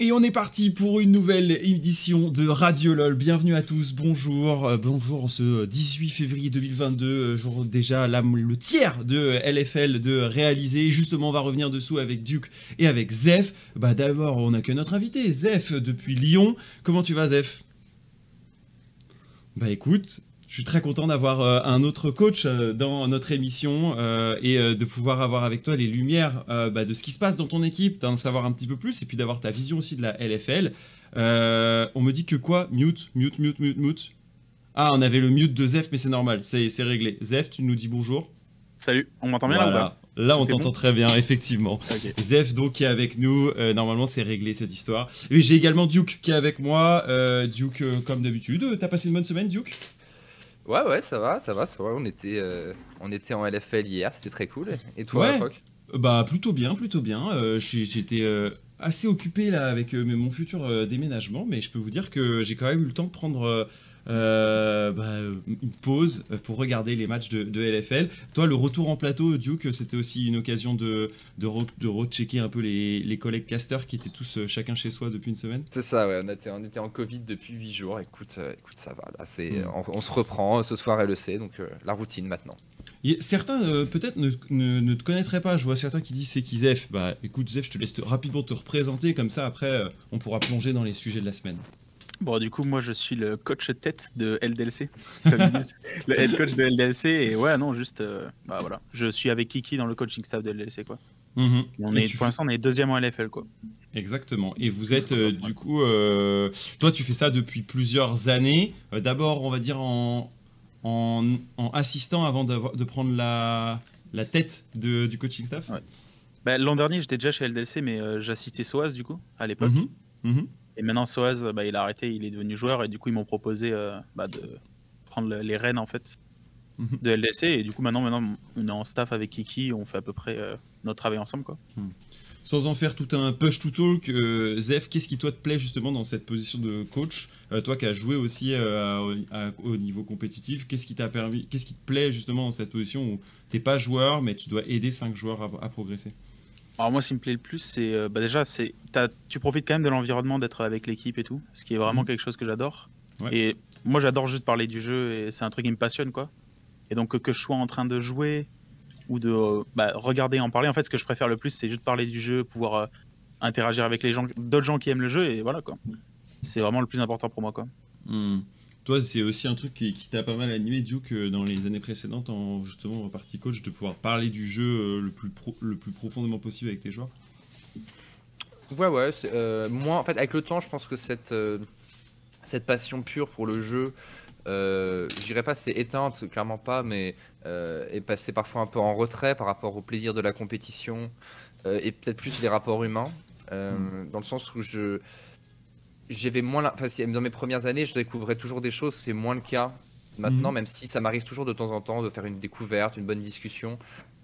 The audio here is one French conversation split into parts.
Et on est parti pour une nouvelle édition de Radio LOL. Bienvenue à tous, bonjour. Euh, bonjour en ce 18 février 2022, euh, jour déjà le tiers de LFL de réaliser. Justement, on va revenir dessous avec Duke et avec Zef. Bah d'abord, on a que notre invité, Zef, depuis Lyon. Comment tu vas, Zef Bah écoute, je suis très content d'avoir euh, un autre coach euh, dans notre émission euh, et de pouvoir avoir avec toi les lumières bah, de ce qui se passe dans ton équipe, d'en savoir un petit peu plus et puis d'avoir ta vision aussi de la LFL. on me dit que quoi? Mute, mute, mute, mute, mute. Ah, on avait le mute de Zef, mais c'est normal, c'est réglé. Zef, tu nous dis bonjour. Salut, on m'entend bien là Là, on t'entend très bien, effectivement. Zef, donc, qui est avec nous. normalement, c'est réglé cette histoire. Et j'ai également Duke qui est avec moi. Duke, comme d'habitude. T'as passé une bonne semaine, Duke? Ouais, ouais, ça va, ça va, ça va. On était, euh, on était en LFL hier, c'était très cool. Et toi, ouais. Bah, plutôt bien, plutôt bien. Euh, j'étais euh, assez occupé là avec mon futur déménagement, mais je peux vous dire que j'ai quand même eu le temps de prendre euh, bah, une pause pour regarder les matchs de, LFL. Toi, le retour en plateau, Duke, c'était aussi une occasion de, de, rechecker un peu les, les collègues casters qui étaient tous euh, chacun chez soi depuis une semaine C'est ça, ouais, on était, on était en Covid depuis 8 jours. Écoute, euh, écoute ça va. Là, hmm. on, se reprend ce soir LEC, donc la routine maintenant. Certains peut-être ne, ne, te connaîtraient pas. Je vois certains qui disent c'est qui Zef? Bah écoute Zef, je te laisse rapidement te représenter comme ça après on pourra plonger dans les sujets de la semaine. Bon, du coup, moi, je suis le coach tête de LDLC, le head coach de LDLC. Et ouais, non, juste, euh, bah voilà. Je suis avec Kiki dans le coaching staff de LDLC, quoi. Mhm. On est, pour l'instant, on est deuxième en LFL, quoi. Exactement. Et vous êtes, euh, du coup, euh, toi, tu fais ça depuis plusieurs années. D'abord, on va dire en, en, assistant avant de, prendre la, la tête de, du coaching staff. Bah, L'an dernier, j'étais déjà chez LDLC, mais j'assistais SOAS, du coup, à l'époque. Mm et maintenant, Soaz, bah, il a arrêté, il est devenu joueur, et du coup, ils m'ont proposé euh, bah, de prendre les rênes en fait mhm. de LDC. Et du coup, maintenant, maintenant, on est en staff avec Kiki, on fait à peu près euh, notre travail ensemble, quoi. Hmm. Sans en faire tout un push to talk, euh, Zef, qu'est-ce qui toi te plaît justement dans cette position de coach? Toi qui as joué aussi au niveau compétitif, qu'est-ce qui t'a permis, qu'est-ce qui te plaît justement dans cette position où t'es pas joueur mais tu dois aider cinq joueurs à progresser? Alors moi, ce qui me plaît le plus, c'est euh, bah déjà, c'est tu profites quand même de l'environnement d'être avec l'équipe et tout, ce qui est vraiment mhm. quelque chose que j'adore. Et moi, j'adore juste parler du jeu et c'est un truc qui me passionne, quoi. Et donc que je sois en train de jouer ou de euh, bah, regarder et en parler, en fait, ce que je préfère le plus, c'est juste parler du jeu, pouvoir euh, interagir avec les gens, d'autres gens qui aiment le jeu et voilà quoi. C'est vraiment le plus important pour moi, quoi. Hmm. Toi, c'est aussi un truc qui, t'a pas mal animé, Duke, euh, dans les années précédentes, en justement en partie coach, de pouvoir parler du jeu euh, le plus, le plus profondément possible avec tes joueurs? Ouais, ouais. Euh, moi, en fait, avec le temps, je pense que cette, cette passion pure pour le jeu, je dirais pas c'est éteinte, clairement pas, mais est passée parfois un peu en retrait par rapport au plaisir de la compétition et peut-être plus les rapports humains, mm. dans le sens où je j'avais moins enfin, dans mes premières années je découvrais toujours des choses c'est moins le cas maintenant mhm. même si ça m'arrive toujours de temps en temps de faire une découverte une bonne discussion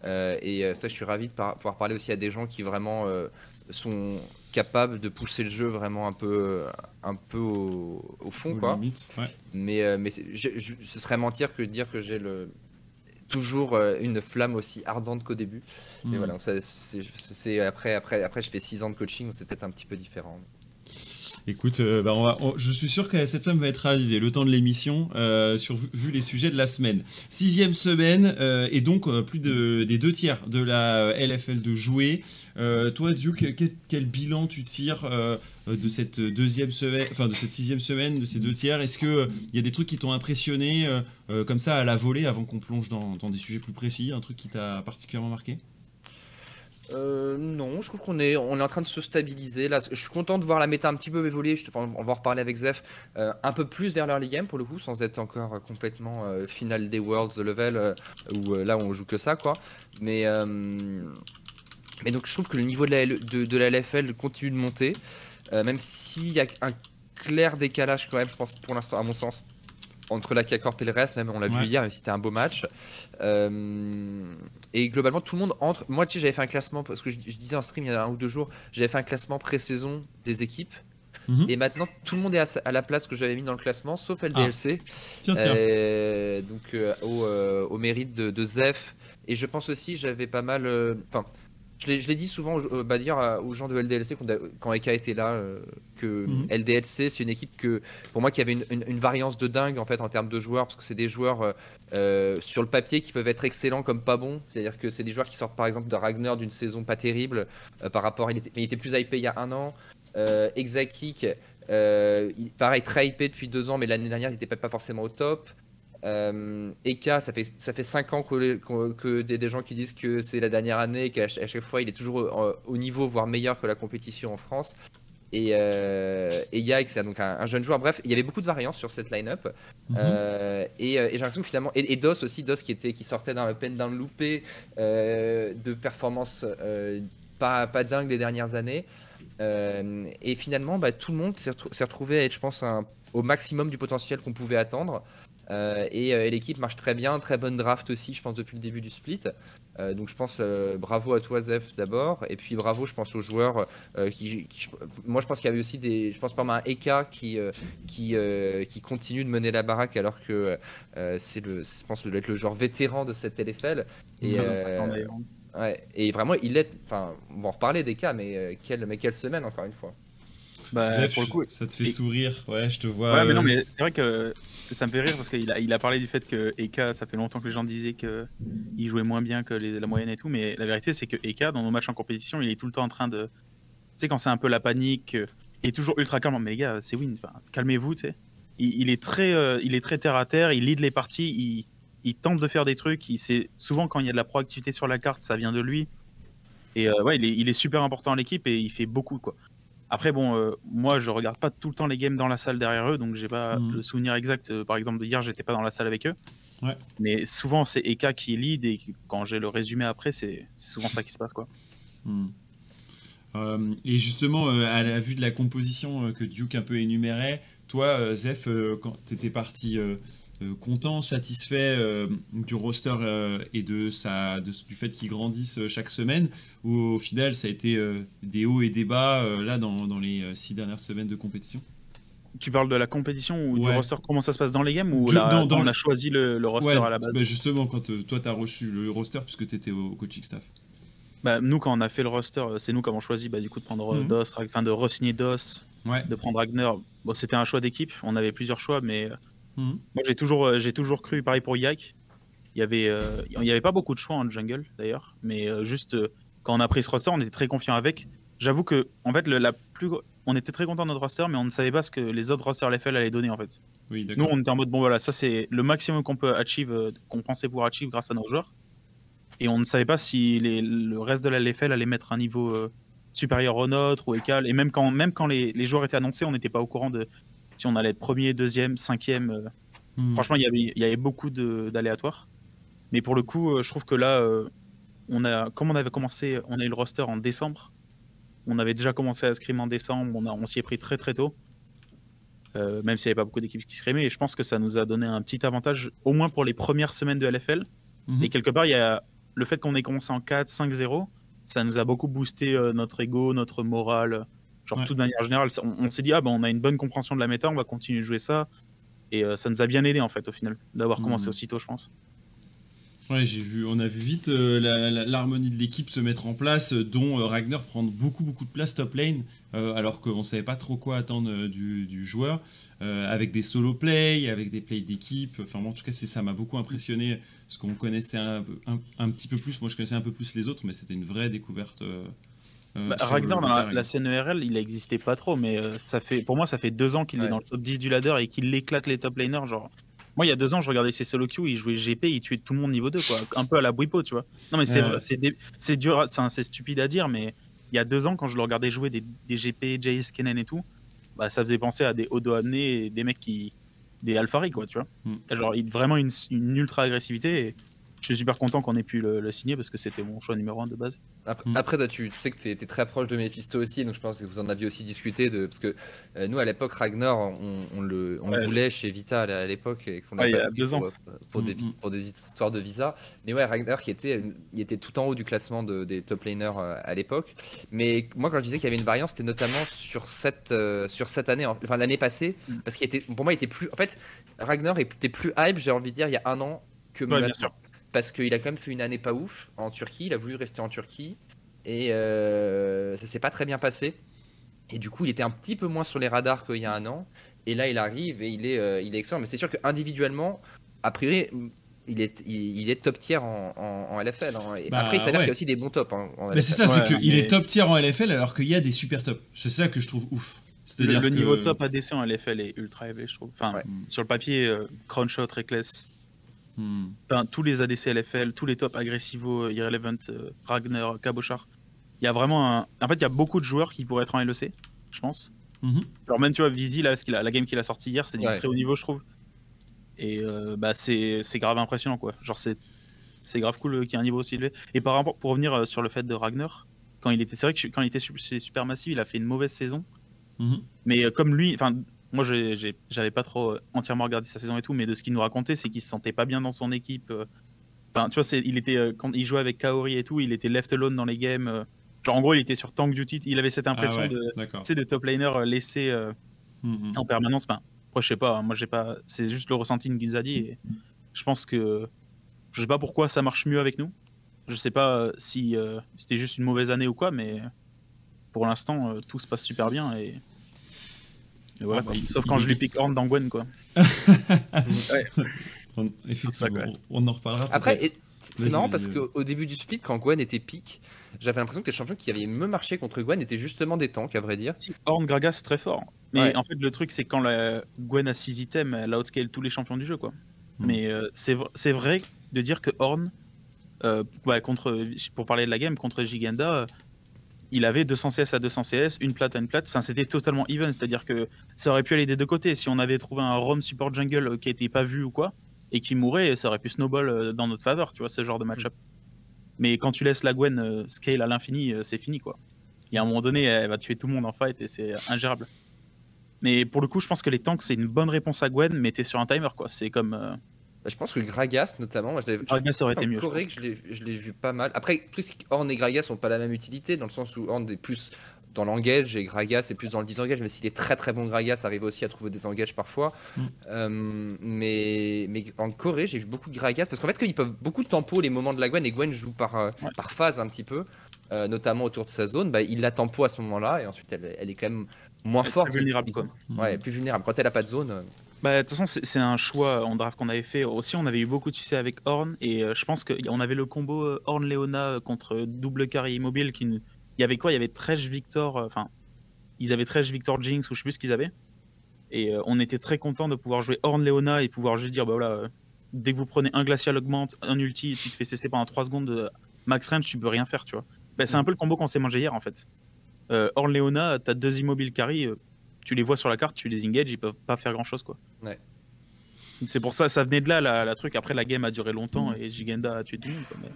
euh, et euh, ça je suis ravi de pouvoir parler aussi à des gens qui vraiment euh, sont capables de pousser le jeu vraiment un peu un peu au, fond quoi mais mais ce serait mentir que de dire que j'ai le toujours une flamme aussi ardente qu'au début et mhm. voilà c'est après après après je fais six ans de coaching c'est peut-être un petit peu différent Écoute, euh, bah, je suis sûr que cette femme va être arrivée le temps de l'émission, euh, vu les sujets de la semaine. Sixième semaine, euh, et donc plus de, des deux tiers de la LFL de jouer. toi, Duke, quel, bilan tu tires de cette deuxième semaine, enfin de cette sixième semaine, de ces deux tiers? Est-ce que il y a des trucs qui t'ont impressionné comme ça à la volée avant qu'on plonge dans des sujets plus précis, un truc qui t'a particulièrement marqué? Euh, non, je trouve qu'on est, on est en train de se stabiliser. Là, je suis content de voir la méta un petit peu évoluer. Je, on va en reparler avec Zef. Euh, un peu plus vers l'early game pour le coup, sans être encore complètement euh, final des Worlds level, où là on joue que ça, quoi. Mais, donc je trouve que le niveau de la, de, la LFL continue de monter, même s'il y a un clair décalage quand même, je pense, pour l'instant, à mon sens, entre la K-Corp et le reste, même on l'a vu hier, même si c'était un beau match. Euh, et globalement, tout le monde entre. Moi, tu sais, j'avais fait un classement, parce que je, disais en stream il y a un ou deux jours, j'avais fait un classement pré-saison des équipes. Mhm. Et maintenant, tout le monde est à, la place que j'avais mis dans le classement, sauf LDLC. Ah. Tiens, tiens. Euh, donc, euh, au, au, mérite de, de, Zef. Et je pense aussi, j'avais pas mal. Enfin, Je l'ai dit souvent aux, bah, dire aux gens de LDLC quand, Eka était là, que mhm. LDLC c'est une équipe que pour moi qui avait une, variance de dingue en fait en termes de joueurs parce que c'est des joueurs sur le papier qui peuvent être excellents comme pas bons. C'est-à-dire que c'est des joueurs qui sortent par exemple de Ragnar d'une saison pas terrible par rapport, il était, il était plus hypé il y a un an. Exakik, pareil très hypé depuis deux ans mais l'année dernière il n'était pas forcément au top. Euh, Eka, ça fait, ça fait 5 ans que, que, des, gens qui disent que c'est la dernière année, qu'à chaque fois il est toujours au, niveau, voire meilleur que la compétition en France. Et, euh, et c'est donc un, jeune joueur. Bref, il y avait beaucoup de variances sur cette line-up. Mhm. Euh, et, euh, et j'ai l'impression que finalement. Et, DOS aussi, DOS qui, était, qui sortait d'un peine d'un loupé de performance pas, pas dingue les dernières années. et finalement, bah, tout le monde s'est retrouvé à être, je pense, au maximum du potentiel qu'on pouvait attendre. Euh, euh, et, l'équipe marche très bien, très bonne draft aussi, je pense, depuis le début du split. Euh, donc je pense bravo à toi Zef d'abord, et puis bravo je pense aux joueurs qui, moi je pense qu'il y avait aussi des, je pense par exemple un Eka qui qui qui continue de mener la baraque alors que c'est le, je pense être le joueur vétéran de cette LFL. Et, ouais, et vraiment il est, enfin on va en reparler des cas, mais quelle mais quelle semaine encore une fois. Bah, pour le coup, ça te fait sourire, ouais, je te vois. Ouais, mais non, mais c'est vrai que ça me fait rire parce qu'il a, il a parlé du fait que Eka, ça fait longtemps que les gens disaient qu'il jouait moins bien que la moyenne et tout, mais la vérité c'est que Eka, dans nos matchs en compétition, il est tout le temps en train de. Tu sais, quand c'est un peu la panique, il est toujours ultra calme, mais les gars, c'est win, calmez-vous, tu sais. Il, est très, euh, il est très terre à terre, il lead les parties, il, il tente de faire des trucs, il, souvent quand il y a de la proactivité sur la carte, ça vient de lui. Et euh, ouais, il est, il est, super important à l'équipe et il fait beaucoup, quoi. Après, bon, euh, moi, je regarde pas tout le temps les games dans la salle derrière eux, donc j'ai pas mmh. le souvenir exact. Euh, par exemple, de hier, j'étais pas dans la salle avec eux. Mais souvent, c'est Eka qui lead et quand j'ai le résumé après, c'est souvent ça qui se passe, quoi. Mmh. Euh, et justement, à la vue de la composition que Duke un peu énumérait, toi, Zef, quand tu étais parti content, satisfait euh, du roster euh, et de sa, du fait qu'il grandisse chaque semaine, ou au final ça a été des hauts et des bas là dans, dans, les six dernières semaines de compétition tu parles de la compétition ou du roster? Comment ça se passe dans les games ou là, on a choisi le, roster à la base? bah, Justement, quand toi tu as reçu le roster puisque tu étais au, coaching staff. Bah, nous, quand on a fait le roster, c'est nous qui avons choisi bah, du coup de prendre mhm. DOS, enfin de re-signer DOS, de prendre Ragnar. Bon, c'était un choix d'équipe, on avait plusieurs choix, mais Mhm. Moi, j'ai toujours, euh, j'ai toujours cru, pareil pour Yak, il y avait, euh, il y avait pas beaucoup de choix en jungle d'ailleurs, mais euh, juste quand on a pris ce roster, on était très confiant avec. J'avoue que, en fait, le, la plus, on était très content de notre roster, mais on ne savait pas ce que les autres rosters LFL allaient donner en fait. Oui, Nous, on était en mode bon voilà, ça c'est le maximum qu'on peut achieve, qu'on pensait pouvoir achieve grâce à nos joueurs. Et on ne savait pas si les, le reste de la LFL allait mettre un niveau supérieur au nôtre ou égal. Et même quand, même quand les, les joueurs étaient annoncés, on n'était pas au courant de si on allait être premier, deuxième, cinquième. Euh, hmm. Franchement, il y avait, y avait beaucoup d'aléatoires. Mais pour le coup, euh, je trouve que là, euh, on a, comme on avait commencé, on a eu le roster en décembre. On avait déjà commencé à scrimer en décembre. On, on s'y est pris très très tôt. même s'il n'y avait pas beaucoup d'équipes qui scrimaient. Et je pense que ça nous a donné un petit avantage, au moins pour les premières semaines de LFL. Hmm. Et quelque part, il y a le fait qu'on ait commencé en 4, 5-0. Ça nous a beaucoup boosté notre ego, notre morale. Genre, tout de manière générale, on, s'est dit, ah ben on a une bonne compréhension de la méta, on va continuer de jouer ça. Et euh, ça nous a bien aidé, en fait, au final, d'avoir commencé mmh. aussitôt, je pense. Ouais, j'ai vu, on a vu vite euh, l'harmonie de l'équipe se mettre en place, euh, dont Ragnar prendre beaucoup beaucoup de place top lane, alors qu'on savait pas trop quoi attendre du, du, joueur, avec des solo play, avec des plays d'équipe. Enfin, en tout cas, c'est ça m'a beaucoup impressionné, parce qu'on connaissait un, un, petit peu plus. Moi, je connaissais un peu plus les autres, mais c'était une vraie découverte bah, Ragnar, dans la, scène ERL, il n'existait pas trop, mais euh, ça fait, pour moi, ça fait deux ans qu'il est dans le top 10 du ladder et qu'il éclate les top laners. Genre, moi, il y a deux ans, je regardais ses solo queues, il jouait GP, il tuait tout le monde niveau 2, quoi. Un peu à la Bwipo, tu vois. Non, mais c'est c'est dur, c'est stupide à dire, mais il y a deux ans, quand je le regardais jouer des, des GP, JS Kennen et tout, bah, ça faisait penser à des Odo et des mecs qui. des Alphari, quoi, tu vois. Hmm. Genre, il, vraiment une, une ultra agressivité. Et je suis super content qu'on ait pu le, signer parce que c'était mon choix numéro un de base. Après, mm. tu, sais que tu étais très proche de Mephisto aussi, donc je pense que vous en aviez aussi discuté de parce que euh, nous à l'époque Ragnar, on, le, voulait chez Vita à l'époque et qu'on a il y a deux ans pour, des, mm, mm. pour, des, histoires de visa. Mais ouais, Ragnar qui était, il était tout en haut du classement des top laners euh, à l'époque. Mais moi quand je disais qu'il y avait une variance, c'était notamment sur cette euh, sur cette année, enfin l'année passée, parce qu'il était pour moi il était plus, en fait Ragnar était plus hype, j'ai envie de dire il y a un an que. Bien sûr parce qu'il a quand même fait une année pas ouf en Turquie. Il a voulu rester en Turquie. et euh, ça s'est pas très bien passé. Et du coup, il était un petit peu moins sur les radars qu'il y a un an. Et là, il arrive et il est, euh, il est excellent. Mais c'est sûr qu'individuellement, a priori, il est, il, est top tier en, en, LFL. Hein. Et Bah, après, il s'avère ouais. qu'il y a aussi des bons tops. hein, en Mais c'est LFL. ça, c'est Ouais, qu'il mais- est top tier en LFL alors qu'il y a des super tops. C'est ça que je trouve ouf. Le, C'est-à-dire le que- niveau top ADC en LFL est ultra élevé, je trouve. Enfin, Ouais. sur le papier, euh, Crownshot, Reckless, Hmm. enfin, tous les ADC LFL, tous les tops Agressivo, Irrelevant, euh, Ragnar, Cabochard. Il y a vraiment un... En fait, il y a beaucoup de joueurs qui pourraient être en LEC, je pense. Mhm. Alors même, tu vois, Visi, là, ce qu'il a- la game qu'il a sorti hier, c'est du Ouais. très haut niveau, je trouve. Et euh, bah, c'est c'est grave impressionnant, quoi. Genre, c'est c'est grave cool euh, qu'il y ait un niveau aussi élevé. Et par rapport, pour revenir euh, sur le fait de Ragnar, quand il était, c'est vrai que quand il était chez Supermassive, il a fait une mauvaise saison. Mhm. Mais euh, comme lui, enfin, moi, j'avais pas trop euh, entièrement regardé sa saison et tout, mais de ce qu'il nous racontait, c'est qu'il se sentait pas bien dans son équipe. euh. Enfin, tu vois, il était euh, quand il jouait avec Kaori et tout, il était left alone dans les games. Genre, en gros, il était sur tank duty. Il avait cette Ah impression ouais, de, de top laner laissé euh, Mhm. en permanence. Enfin, après, je sais pas. hein, Moi, j'ai pas. C'est juste le ressenti qu'il nous a dit. Et je pense que je sais pas pourquoi ça marche mieux avec nous. Je sais pas si euh, c'était juste une mauvaise année ou quoi, mais pour l'instant, euh, tout se passe super bien et. Et voilà, Ah bah, quoi. Sauf il quand je lui pique Horn dans Gwen, quoi. On- effectivement, ouais. on en reparlera. Après, c'est marrant parce qu'au début du split, quand Gwen était pique, j'avais l'impression que les champions qui avaient mieux marché contre Gwen étaient justement des tanks, à vrai dire. Horn Gragas, c'est très fort. Mais Ouais. en fait, le truc, c'est quand la Gwen a 6 items, elle outscale tous les champions du jeu, quoi. Hmm. Mais euh, c'est vrai de dire que Horn, euh, contre, pour parler de la game, contre Giganda, euh, il avait 200 CS à 200 CS, une plate à une plate. Enfin, c'était totalement even, c'est-à-dire que ça aurait pu aller des deux côtés. Si on avait trouvé un Rom support jungle euh, qui était pas vu ou quoi, et qui mourait, ça aurait pu snowball euh, dans notre faveur, tu vois, ce genre de match-up. Mais quand tu laisses la Gwen euh, scale à l'infini, c'est fini, quoi. Il y a un moment donné, elle va tuer tout le monde en fight et c'est ingérable. Mais pour le coup, je pense que les tanks, c'est une bonne réponse à Gwen, mais t'es sur un timer, quoi. C'est comme. euh, Bah, Je pense que Gragas, notamment, moi, je Gragas, aurait été mieux. que je l'ai- je l'ai vu pas mal. Après, plus Horn et Gragas n'ont pas la même utilité, dans le sens où Horn est plus dans l'engage et Gragas est plus dans le disengage, mais s'il est très très bon Gragas, arrive aussi à trouver des engages parfois. Mm. Euh, mais, mais en Corée, j'ai vu beaucoup de Gragas, parce qu'en fait, ils peuvent beaucoup de tempo les moments de la Gwen, et Gwen joue par, euh, Ouais. par phase un petit peu, euh, notamment autour de sa zone, bah, il la tempo à ce moment-là, et ensuite elle, elle est quand même moins Elle forte. très vulnérable, quoi. Ouais, plus vulnérable. Quand elle a pas de zone, Bah, de toute façon, c'est un choix en draft qu'on avait fait. Aussi, on avait eu beaucoup de succès avec Horn, et euh, je pense qu'on avait le combo euh, Horn-Leona contre double carry immobile. Qui... nous- Il y avait quoi? Il y avait Tresh Victor, euh, enfin, ils avaient Tresh Victor Jinx, ou je sais plus ce qu'ils avaient. Et euh, on était très content de pouvoir jouer Horn-Leona et pouvoir juste dire, bah voilà, euh, dès que vous prenez un glacial augmente, un ulti, et tu te fais cesser pendant 3 secondes, euh, max range, tu peux rien faire, tu vois. Bah, c'est un peu le combo qu'on s'est mangé hier, en fait. Euh, Horn-Leona, t'as deux immobiles carry, euh, tu les vois sur la carte, tu les engage, ils peuvent pas faire grand chose, quoi. Ouais. C'est pour ça, ça venait de là, la, la truc. Après, la game a duré longtemps et Giganda a tué tout le monde, quoi, mais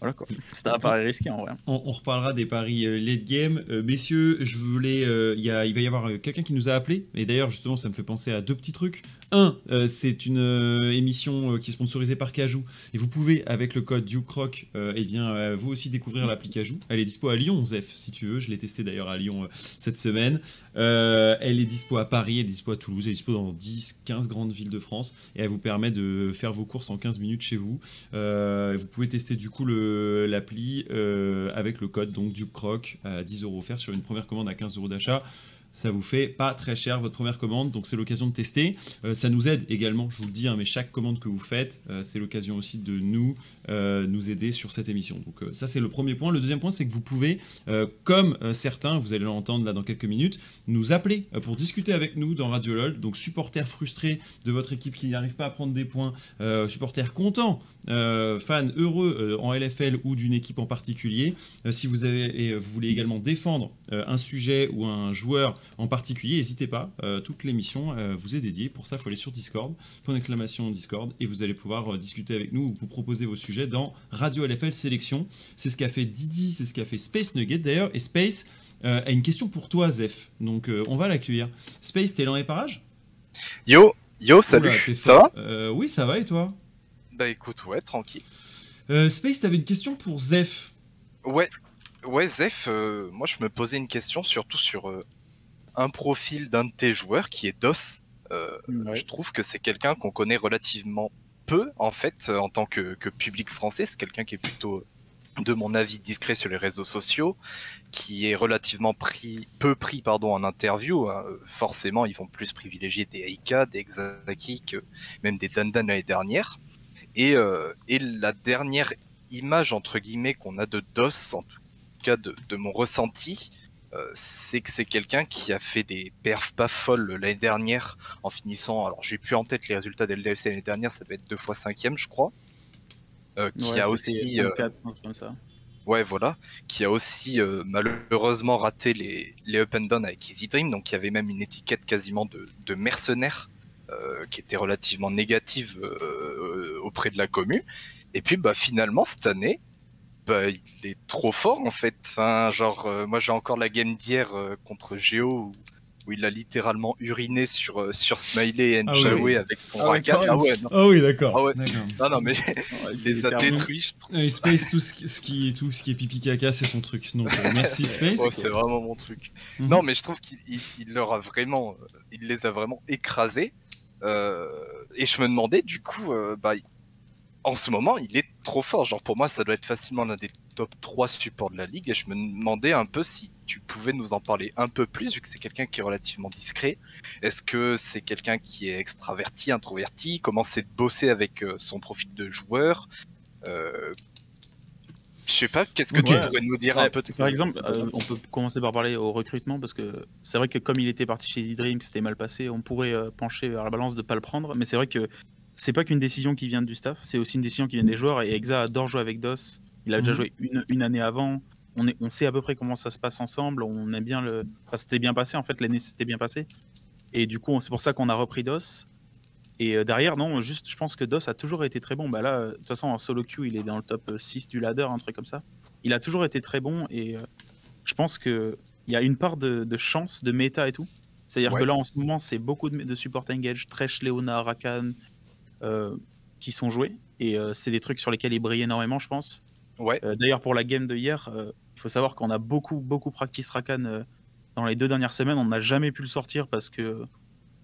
Voilà, quoi. C'était un pari risqué, en vrai. On, on reparlera des paris euh, late game. Euh, messieurs, je voulais, euh, il y a- il va y avoir quelqu'un qui nous a appelé. Et d'ailleurs, justement, ça me fait penser à deux petits trucs. Un, euh, c'est une euh, émission euh, qui est sponsorisée par Cajou. Et vous pouvez, avec le code DukeRock, euh, eh bien, euh, vous aussi découvrir l'appli Cajou. Elle est dispo à Lyon, Zef, si tu veux. Je l'ai testé d'ailleurs à Lyon euh, cette semaine. Euh, elle est dispo à Paris, elle est dispo à Toulouse, elle est dispo dans 10, 15 grandes villes de France. Et elle vous permet de faire vos courses en 15 minutes chez vous. Euh, vous pouvez tester du coup l'appli euh, avec le code donc du croc à 10 euros offert sur une première commande à 15 euros d'achat. Ça vous fait pas très cher votre première commande, donc c'est l'occasion de tester. Euh, ça nous aide également, je vous le dis, hein, mais chaque commande que vous faites, euh, c'est l'occasion aussi de nous euh, nous aider sur cette émission. Donc ça c'est le premier point. Le deuxième point, c'est que vous pouvez, comme certains, vous allez l'entendre là dans quelques minutes, nous appeler pour discuter avec nous dans Radio LOL. Donc supporters frustrés de votre équipe qui n'arrive pas à prendre des points, supporters contents, fans heureux en LFL ou d'une équipe en particulier. Si vous, avez, et, vous voulez également défendre un sujet ou un joueur en particulier, n'hésitez pas. Euh, toute l'émission euh, vous est dédiée. Pour ça, il faut aller sur Discord, point d'exclamation Discord, et vous allez pouvoir euh, discuter avec nous ou vous proposer vos sujets dans Radio LFL Sélection. C'est ce qu'a fait Didi, c'est ce qu'a fait Space Nugget d'ailleurs. Et Space a une question pour toi, Zef. Donc on va l'accueillir. Space, t'es dans les parages Yo, yo, salut. Oula, ça va? Euh, Oui, ça va et toi? Bah écoute, ouais, tranquille. Euh, Space, t'avais une question pour Zef. Ouais, ouais, Zef, euh, moi je me posais une question surtout sur un profil d'un de tes joueurs qui est DOS. Euh, Je trouve que c'est quelqu'un qu'on connaît relativement peu en fait euh, en tant que, que public français. C'est quelqu'un qui est plutôt de mon avis discret sur les réseaux sociaux, qui est relativement pris, peu pris pardon, en interview. Hein. Forcément, ils vont plus privilégier des Aika, des Xaki, que même des Dandan l'année dernière. Et, euh, et, la dernière image, entre guillemets, qu'on a de DOS, en tout cas de, de mon ressenti, euh, c'est que c'est quelqu'un qui a fait des perfs pas folles l'année dernière en finissant. Alors j'ai plus en tête les résultats des LDFC l'année dernière, ça va être deux fois cinquième, je crois. Euh, qui a aussi. Euh, ouais, voilà. Qui a aussi malheureusement raté les, les up and down avec Easy Dream, donc il y avait même une étiquette quasiment de, de mercenaire qui était relativement négative auprès de la commu. Et puis bah finalement cette année, bah, il est trop fort en fait. Enfin, genre, euh, moi j'ai encore la game d'hier euh, contre Geo où, il a littéralement uriné sur, euh, sur Smiley et ah, avec son ah, ah, ouais, ah oui, d'accord. Ah ouais. Non, non, mais il les a détruits, je trouve. Space, tout ce, qui, est, tout ce qui est pipi caca, c'est son truc. Donc merci Space. Oh, c'est vraiment mon truc. Mhm. Non, mais je trouve qu'il leur a vraiment. il les a vraiment écrasés. et je me demandais, du coup, bah, en ce moment, il est trop fort. Genre, pour moi, ça doit être facilement l'un des top 3 supports de la ligue. Et je me demandais un peu si tu pouvais nous en parler un peu plus, vu que c'est quelqu'un qui est relativement discret. Est-ce que c'est quelqu'un qui est extraverti, introverti? Comment c'est de bosser avec euh, son profil de joueur? Euh... Je sais pas, qu'est-ce que tu pourrais nous dire un peu de Par exemple, euh, on peut commencer par parler au recrutement, parce que c'est vrai que comme il était parti chez E-Dream, que c'était mal passé, on pourrait pencher vers la balance de pas le prendre. Mais c'est vrai que c'est pas qu'une décision qui vient du staff, c'est aussi une décision qui vient des joueurs. Et Exa adore jouer avec DOS. Il a déjà mhm. joué une, année avant. On, est, on sait à peu près comment ça se passe ensemble. On aime bien le. Enfin, c'était bien passé en fait. L'année s'était bien passé. Et du coup, c'est pour ça qu'on a repris DOS. Et euh, derrière, non, juste, je pense que DOS a toujours été très bon. Bah là, de toute façon, en solo queue, il est dans le top 6 du ladder, un truc comme ça. Il a toujours été très bon. Et euh, je pense qu'il y a une part de, chance, de méta et tout. C'est-à-dire que là, en ce moment, c'est beaucoup de, de support engage, Tresh, Leona, Rakan, euh, qui sont joués. Et euh, c'est des trucs sur lesquels il brille énormément, je pense. Ouais. Euh, d'ailleurs, pour la game de hier, il faut savoir qu'on a beaucoup, beaucoup practice Rakan dans les deux dernières semaines. On n'a jamais pu le sortir parce que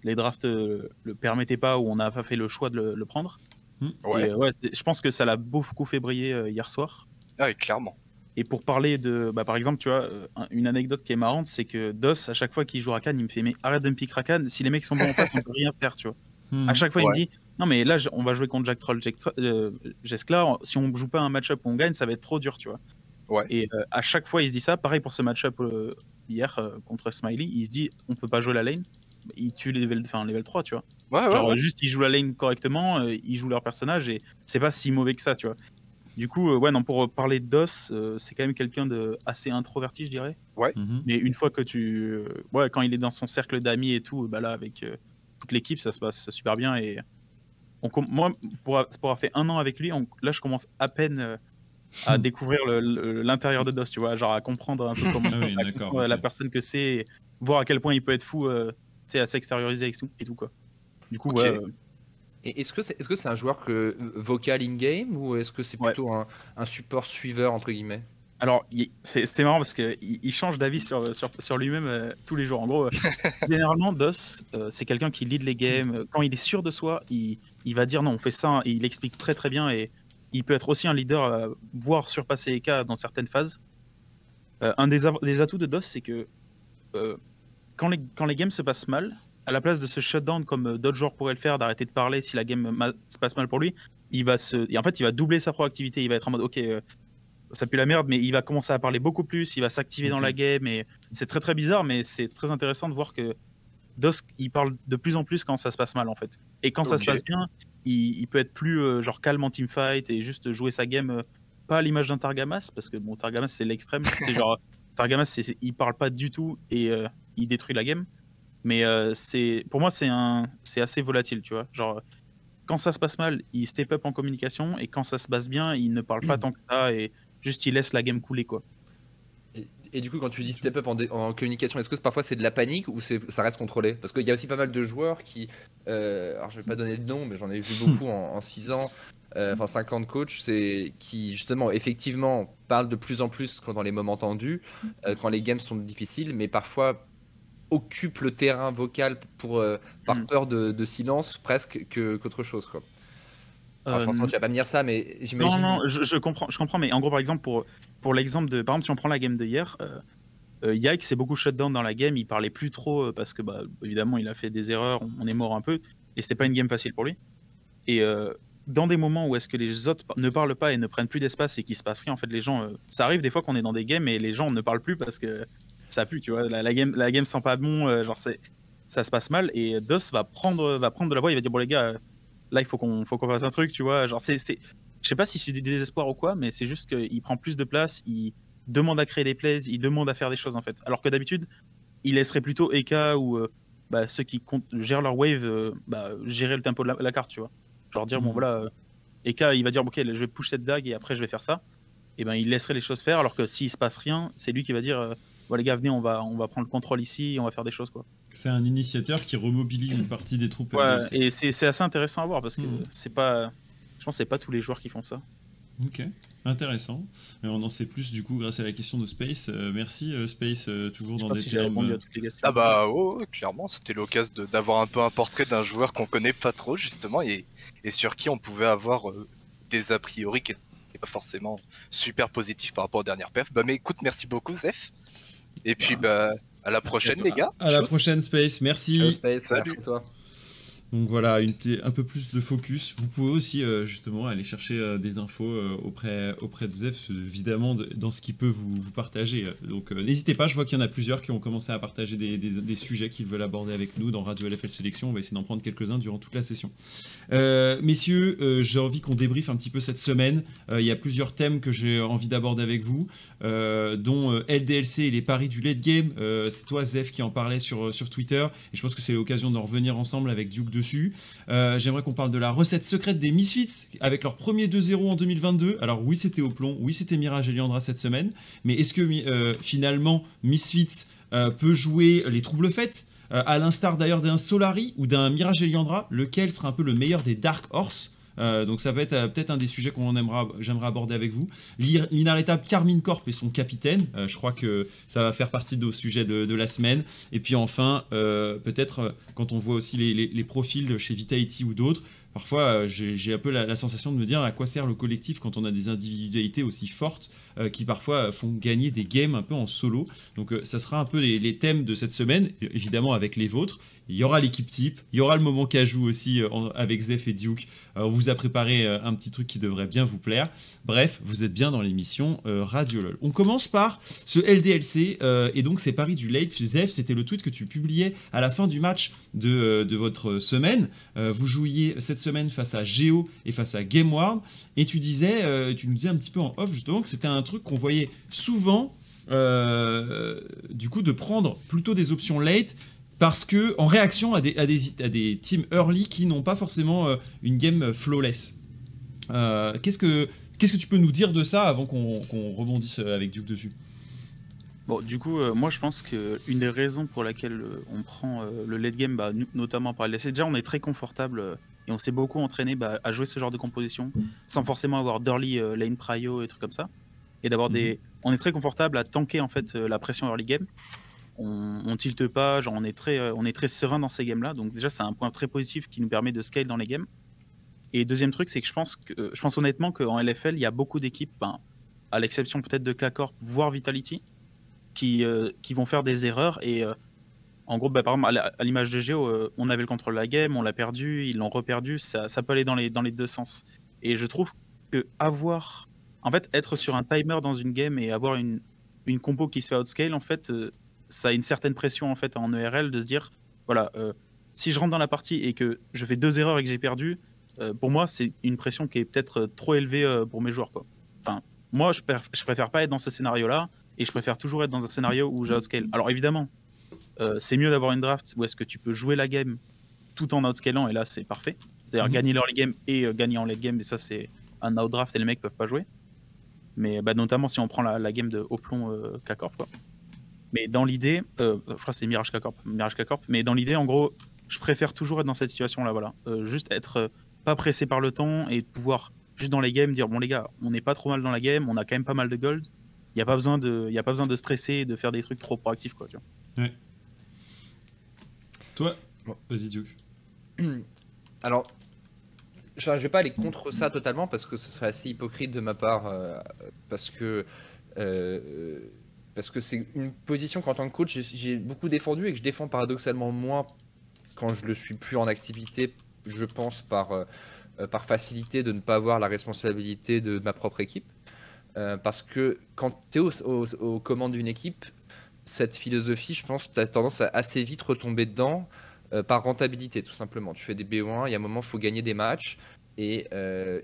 les drafts le permettaient pas ou on n'a pas fait le choix de le, prendre. Hmm. Ouais. je pense que ça l'a beaucoup fait briller hier soir. Ah oui, clairement. Et pour parler de, bah, par exemple, tu vois, une anecdote qui est marrante, c'est que DOS, à chaque fois qu'il joue Rakan, il me fait mais arrête de me piquer Rakan. Si les mecs sont bons en face, on peut rien faire, tu vois. Hmm. À chaque fois, il me dit non, mais là, on va jouer contre Jack Troll, euh, Si on joue pas un match-up où on gagne, ça va être trop dur, tu vois. Ouais. Et euh, à chaque fois, il se dit ça. Pareil pour ce match-up euh, hier contre Smiley. Il se dit, on peut pas jouer la lane. Il tue les level, enfin, level 3, tu vois. Ouais, Genre, juste, ils jouent la lane correctement, ils jouent leur personnage et c'est pas si mauvais que ça, tu vois. Du coup, ouais, non, pour parler de DOS, c'est quand même quelqu'un de assez introverti, je dirais. Ouais. Mhm. Mais une fois que tu. ouais, quand il est dans son cercle d'amis et tout, bah là, avec toute l'équipe, ça se passe super bien et moi, pour, avoir fait un an avec lui, là, je commence à peine euh, à découvrir l'intérieur de DOS, tu vois, genre à comprendre un peu comment ah la personne que c'est, voir à quel point il peut être fou, euh, tu sais, à s'extérioriser avec tout et tout quoi. Du coup, ouais. Euh, et est-ce que c'est est -ce c'est un joueur que, vocal in-game ou est-ce que c'est plutôt un, un, support suiveur entre guillemets? Alors, c'est marrant parce qu'il il change d'avis sur, sur, sur lui-même tous les jours. En gros, généralement, DOS, c'est quelqu'un qui lead les games. Quand il est sûr de soi, il, il va dire non, on fait ça, et il explique très très bien, et il peut être aussi un leader, euh, voire surpasser Eka dans certaines phases. Euh, un des, des, atouts de DOS, c'est que euh, quand, les, quand les games se passent mal, à la place de se shutdown comme d'autres joueurs pourraient le faire, d'arrêter de parler si la game se passe mal pour lui, il va se, et en fait, il va doubler sa proactivité. Il va être en mode, ok, ça pue la merde, mais il va commencer à parler beaucoup plus. Il va s'activer dans la game, et c'est très très bizarre, mais c'est très intéressant de voir que Dosk, il parle de plus en plus quand ça se passe mal en fait. Et quand ça se passe bien, il, peut être plus euh, genre calme en teamfight et juste jouer sa game, euh, pas à l'image d'un Targamas, parce que bon, Targamas c'est l'extrême. c'est genre, Targamas, il parle pas du tout et euh, il détruit la game. Mais c'est pour moi, c'est un, c'est assez volatile, tu vois. Genre, quand ça se passe mal, il step up en communication et quand ça se passe bien, il ne parle pas tant que ça et juste il laisse la game couler, quoi. Et du coup, quand tu dis step up en, communication, est-ce que parfois c'est de la panique ou ça reste contrôlé? Parce qu'il y a aussi pas mal de joueurs qui. Euh, alors, je vais pas donner de nom, mais j'en ai vu beaucoup en 6 ans, euh, enfin 50 coachs, c'est qui justement, effectivement, parlent de plus en plus quand dans les moments tendus, euh, quand les games sont difficiles, mais parfois occupent le terrain vocal pour, par mm. peur de, silence presque qu'autre chose. Quoi. Alors, forcément, tu vas pas me dire ça, mais j'imagine. Non, non, je, je, comprends, je comprends, mais en gros, par exemple, pour, pour l'exemple de. Par exemple, si on prend la game de hier, euh, euh, Yike s'est beaucoup shutdown dans la game, il parlait plus trop euh, parce que, bah, évidemment, il a fait des erreurs, on, est mort un peu, et c'était pas une game facile pour lui. Et euh, dans des moments où est-ce que les autres ne parlent pas et ne prennent plus d'espace et qu'il se passe rien, en fait, les gens. ça arrive des fois qu'on est dans des games et les gens ne parlent plus parce que ça pue, tu vois. La, game, la game sent pas bon, genre, c'est ça se passe mal et DOS va prendre, va prendre de la voix, il va dire bon les gars, là il faut qu'on faut qu'on fasse un truc, tu vois. Genre c'est, je sais pas si c'est du désespoir ou quoi, mais c'est juste qu'il prend plus de place, il demande à créer des plays, il demande à faire des choses en fait. Alors que d'habitude, il laisserait plutôt Eka ou euh, bah, ceux qui gèrent leur wave euh, bah, gérer le tempo de la, carte, tu vois. Genre dire bon mhm. voilà, euh, Eka il va dire ok je vais push cette dague et après je vais faire ça. Et ben il laisserait les choses faire alors que s'il se passe rien, c'est lui qui va dire voilà les gars venez on va on va prendre le contrôle ici, et on va faire des choses quoi. C'est un initiateur qui remobilise une partie des troupes. Ouais, et c'est assez intéressant à voir parce que hmm. c'est pas. Je pense que c'est pas tous les joueurs qui font ça. Ok, intéressant. Mais on en sait plus du coup grâce à la question de Space. Euh, merci euh, Space, euh, toujours dans des termes. Ah bah oh, clairement, c'était l'occasion d'avoir un peu un portrait d'un joueur qu'on connaît pas trop justement et, et, sur qui on pouvait avoir des a priori qui n'étaient pas forcément super positifs par rapport aux dernières perfs. Bah mais écoute, merci beaucoup Zef. Et puis bah à la prochaine, les gars. À la prochaine, Space. Merci. Space, Salut. toi. Donc voilà, un peu plus de focus. Vous pouvez aussi euh, justement aller chercher euh, des infos euh, auprès, de Zef, évidemment dans ce qu'il peut vous, partager. Donc n'hésitez pas, je vois qu'il y en a plusieurs qui ont commencé à partager des, des, sujets qu'ils veulent aborder avec nous dans Radio LFL Sélection. On va essayer d'en prendre quelques-uns durant toute la session. messieurs, j'ai envie qu'on débriefe un petit peu cette semaine. Il y a plusieurs thèmes que j'ai envie d'aborder avec vous, dont LDLC et les paris du late game. C'est toi, Zef, qui en parlait sur, sur Twitter. Et je pense que c'est l'occasion d'en revenir ensemble avec Duke de Euh, j'aimerais qu'on parle de la recette secrète des Misfits avec leur premier 2-0 en 2022. Alors oui, c'était au plomb, oui, c'était Mirage et Liandra cette semaine, mais est-ce que euh, finalement Misfits euh, peut jouer les troubles faites à l'instar d'ailleurs d'un Solari ou d'un Mirage Eliandra, lequel sera un peu le meilleur des Dark Horse? Euh, donc ça va être euh, peut-être un des sujets qu'on aimera, j'aimerais aborder avec vous. L'inarrêtable Carmine Corp et son capitaine, euh, je crois que ça va faire partie de nos sujets de, la semaine. Et puis enfin, peut-être quand on voit aussi les, profils de chez Vitality ou d'autres, parfois euh, j'ai un peu la, sensation de me dire à quoi sert le collectif quand on a des individualités aussi fortes euh, qui parfois font gagner des games un peu en solo. Donc euh, ça sera un peu les, thèmes de cette semaine, évidemment avec les vôtres. Il y aura l'équipe type, il y aura le moment cajou aussi avec Zef et Duke. on vous a préparé un petit truc qui devrait bien vous plaire. Bref, vous êtes bien dans l'émission Radio LOL. On commence par ce LDLC et donc c'est Paris du late. Zef, c'était le tweet que tu publiais à la fin du match de, de votre semaine. vous jouiez cette semaine face à Geo et face à GameWard. Et tu disais, euh, tu nous disais un petit peu en off justement que c'était un truc qu'on voyait souvent, euh, du coup, de prendre plutôt des options late parce que en réaction à des, teams early qui n'ont pas forcément euh, une game flawless. qu'est-ce que qu'est-ce que tu peux nous dire de ça avant qu'on rebondisse avec Duke dessus? Bon, du coup, moi je pense qu'une des raisons pour laquelle on prend le late game, bah, notamment par LSC, déjà on est très confortable et on s'est beaucoup entraîné bah, à jouer ce genre de composition sans forcément avoir d'early euh, lane prio et trucs comme ça. Et d'avoir des. Mhm. On est très confortable à tanker en fait euh, la pression early game. On, on tilte pas, genre on est très, euh, on est très serein dans ces games là. Donc déjà c'est un point très positif qui nous permet de scale dans les games. Et deuxième truc, c'est que je pense que je pense honnêtement qu'en LFL, il y a beaucoup d'équipes, ben, à l'exception peut-être de K-Corp, voire Vitality, qui, qui vont faire des erreurs et en gros, bah, par exemple, à l'image de Géo, euh, on avait le contrôle de la game, on l'a perdu, ils l'ont reperdu, ça, peut aller dans les, deux sens. Et je trouve que avoir. En fait, être sur un timer dans une game et avoir une, une compo qui se fait outscale, en fait, euh, ça a une certaine pression en fait en ERL de se dire voilà, euh, si je rentre dans la partie et que je fais deux erreurs et que j'ai perdu, pour moi, c'est une pression qui est peut-être trop élevée pour mes joueurs. Enfin, moi, je, je préfère pas être dans ce scénario-là et je préfère toujours être dans un scénario où j'outscale. Alors évidemment, euh, c'est mieux d'avoir une draft où est-ce que tu peux jouer la game tout en outscalant, et là c'est parfait. C'est-à-dire mhm. gagner l'early game et euh, gagner en late game, et ça c'est un out draft et les mecs peuvent pas jouer. Mais bah, notamment si on prend la, game de Oplon euh, K-Corp. Mais dans l'idée, je crois que c'est Mirage K-Corp, Mirage K-Corp, mais dans l'idée, en gros, je préfère toujours être dans cette situation-là, voilà. juste être pas pressé par le temps et pouvoir juste dans les games dire bon les gars, on n'est pas trop mal dans la game, on a quand même pas mal de gold. Il n'y a pas besoin de, y a pas besoin de stresser et de faire des trucs trop proactifs quoi. Tu vois. Ouais. Toi Vas-y, Duke. Alors, je vais pas aller contre ça totalement parce que ce serait assez hypocrite de ma part parce que parce que c'est une position qu'en tant que coach j'ai beaucoup défendu et que je défends paradoxalement moins quand je le suis plus en activité, je pense par par facilité de ne pas avoir la responsabilité de ma propre équipe. parce que quand tu es aux commandes d'une équipe, cette philosophie, je pense, tu as tendance à assez vite retomber dedans euh, par rentabilité, tout simplement. Tu fais des B1, il y a un moment, il faut gagner des matchs. Et, euh,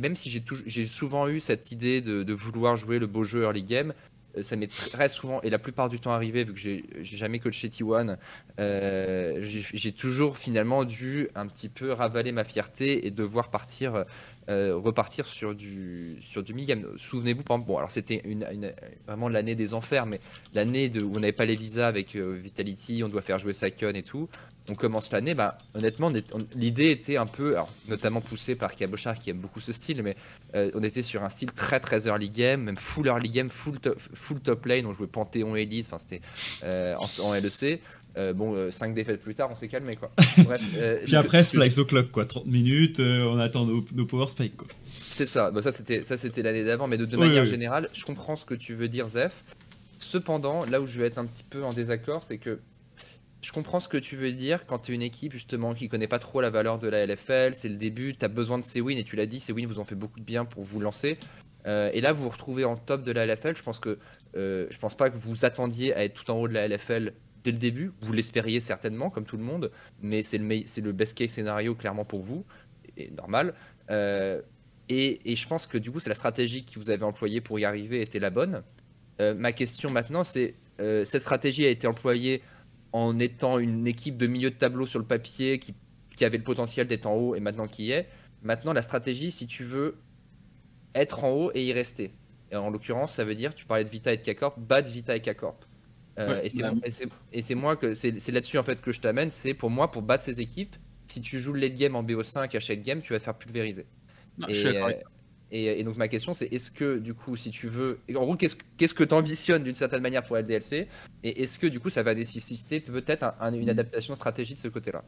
même si j'ai souvent eu cette idée de, vouloir jouer le beau jeu early game, euh, ça m'est très souvent, et la plupart du temps arrivé, vu que j'ai jamais coaché T1, j'ai toujours finalement dû un petit peu ravaler ma fierté et devoir partir euh, repartir sur du, sur du mid-game. Souvenez-vous, bon, alors c'était vraiment l'année des enfers, mais l'année où on n'avait pas les visas avec euh, Vitality, on doit faire jouer Sakon et tout. On commence l'année, bah, honnêtement, l'idée était un peu, notamment poussée par Cabochard qui aime beaucoup ce style, mais euh, on était sur un style très très early game, même full early game, full, full top lane. On jouait Panthéon Elise, enfin c'était en, LEC. Euh, bon, 5 euh, défaites plus tard, on s'est calmé quoi. Euh, Puis après, Splice au clock quoi, 30 minutes, on attend nos, power spike quoi. C'est ça, bah, ça c'était ça c'était l'année d'avant, mais de, manière générale, je comprends ce que tu veux dire, Zef. Cependant, là où je vais être un petit peu en désaccord, c'est que je comprends ce que tu veux dire quand tu es une équipe justement qui connaît pas trop la valeur de la LFL, c'est le début, tu as besoin de ces wins et tu l'as dit, ces wins vous ont fait beaucoup de bien pour vous lancer. et là, vous vous retrouvez en top de la LFL. Je pense que je pense pas que vous attendiez à être tout en haut de la LFL dès le début. Vous l'espériez certainement, comme tout le monde, mais c'est le, le best case scénario clairement pour vous, et normal. Euh, et, je pense que du coup, c'est la stratégie que vous avez employée pour y arriver était la bonne. Euh, ma question maintenant, c'est euh, cette stratégie a été employée en étant une équipe de milieu de tableau sur le papier qui, qui avait le potentiel d'être en haut et maintenant qui est. Maintenant, la stratégie, si tu veux être en haut et y rester. Et en l'occurrence, ça veut dire, tu parlais de Vita et de K-Corp, battre Vita et K-Corp. Euh, et c'est moi que c'est là-dessus en fait que je t'amène. C'est pour moi pour battre ces équipes. Si tu joues le late game en BO5 à chaque game, tu vas te faire pulvériser. Euh, et, et, donc ma question c'est est-ce que du coup si tu veux, en gros qu'est-ce qu'est-ce que tu ambitionnes d'une certaine manière pour LDLC et est-ce que du coup ça va nécessiter peut-être une adaptation stratégique de ce côté-là?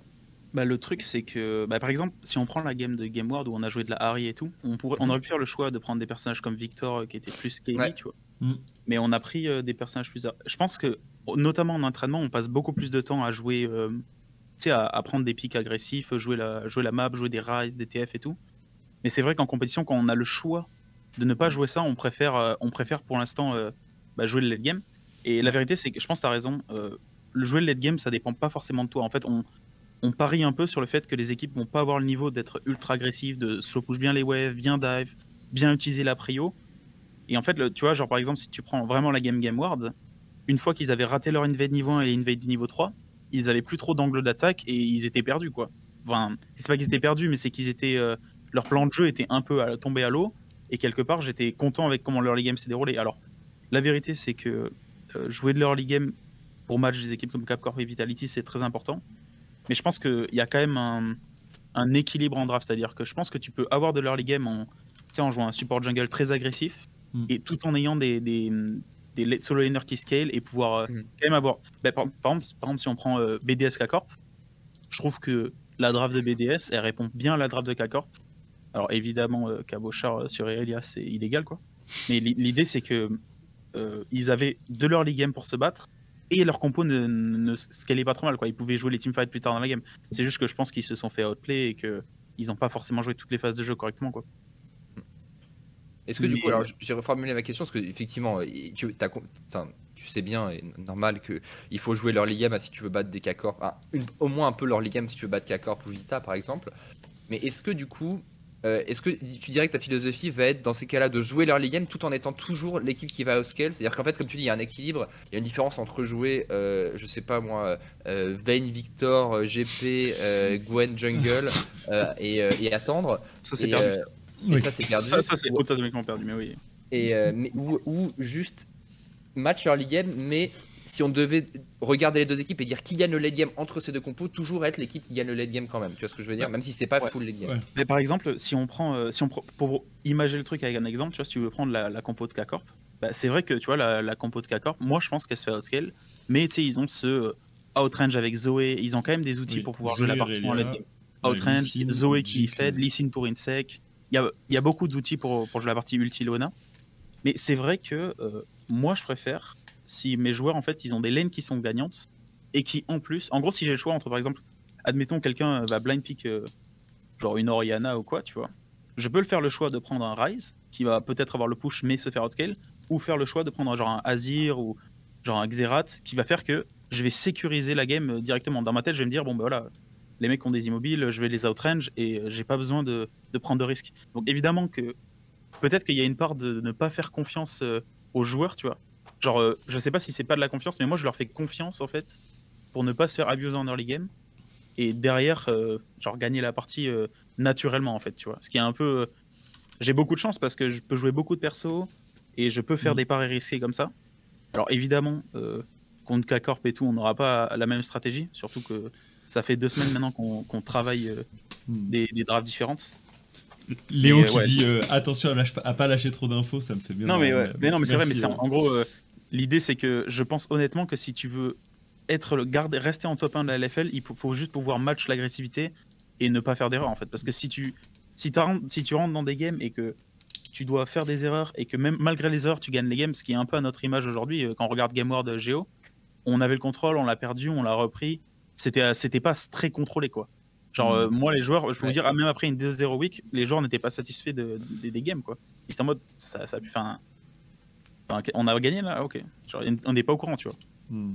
Bah, le truc, c'est que, bah, par exemple, si on prend la game de Game World où on a joué de la Harry et tout, on, pourrait, on aurait pu faire le choix de prendre des personnages comme Victor euh, qui était plus scaly, tu vois. Mm. Mais on a pris euh, des personnages plus. Je pense que, notamment en entraînement, on passe beaucoup plus de temps à jouer, euh, sais, à, prendre des pics agressifs, jouer la, jouer la map, jouer des Rise, des TF et tout. Mais c'est vrai qu'en compétition, quand on a le choix de ne pas jouer ça, on préfère, on préfère pour l'instant bah, jouer le late game. Et la vérité, c'est que je pense que tu as raison. le jouer le late game, ça dépend pas forcément de toi. En fait, on, on parie un peu sur le fait que les équipes vont pas avoir le niveau d'être ultra agressif, de slow push bien les waves, bien dive, bien utiliser la prio. Et en fait, le, tu vois, genre par exemple, si tu prends vraiment la game Game Ward, une fois qu'ils avaient raté leur invade niveau 1 et invade du niveau 3, ils avaient plus trop d'angle d'attaque et ils étaient perdus quoi. Enfin, c'est pas qu'ils étaient perdus, mais c'est qu'ils étaient euh, leur plan de jeu était un peu tombé à l'eau et quelque part j'étais content avec comment leur game s'est déroulé. Alors, la vérité c'est que euh, jouer de l'early game pour match des équipes comme Capcorp et Vitality c'est très important. Mais je pense qu'il y a quand même un, équilibre en draft. C'est-à-dire que je pense que tu peux avoir de l'early game en, en jouant un support jungle très agressif mm. et tout en ayant des, des, des solo laners qui scale et pouvoir euh, mm. quand même avoir. Bah, par, exemple, par, exemple, si on prend euh, BDS K-Corp, je trouve que la draft de BDS, elle répond bien à la draft de K-Corp. Alors évidemment, euh, Cabochard sur Elia, c'est illégal quoi. Mais l'idée, c'est que ils avaient de l'early game pour se battre et leur compo ne, ne pas trop mal. Quoi. Ils pouvaient jouer les teamfights plus tard dans la game. C'est juste que je pense qu'ils se sont fait outplay et qu'ils n'ont pas forcément joué toutes les phases de jeu correctement. Quoi. Est-ce que du coup, alors j'ai reformulé ma question parce que effectivement, tu, tu sais bien, et normal qu'il faut jouer leur game si tu veux battre des K-Corp, au moins un peu leur game si tu veux battre K-Corp ou Vita par exemple. Mais est-ce que du coup, euh, est-ce que tu dirais que ta philosophie va être dans ces cas-là de jouer l'early game tout en étant toujours l'équipe qui va au scale? C'est-à-dire qu'en fait, comme tu dis, il y a un équilibre, il y a une différence entre jouer, euh, je sais pas moi, euh, Vayne, Victor, GP, Gwen, Jungle et, attendre. Ça c'est perdu. Ça c'est perdu. Ça, c'est totalement perdu, mais oui. Et, ou, ou, juste match early game, mais si on devait regarder les deux équipes et dire qui gagne le late game entre ces deux compos, toujours être l'équipe qui gagne le late game quand même. Tu vois ce que je veux dire Même si c'est pas full late game. Mais par exemple, si on prend, euh, si on pour imaginer le truc avec un exemple, tu vois, si tu veux prendre la, compo de K-Corp, bah, c'est vrai que tu vois, la, compo de K-Corp, moi je pense qu'elle se fait outscale, mais tu sais, ils ont ce outrange avec Zoé, ils ont quand même des outils pour pouvoir jouer la partie en late game. Outrange, Zoé qui fait, Lysine pour Insec. Il y a, y a, beaucoup d'outils pour, jouer la partie Ultilona. Mais c'est vrai que moi, je préfère si mes joueurs, en fait, ils ont des lanes qui sont gagnantes et qui, en plus, en gros, si j'ai le choix entre, par exemple, admettons, quelqu'un va blind pick, genre une Oriana ou quoi, tu vois, je peux le faire le choix de prendre un Rise, qui va peut-être avoir le push mais se faire outscale, ou faire le choix de prendre genre un Azir ou genre un Xerath, qui va faire que je vais sécuriser la game directement. Dans ma tête, je vais me dire, bon, ben voilà, les mecs ont des immobiles, je vais les outrange et j'ai pas besoin de, de, prendre de risques. Donc évidemment que peut-être qu'il y a une part de ne pas faire confiance aux joueurs, tu vois. Genre, euh, je sais pas si c'est pas de la confiance, mais moi je leur fais confiance en fait pour ne pas se faire abuser en early game et derrière, euh, genre gagner la partie euh, naturellement en fait, tu vois. Ce qui est un peu. J'ai beaucoup de chance parce que je peux jouer beaucoup de persos et je peux faire mm. des paris risqués comme ça. Alors évidemment, contre K-Corp et tout, on n'aura pas la même stratégie, surtout que ça fait deux semaines maintenant qu'on travaille mm. des, des drafts différentes. Léo qui dit euh, attention à, à, pas lâcher trop d'infos, ça me fait bien. Non, mais, mais non, mais c'est vrai, mais en, gros, euh, l'idée c'est que je pense honnêtement que si tu veux être le garde, rester en top 1 de la LFL, il faut juste pouvoir match l'agressivité et ne pas faire d'erreur en fait. Parce que si tu, si, si tu rentres dans des games et que tu dois faire des erreurs et que même malgré les erreurs, tu gagnes les games, ce qui est un peu à notre image aujourd'hui, euh, quand on regarde Game World Geo, on avait le contrôle, on l'a perdu, on l'a repris. C'était, c'était pas très contrôlé quoi. Genre, euh, moi, les joueurs, je peux vous dire, ah, même après une 2-0 week, les joueurs n'étaient pas satisfaits de, des games, quoi. Ils étaient en mode, ça, ça a pu faire on a gagné là Ok. Genre, on n'est pas au courant, tu vois. Hmm.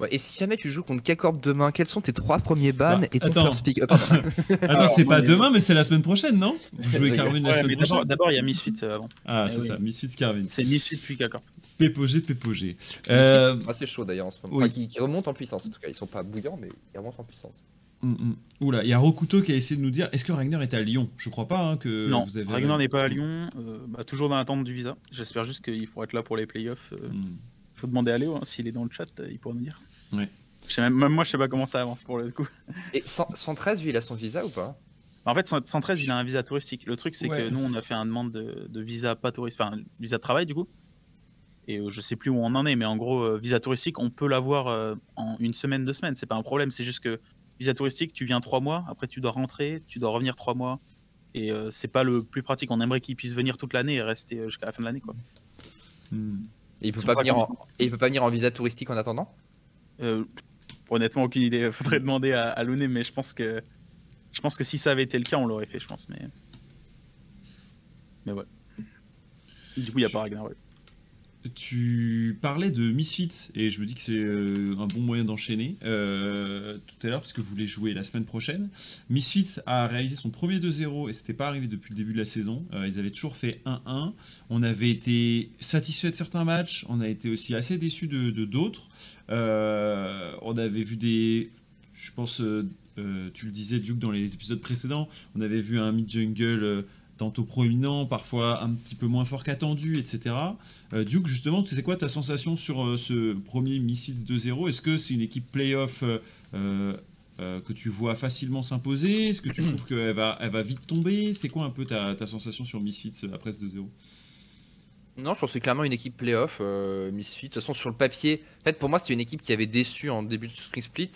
Ouais, et si jamais tu joues contre K-Corp demain, quels sont tes trois premiers bans bah, et ton attends. first pick? Oh, Attends, c'est pas demain, mais c'est la semaine prochaine, non? Vous jouez Carvin la semaine prochaine D'abord, il y a Misfit euh, avant. Ah, c'est ça, Misfit Carvin. C'est Misfit puis K-Corp. Pépogé, Pépogé. Euh... assez chaud d'ailleurs en ce moment. qui, qui remontent en puissance en tout cas. Ils sont pas bouillants, mais ils remontent en puissance. Mm, mm. Oula, il y a Rokuto qui a essayé de nous dire est-ce que Ragnar est à Lyon? Je crois pas hein, que non, vous avez. Ragnar n'est pas à Lyon, euh, bah, toujours dans l'attente du visa. J'espère juste qu'il pourra être là pour les playoffs. Il euh. mm. Faut demander à Léo, hein, s'il est dans le chat, il pourra nous dire. Ouais. Même, moi, je sais pas comment ça avance pour le coup. Et 113, lui, il a son visa ou pas? En fait, 113, il a un visa touristique. Le truc, c'est que nous, on a fait une demande de, visa pas touristique, enfin, visa de travail du coup. Et euh, je sais plus où on en est, mais en gros, visa touristique, on peut l'avoir en une semaine, deux semaines. C'est pas un problème, c'est juste que visa touristique, tu viens trois mois, après tu dois rentrer, tu dois revenir trois mois. Et euh, c'est pas le plus pratique. On aimerait qu'il puisse venir toute l'année et rester euh, jusqu'à la fin de l'année. Quoi. Hmm. Et il peut pas venir en... il peut pas venir en visa touristique en attendant? Euh, Honnêtement, aucune idée. Faudrait demander à, à mais je pense que je pense que si ça avait été le cas, on l'aurait fait, je pense. Mais mais ouais. Du coup, il y a pas Ragnar. Ouais. Tu parlais de Misfits et je me dis que c'est euh, un bon moyen d'enchaîner euh, tout à l'heure parce que vous voulez jouer la semaine prochaine. Misfits a réalisé son premier 2-0 et c'était pas arrivé depuis le début de la saison. Euh, ils avaient toujours fait 1-1. On avait été satisfait de certains matchs, on a été aussi assez déçu de d'autres. on avait vu des, je pense, tu le disais Duke dans les épisodes précédents, on avait vu un mid jungle tantôt proéminent, parfois un petit peu moins fort qu'attendu, etc. Euh, Duke, justement, c'est quoi ta sensation sur euh, ce premier Misfits 2-0 Est-ce que c'est une équipe playoff euh, que tu vois facilement s'imposer? Est-ce que tu trouves qu'elle va, elle va vite tomber? C'est quoi un peu ta, sensation sur Misfits après ce 2-0 non, je pense que c'est clairement une équipe playoff, Misfits. De toute façon, sur le papier, en fait, pour moi, c'était une équipe qui avait déçu en début de Spring Split,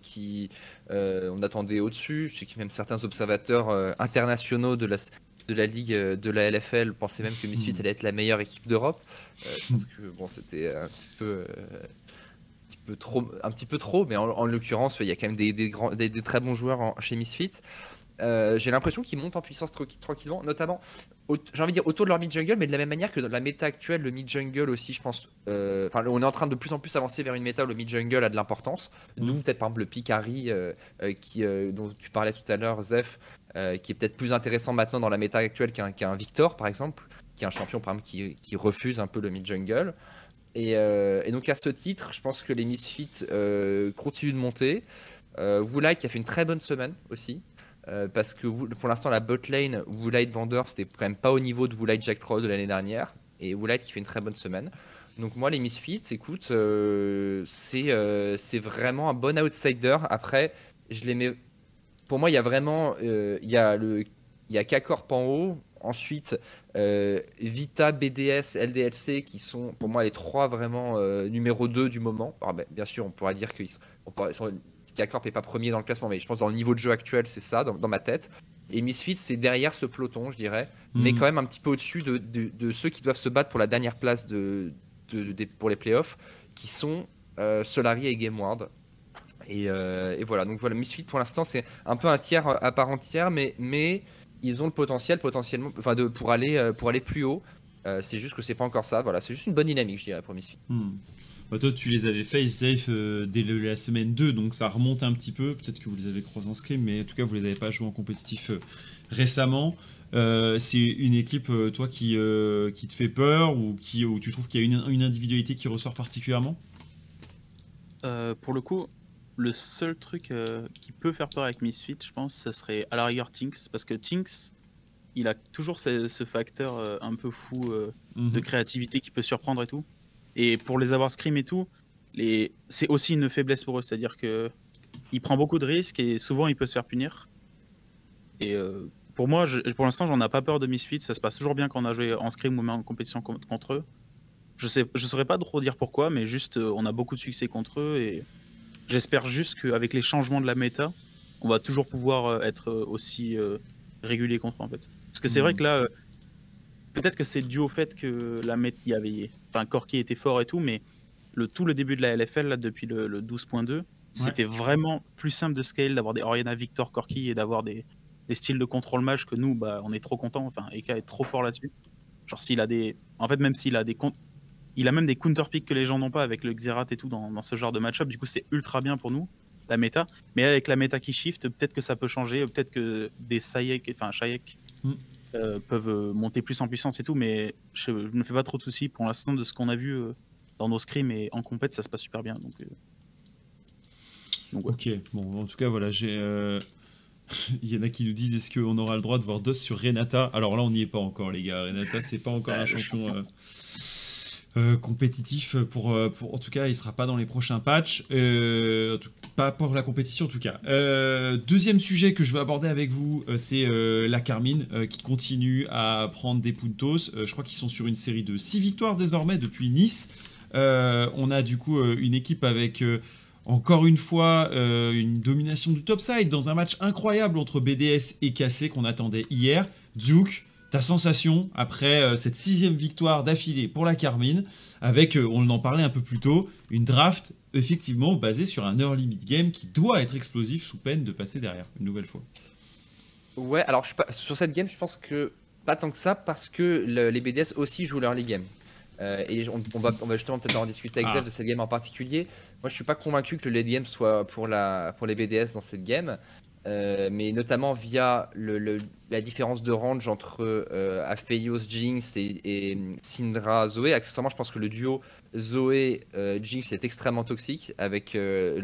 qui on attendait au-dessus. Je sais que même certains observateurs internationaux de la, de la ligue euh, de la LFL pensait même que Misfits hmm. allait être la meilleure équipe d'Europe. Euh, que bon, c'était un petit peu. Euh, un petit peu trop, un petit peu trop, mais en, l'occurrence, il y a quand même des, des, grands, des, très bons joueurs chez Misfits. j'ai l'impression qu'ils montent en puissance tranquillement, notamment, j'ai envie de dire autour de leur mid-jungle, mais de la même manière que dans la méta actuelle, le mid-jungle aussi, je pense. Enfin, on est en train de plus en plus avancer vers une méta où le mid-jungle a de l'importance. Nous, hmm. peut-être par exemple le Picari, qui, dont tu parlais tout à l'heure, Zef, euh, qui est peut-être plus intéressant maintenant dans la méta actuelle qu'un Victor, par exemple, qui est un champion par exemple, qui, qui refuse un peu le mid-jungle. Et, euh, et, donc à ce titre, je pense que les Misfits euh, continuent de monter. Euh, qui a fait une très bonne semaine aussi. parce que pour l'instant, la bot lane, Woolite Vendor, c'était quand même pas au niveau de Woolite Jack Troll de l'année dernière. Et Woolite qui fait une très bonne semaine. Donc moi, les Misfits, écoute, c'est vraiment un bon outsider. Après, je les mets pour moi, il y a vraiment, euh, il y a le, il y a K-Corp en haut. Ensuite, euh, Vita, BDS, LDLC qui sont pour moi les trois vraiment euh, numéro 2 du moment. Alors, ben, bien sûr, on pourrait dire sont, K-Corp est pas premier dans le classement, mais je pense dans le niveau de jeu actuel, c'est ça, dans, ma tête. Et Misfits, c'est derrière ce peloton, je dirais, mais hmm. quand même un petit peu au-dessus de, de, ceux qui doivent se battre pour la dernière place de, pour les playoffs, qui sont euh, Solari et GameWard. Et, euh, et, voilà, donc voilà, Misfits pour l'instant, c'est un peu un tiers à part entière, mais, mais ils ont le potentiel potentiellement, enfin de, pour, aller, euh, pour aller plus haut. c'est juste que c'est pas encore ça. Voilà, c'est juste une bonne dynamique, je dirais, pour Misfits. Hmm. Bah, toi, tu les avais face safe euh, dès la semaine 2, donc ça remonte un petit peu. Peut-être que vous les avez croisés en scrim, mais en tout cas, vous les avez pas joués en compétitif euh, récemment. Euh, c'est une équipe, toi, qui, qui te fait peur ou qui, où tu trouves qu'il y a une, une, individualité qui ressort particulièrement? Pour le coup, le seul truc qui peut faire peur avec Misfit, je pense, ça serait à la rigueur Tinks, parce que Tinks, il a toujours ce, facteur un peu fou de mhm. créativité qui peut surprendre et tout. Et pour les avoir scrim et tout, les... c'est aussi une faiblesse pour eux. C'est-à-dire que il prend beaucoup de risques et souvent il peut se faire punir. Et euh, pour moi, pour l'instant, j'en ai pas peur de Misfit. Ça se passe toujours bien quand on a joué en scrim ou même en compétition contre eux. Je sais, je saurais pas trop dire pourquoi, mais juste euh, on a beaucoup de succès contre eux et j'espère juste qu'avec les changements de la méta, on va toujours pouvoir euh, être aussi régulier contre en fait. Parce que c'est vrai mmh. que là, peut-être que c'est dû au fait que la méta y avait enfin Corky était fort et tout, mais le tout le début de la LFL là depuis le, 12.2, c'était vraiment plus simple de scale d'avoir des Oriana Victor Corky et d'avoir des, styles de contrôle match que nous, bah, on est trop content. Enfin, Eka est trop fort là-dessus. Genre s'il a des, en fait même s'il a des il a même des counter picks que les gens n'ont pas avec le Xerath et tout dans, ce genre de match-up. Du coup, c'est ultra bien pour nous la méta. Mais avec la méta qui shift, peut-être que ça peut changer. Peut-être que des Sayek, enfin Shayek, mm. Euh, peuvent euh, monter plus en puissance et tout, mais je, ne me fais pas trop de soucis pour l'instant de ce qu'on a vu euh, dans nos scrims et en compète, ça se passe super bien. Donc, Ok, bon, en tout cas, voilà, j'ai. Il y en a qui nous disent est-ce qu'on aura le droit de voir DOS sur Renata? Alors là, on n'y est pas encore, les gars. Renata, c'est pas encore un champion. Euh, compétitif pour, euh, pour, en tout cas il sera pas dans les prochains patchs euh, pas pour la compétition en tout cas. Deuxième sujet que je veux aborder avec vous c'est la Carmine qui continue à prendre des puntos. Je crois qu'ils sont sur une série de 6 victoires désormais depuis Nice. On a du coup une équipe avec encore une fois, une domination du topside dans un match incroyable entre BDS et KC qu'on attendait hier. Zouk, ta sensation après euh, cette sixième victoire d'affilée pour la Carmine, avec, euh, on en parlait un peu plus tôt, une draft effectivement basée sur un early mid game qui doit être explosif sous peine de passer derrière une nouvelle fois. Ouais, alors je, sur cette game, je pense que pas tant que ça parce que les BDS aussi jouent leur early game. Euh, et on, va, on, va, justement peut-être en discuter avec ah. Zef de cette game en particulier. Moi, je suis pas convaincu que le late game soit pour, la, pour les BDS dans cette game. Euh, mais notamment via la différence de range entre euh, Jinx et, Syndra Zoé. Accessoirement, je pense que le duo Zoé euh, Jinx est extrêmement toxique avec euh,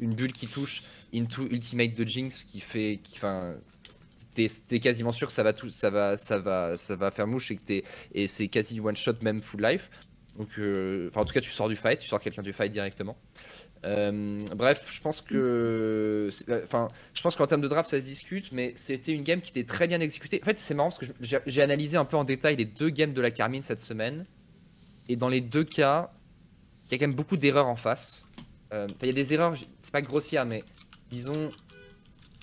une bulle qui touche into ultimate de Jinx qui fait, t'es es quasiment sûr que ça va faire mouche et que es, et c'est quasi one shot même full life. Donc, en tout cas, tu sors du fight, tu sors quelqu'un du fight directement. Euh, bref, je pense que, enfin, je pense qu'en termes de draft, ça se discute, mais c'était une game qui était très bien exécutée. En fait, c'est marrant parce que j'ai analysé un peu en détail les deux games de la Carmine cette semaine, et dans les deux cas, il y a quand même beaucoup d'erreurs en face. Euh, il y a des erreurs, c'est pas grossière, mais disons,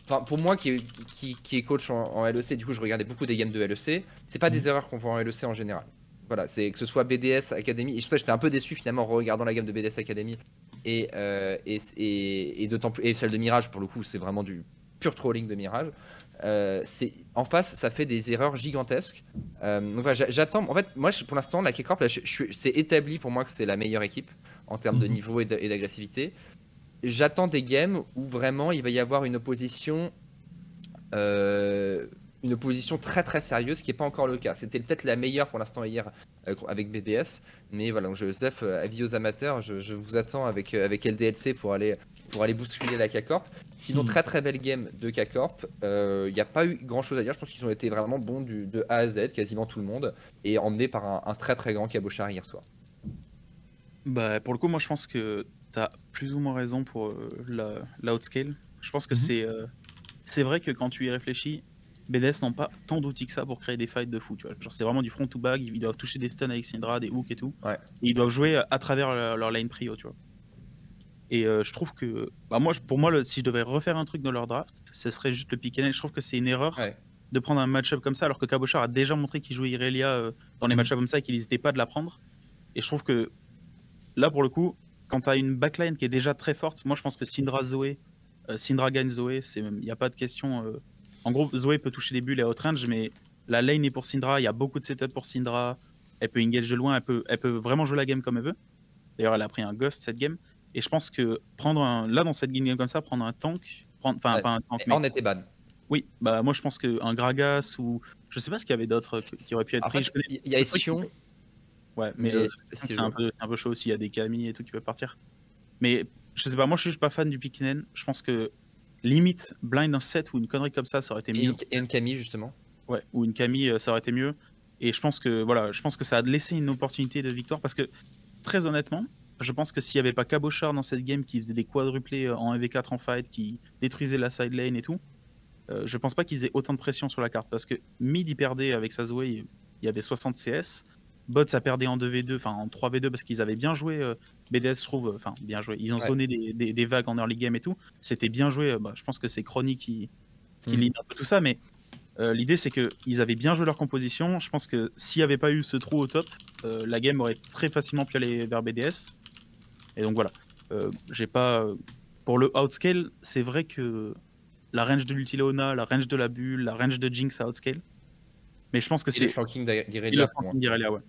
enfin, pour moi qui, qui, qui est coach en, LEC, du coup, je regardais beaucoup des games de LEC. C'est pas des mhm. erreurs qu'on voit en LEC en général. Voilà, c'est que ce soit BDS Academy, et pour ça j'étais un peu déçu finalement en regardant la gamme de BDS Academy et, euh, et, et, d'autant plus et celle de Mirage pour le coup c'est vraiment du pur trolling de Mirage. Euh, c'est en face ça fait des erreurs gigantesques. Euh, donc voilà, j'attends en fait moi pour l'instant la K-Corp c'est établi pour moi que c'est la meilleure équipe en termes de mhm. niveau et d'agressivité. J'attends des games où vraiment il va y avoir une opposition une opposition très très sérieuse, ce qui n'est pas encore le cas. C'était peut-être la meilleure pour l'instant hier euh, avec BDS, mais voilà, Joseph, euh, avis aux amateurs, je, vous attends avec, euh, avec LDLC pour aller, pour aller bousculer la K-Corp. Sinon, hmm. très très belle game de K-Corp. Il n'y a pas eu grand chose à dire. Je pense qu'ils ont été vraiment bons du, de A à Z, quasiment tout le monde, et emmenés par un, très très grand cabochard hier soir. Bah, pour le coup, moi je pense que tu as plus ou moins raison pour l'outscale. Je pense que hmm. c'est c'est vrai que quand tu y réfléchis, BDS n'ont pas tant d'outils que ça pour créer des fights de fou, tu vois. Genre, c'est vraiment du front to back, ils doivent toucher des stuns avec Syndra, des hooks et tout. Et ils doivent jouer à travers leur, lane prio, tu vois. Et euh, je trouve que, bah, moi, pour moi, le- si je devais refaire un truc dans leur draft, ce serait juste le pick and. Je trouve que c'est une erreur Ouais. de prendre un match-up comme ça, alors que Cabochard a déjà montré qu'il jouait Irelia euh, dans les Mhm. match-up comme ça et qu'il n'hésitait pas de la prendre. Et je trouve que là, pour le coup, quand tu as une backline qui est déjà très forte, moi je pense que Syndra Zoé, euh, Syndra gagne Zoé, il n'y a pas de question. euh. En gros, Zoé peut toucher des bulles et outrange, mais la lane est pour Syndra, il y a beaucoup de setup pour Syndra, elle peut engage de loin, elle peut, elle peut vraiment jouer la game comme elle veut. D'ailleurs, elle a pris un ghost cette game. Et je pense que prendre un, là dans cette game comme ça, prendre un tank, prendre, enfin Ouais. pas un tank, mais on était ban. oui, bah moi je pense qu'un Gragas ou je sais pas ce qu'il y avait d'autres qui- auraient pu être pris. il y a Sion, qui- Ouais, mais, mais euh, c'est un, peu, un peu chaud s'il y a des Camille et tout qui peuvent partir. Mais je sais pas, moi je suis pas fan du Pikinen. Je pense que limite blind un set ou une connerie comme ça, ça aurait été mieux. et une Camille justement. Ouais, ou une Camille, euh, ça aurait été mieux. Et je pense que voilà, je pense que ça a laissé une opportunité de victoire parce que très honnêtement, je pense que s'il n'y avait pas Cabochard dans cette game qui faisait des quadruplés euh, en MV4 en fight, qui détruisait la side lane et tout, euh, je pense pas qu'ils aient autant de pression sur la carte parce que mid il perdait avec sa Zoé, il y avait 60 CS. Bot ça perdait en 2v2, enfin en 3v2 parce qu'ils avaient bien joué. euh, BDS je trouve, euh, enfin bien joué. Ils ont Ouais. zoné des, des- des vagues en early game et tout. C'était bien joué. euh, bah, je pense que c'est Chrony qui, qui lead un peu tout ça, mais euh, l'idée c'est que ils avaient bien joué leur composition. Je pense que s'il n'y avait pas eu ce trou au top, euh, la game aurait très facilement pu aller vers BDS. Et donc voilà. J'ai pas. Pour le outscale, c'est vrai que la range de l'Utileona, la range de la bulle, la range de Jinx à outscale. Mais je pense que c'est. la flanking d'Irelia, ouais.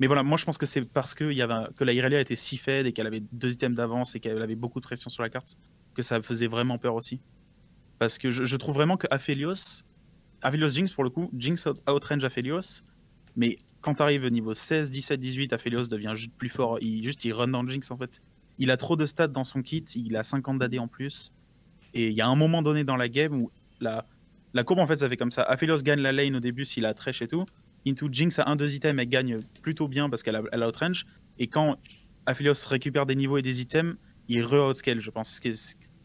Mais voilà, moi je pense que c'est parce que, y avait que la Irelia était si faible et qu'elle avait deux items d'avance et qu'elle avait beaucoup de pression sur la carte, que ça faisait vraiment peur aussi. Parce que je, trouve vraiment que Aphelios, Aphelios Jinx pour le coup, Jinx out- outrange Aphelios, mais quand tu arrives au niveau 16, 17, 18, Aphelios devient juste plus fort. Il, juste il run dans Jinx en fait. Il a trop de stats dans son kit, il a 50 d'AD en plus. Et il y a un moment donné dans la game où la, la courbe en fait ça fait comme ça. Aphelios gagne la lane au début s'il a Thresh et tout. Into Jinx a un deux items, elle gagne plutôt bien parce qu'elle a, elle outrange. Et quand Aphelios récupère des niveaux et des items, il re-outscale, je pense.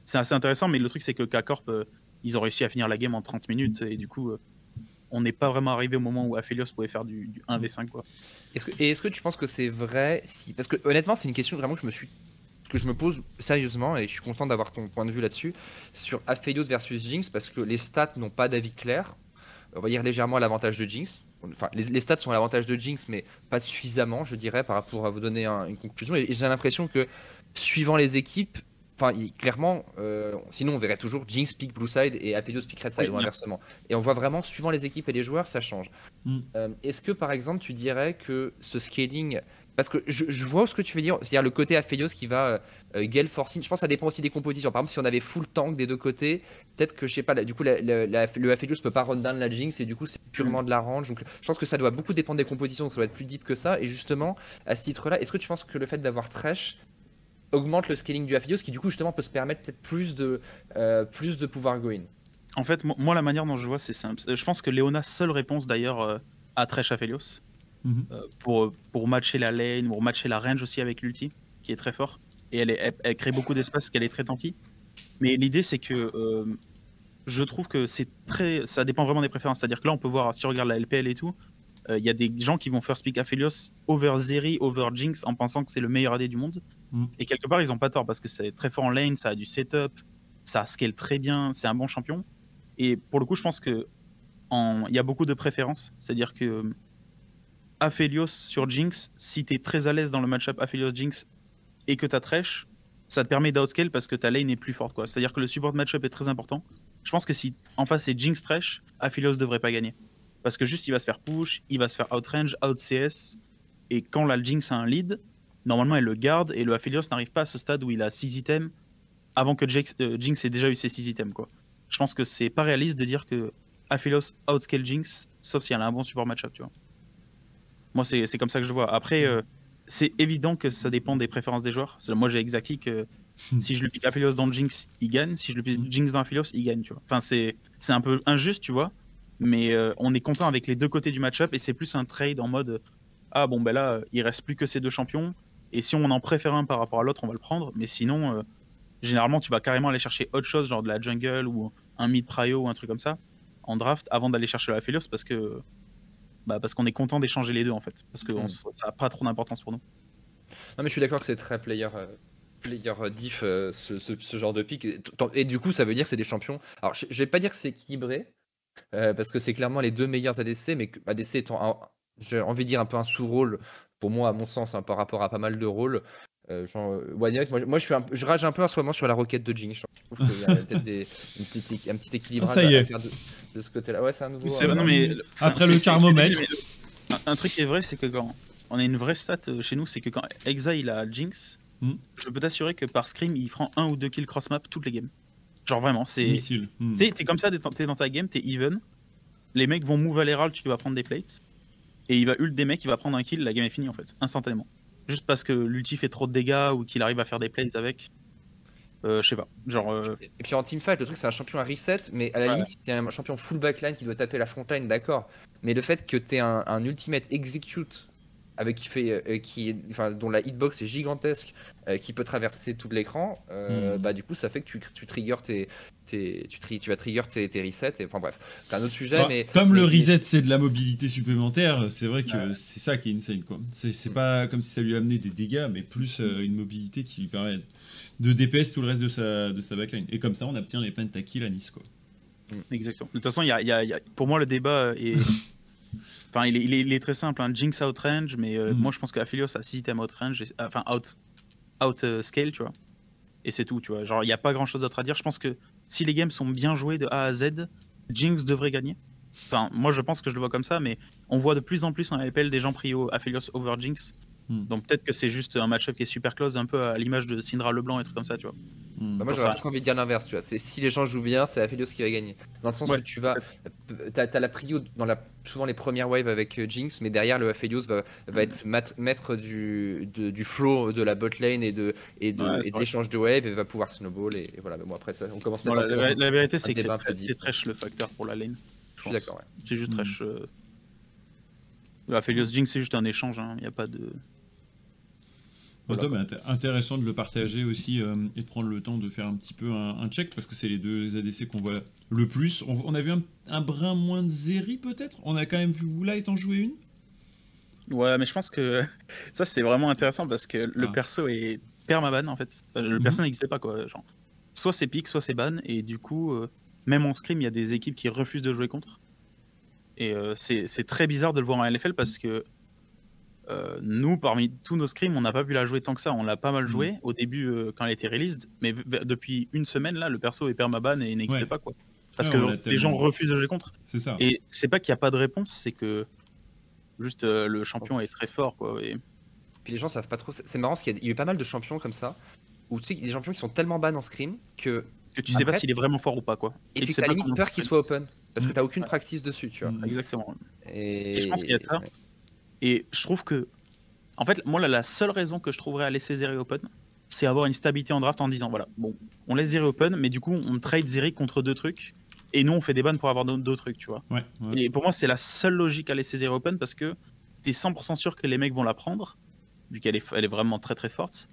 C'est assez intéressant, mais le truc c'est que K-Corp, euh, ils ont réussi à finir la game en 30 minutes et du coup, euh, on n'est pas vraiment arrivé au moment où Aphelios pouvait faire du, du 1v5 quoi. Est-ce que, est-ce que tu penses que c'est vrai parce que honnêtement c'est une question vraiment que je me suis que je me pose sérieusement et je suis content d'avoir ton point de vue là-dessus sur Aphelios versus Jinx parce que les stats n'ont pas d'avis clair. On va dire légèrement à l'avantage de Jinx. Enfin, les, les stats sont à l'avantage de Jinx, mais pas suffisamment, je dirais, par rapport à vous donner un- une conclusion. Et, et j'ai l'impression que suivant les équipes, enfin, clairement, euh, sinon on verrait toujours Jinx pick Blue Side et Aphelios pick Red Side Oui, ou inversement. Et on voit vraiment suivant les équipes et les joueurs, ça change. Mm. Euh, Est-ce que par exemple tu dirais que ce scaling parce que je, je vois ce que tu veux dire, c'est-à-dire le côté Aphelios qui va euh, euh, Gale Forcing. Je pense que ça dépend aussi des compositions. Par exemple, si on avait full tank des deux côtés, peut-être que je sais pas, la- du coup, la- la- le Aphelios peut pas run down la Jinx et du coup, c'est purement de la range. Donc, je pense que ça doit beaucoup dépendre des compositions, donc ça doit être plus deep que ça. Et justement, à ce titre-là, est-ce que tu penses que le fait d'avoir Thresh augmente le scaling du Aphelios qui du coup justement peut se permettre peut-être plus de euh, plus de pouvoir go in? En fait, mo- moi, la manière dont je vois, c'est simple. Je pense que Léona, seule réponse d'ailleurs euh, à Thresh Aphelios, Mhm. euh, pour, pour matcher la lane, pour matcher la range aussi avec l'ulti, qui est très fort. Et elle, est- elle, elle crée beaucoup d'espace parce qu'elle est très tanky. Mais l'idée, c'est que euh, je trouve que c'est très. Ça dépend vraiment des préférences. C'est-à-dire que là, on peut voir, si on regarde la LPL et tout, euh, il y a des gens qui vont first pick Aphelios over Zeri, over Jinx, en pensant que c'est le meilleur AD du monde. Mhm. Et quelque part, ils ont pas tort parce que c'est très fort en lane, ça a du setup, ça scale très bien, c'est un bon champion. Et pour le coup, je pense que en- il y a beaucoup de préférences. C'est-à-dire que Aphelios sur Jinx, si tu es très à l'aise dans le match-up Aphelios-Jinx et que tu Thresh, ça te permet d'outscale parce que ta lane est plus forte. quoi. C'est-à-dire que le support match-up est très important. Je pense que si en face c'est Jinx Thresh, Aphelios devrait pas gagner. Parce que juste il va se faire push, il va se faire outrange, out-CS. Et quand la Jinx a un lead, normalement elle le garde et le Aphelios n'arrive pas à ce stade où il a 6 items avant que Jinx, euh, Jinx ait déjà eu ses 6 items. quoi. Je pense que c'est pas réaliste de dire que Aphelios outscale Jinx, sauf si elle a un bon support match-up, tu vois. Moi, c'est comme ça que je le vois. Après, euh, c'est évident que ça dépend des préférences des joueurs. Moi, j'ai Exaki que si je le pique Aphelios dans Jinx, il gagne. Si je le pique Jinx dans Aphelios, il gagne, tu vois. Enfin, c'est un peu injuste, tu vois. Mais euh, on est content avec les deux côtés du match-up et c'est plus un trade en mode ah bon ben là, euh, il reste plus que ces deux champions et si on en préfère un par rapport à l'autre, on va le prendre. Mais sinon, euh, généralement, tu vas carrément aller chercher autre chose, genre de la jungle ou un mid prio ou un truc comme ça en draft avant d'aller chercher la Aphelios parce que bah, parce qu'on est content d'échanger les deux en fait parce que on Mm. s- ça a pas trop d'importance pour nous. Non mais je suis d'accord que c'est très player euh, player diff ce, genre de pick. Et, du coup, ça veut dire que c'est des champions. Alors, je, vais pas dire que c'est équilibré, parce que c'est clairement les deux meilleurs ADC, mais ADC étant, j'ai envie de dire, un peu un sous-rôle, pour moi, à mon sens, hein, par rapport à pas mal de rôles. Euh, genre, moi, moi je, suis un, je rage un peu en ce moment sur la roquette de Jinx. Je trouve qu'il y a peut-être des, un petit équilibrage ça y est. De, ce côté-là. Ouais, c'est un nouveau. non, mais, Après le thermomètre. Un, truc qui est vrai, c'est que quand on a une vraie stat chez nous, c'est que quand Exa il a Jinx, hmm. je peux t'assurer que par scrim, il prend un ou deux kills cross map toutes les games. Genre vraiment, c'est. Missile. Hmm. T'es comme ça, t'es dans ta game, t'es even. Les mecs vont move à l'herald, tu vas prendre des plates. Et il va ult des mecs, il va prendre un kill, la game est finie en fait, instantanément juste parce que l'ulti fait trop de dégâts ou qu'il arrive à faire des plays avec. Euh, je sais pas. Genre, euh, Et puis en teamfight, le truc c'est un champion à reset, mais à la limite, si t'es un champion full backline qui doit taper la frontline, d'accord. Mais le fait que t'aies un, un ultimate execute avec qui fait, euh, qui, enfin, dont la hitbox est gigantesque, qui peut traverser tout l'écran, hmm. bah du coup ça fait que tu, tu triggers tes, tu, tu, vas trigger tes, tes resets. Et, enfin bref, c'est un autre sujet. mais, comme le reset, c'est de la mobilité supplémentaire, c'est vrai que c'est ça qui est insane. quoi. C'est pas comme si ça lui amenait des dégâts, mais plus euh, une mobilité qui lui permet de DPS tout le reste de sa, de sa backline. Et comme ça, on obtient les pentakills à Nice. Quoi. Mm. Exactement. De toute façon, y a, y a, pour moi, le débat est. enfin, il est, il, est, très simple. Hein. Jinx outrange, mais euh, mm. moi, je pense qu'Aphelios a 6 items outrange, enfin, out, out euh, scale, tu vois. Et c'est tout, tu vois. Genre, il n'y a pas grand chose d'autre à dire. Je pense que si les games sont bien joués de A à Z, Jinx devrait gagner. Enfin, moi je pense que je le vois comme ça, mais on voit de plus en plus en LPL des gens pris au Aphelios over Jinx. Hmm. Donc peut-être que c'est juste un match-up qui est super close, un peu à l'image de Syndra Leblanc et trucs comme ça, tu vois. Hmm. Bah moi j'aurais presque envie de dire l'inverse, tu vois. C'est si les gens jouent bien, c'est Aphelios qui va gagner. Dans le sens où tu vas. T'as as la prio dans la, souvent les premières waves avec euh, Jinx, mais derrière le Aphelios va, va être maître du, du flow de la bot lane et de, et de, l'échange de wave et va pouvoir snowball. Et, voilà, mais bon, après ça, on commence non, la, la, vérité, c'est que c'est trash le facteur pour la lane. Je suis d'accord, ouais. C'est juste hmm. trash. Euh... Aphelios Jinx, c'est juste un échange, il hein. n'y a pas de intéressant de le partager aussi euh, et de prendre le temps de faire un petit peu un, check parce que c'est les deux ADC qu'on voit le plus. On, a vu un, brin moins de Zeri peut-être? On a quand même vu Woolite en jouer une? Ouais, mais je pense que ça c'est vraiment intéressant parce que le ah. perso est permaban en fait. Le mhm. perso n'existe pas quoi. Genre, soit c'est pique, soit c'est ban et du coup, euh, même en scrim, il y a des équipes qui refusent de jouer contre. Et euh, c'est très bizarre de le voir en LFL parce que euh, nous, parmi tous nos scrims, on n'a pas pu la jouer tant que ça. On l'a pas mal mm. joué au début euh, quand elle était released, mais depuis une semaine là, le perso est permaban et n'existe pas quoi. Parce que les gens refusent de jouer contre. C'est ça. Et c'est pas qu'il n'y a pas de réponse, c'est que juste euh, le champion est très fort quoi. Et... Puis les gens savent pas trop. C'est marrant parce qu'il y, a eu pas mal de champions comme ça où tu sais des champions qui sont tellement ban en scrim que que tu sais pas s'il est vraiment fort ou pas quoi. Et, puis t'as limite peur qu'il soit open parce que mm. t'as aucune practice dessus, tu vois. Exactement. Et, je pense qu'il y a ça. Et je trouve que, en fait, moi, la seule raison que je trouverais à laisser Zeri open, c'est avoir une stabilité en draft en disant voilà, bon, on laisse Zeri open, mais du coup, on trade Zeri contre deux trucs, et nous, on fait des bans pour avoir deux trucs, tu vois. Et pour moi, c'est la seule logique à laisser Zeri open parce que tu es 100% sûr que les mecs vont la prendre, vu qu'elle est, elle est vraiment très très forte.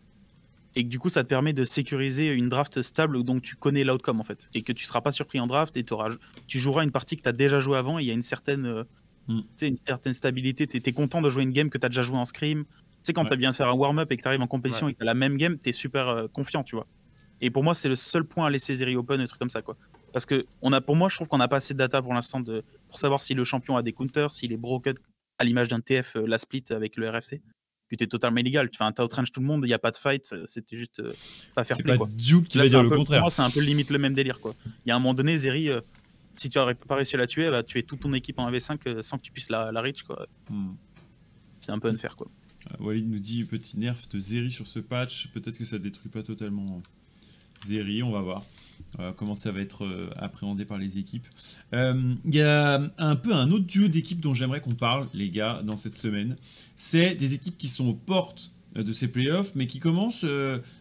Et que du coup, ça te permet de sécuriser une draft stable donc tu connais l'outcome en fait. Et que tu seras pas surpris en draft et tu joueras une partie que tu as déjà joué avant et il y a une certaine euh, Mm. Tu sais, une certaine stabilité. Tu es, content de jouer une game que tu as déjà joué en scrim. Tu sais, quand tu as bien faire un warm-up et que tu arrives en compétition et que tu as la même game, tu es super euh, confiant, tu vois. Et pour moi, c'est le seul point à laisser Zeri open, et trucs comme ça, quoi. Parce que on a, pour moi, je trouve qu'on n'a pas assez de data pour l'instant de, pour savoir si le champion a des counters, s'il est broken à l'image d'un TF, euh, la split avec le RFC, qui était totalement illégal. Tu fais un outrange tout le monde, il n'y a pas de fight, euh, c'était juste pas faire play. C'est pas Duke qui va dire le contraire. Pour moi, c'est un peu limite le même délire, quoi. Il y a un moment donné, Zeri, si tu n'aurais pas réussi à la tuer, elle va tuer toute ton équipe en AV5 euh, sans que tu puisses la, la reach. Quoi. Hmm. C'est un peu unfair. Quoi. Euh, Walid nous dit petit nerf de Zeri sur ce patch. Peut-être que ça détruit pas totalement Zeri, on va voir. Euh, comment ça va être appréhendé par les équipes. Il y a un peu un autre duo d'équipes dont j'aimerais qu'on parle, les gars, dans cette semaine. C'est des équipes qui sont aux portes de ces playoffs, mais qui commencent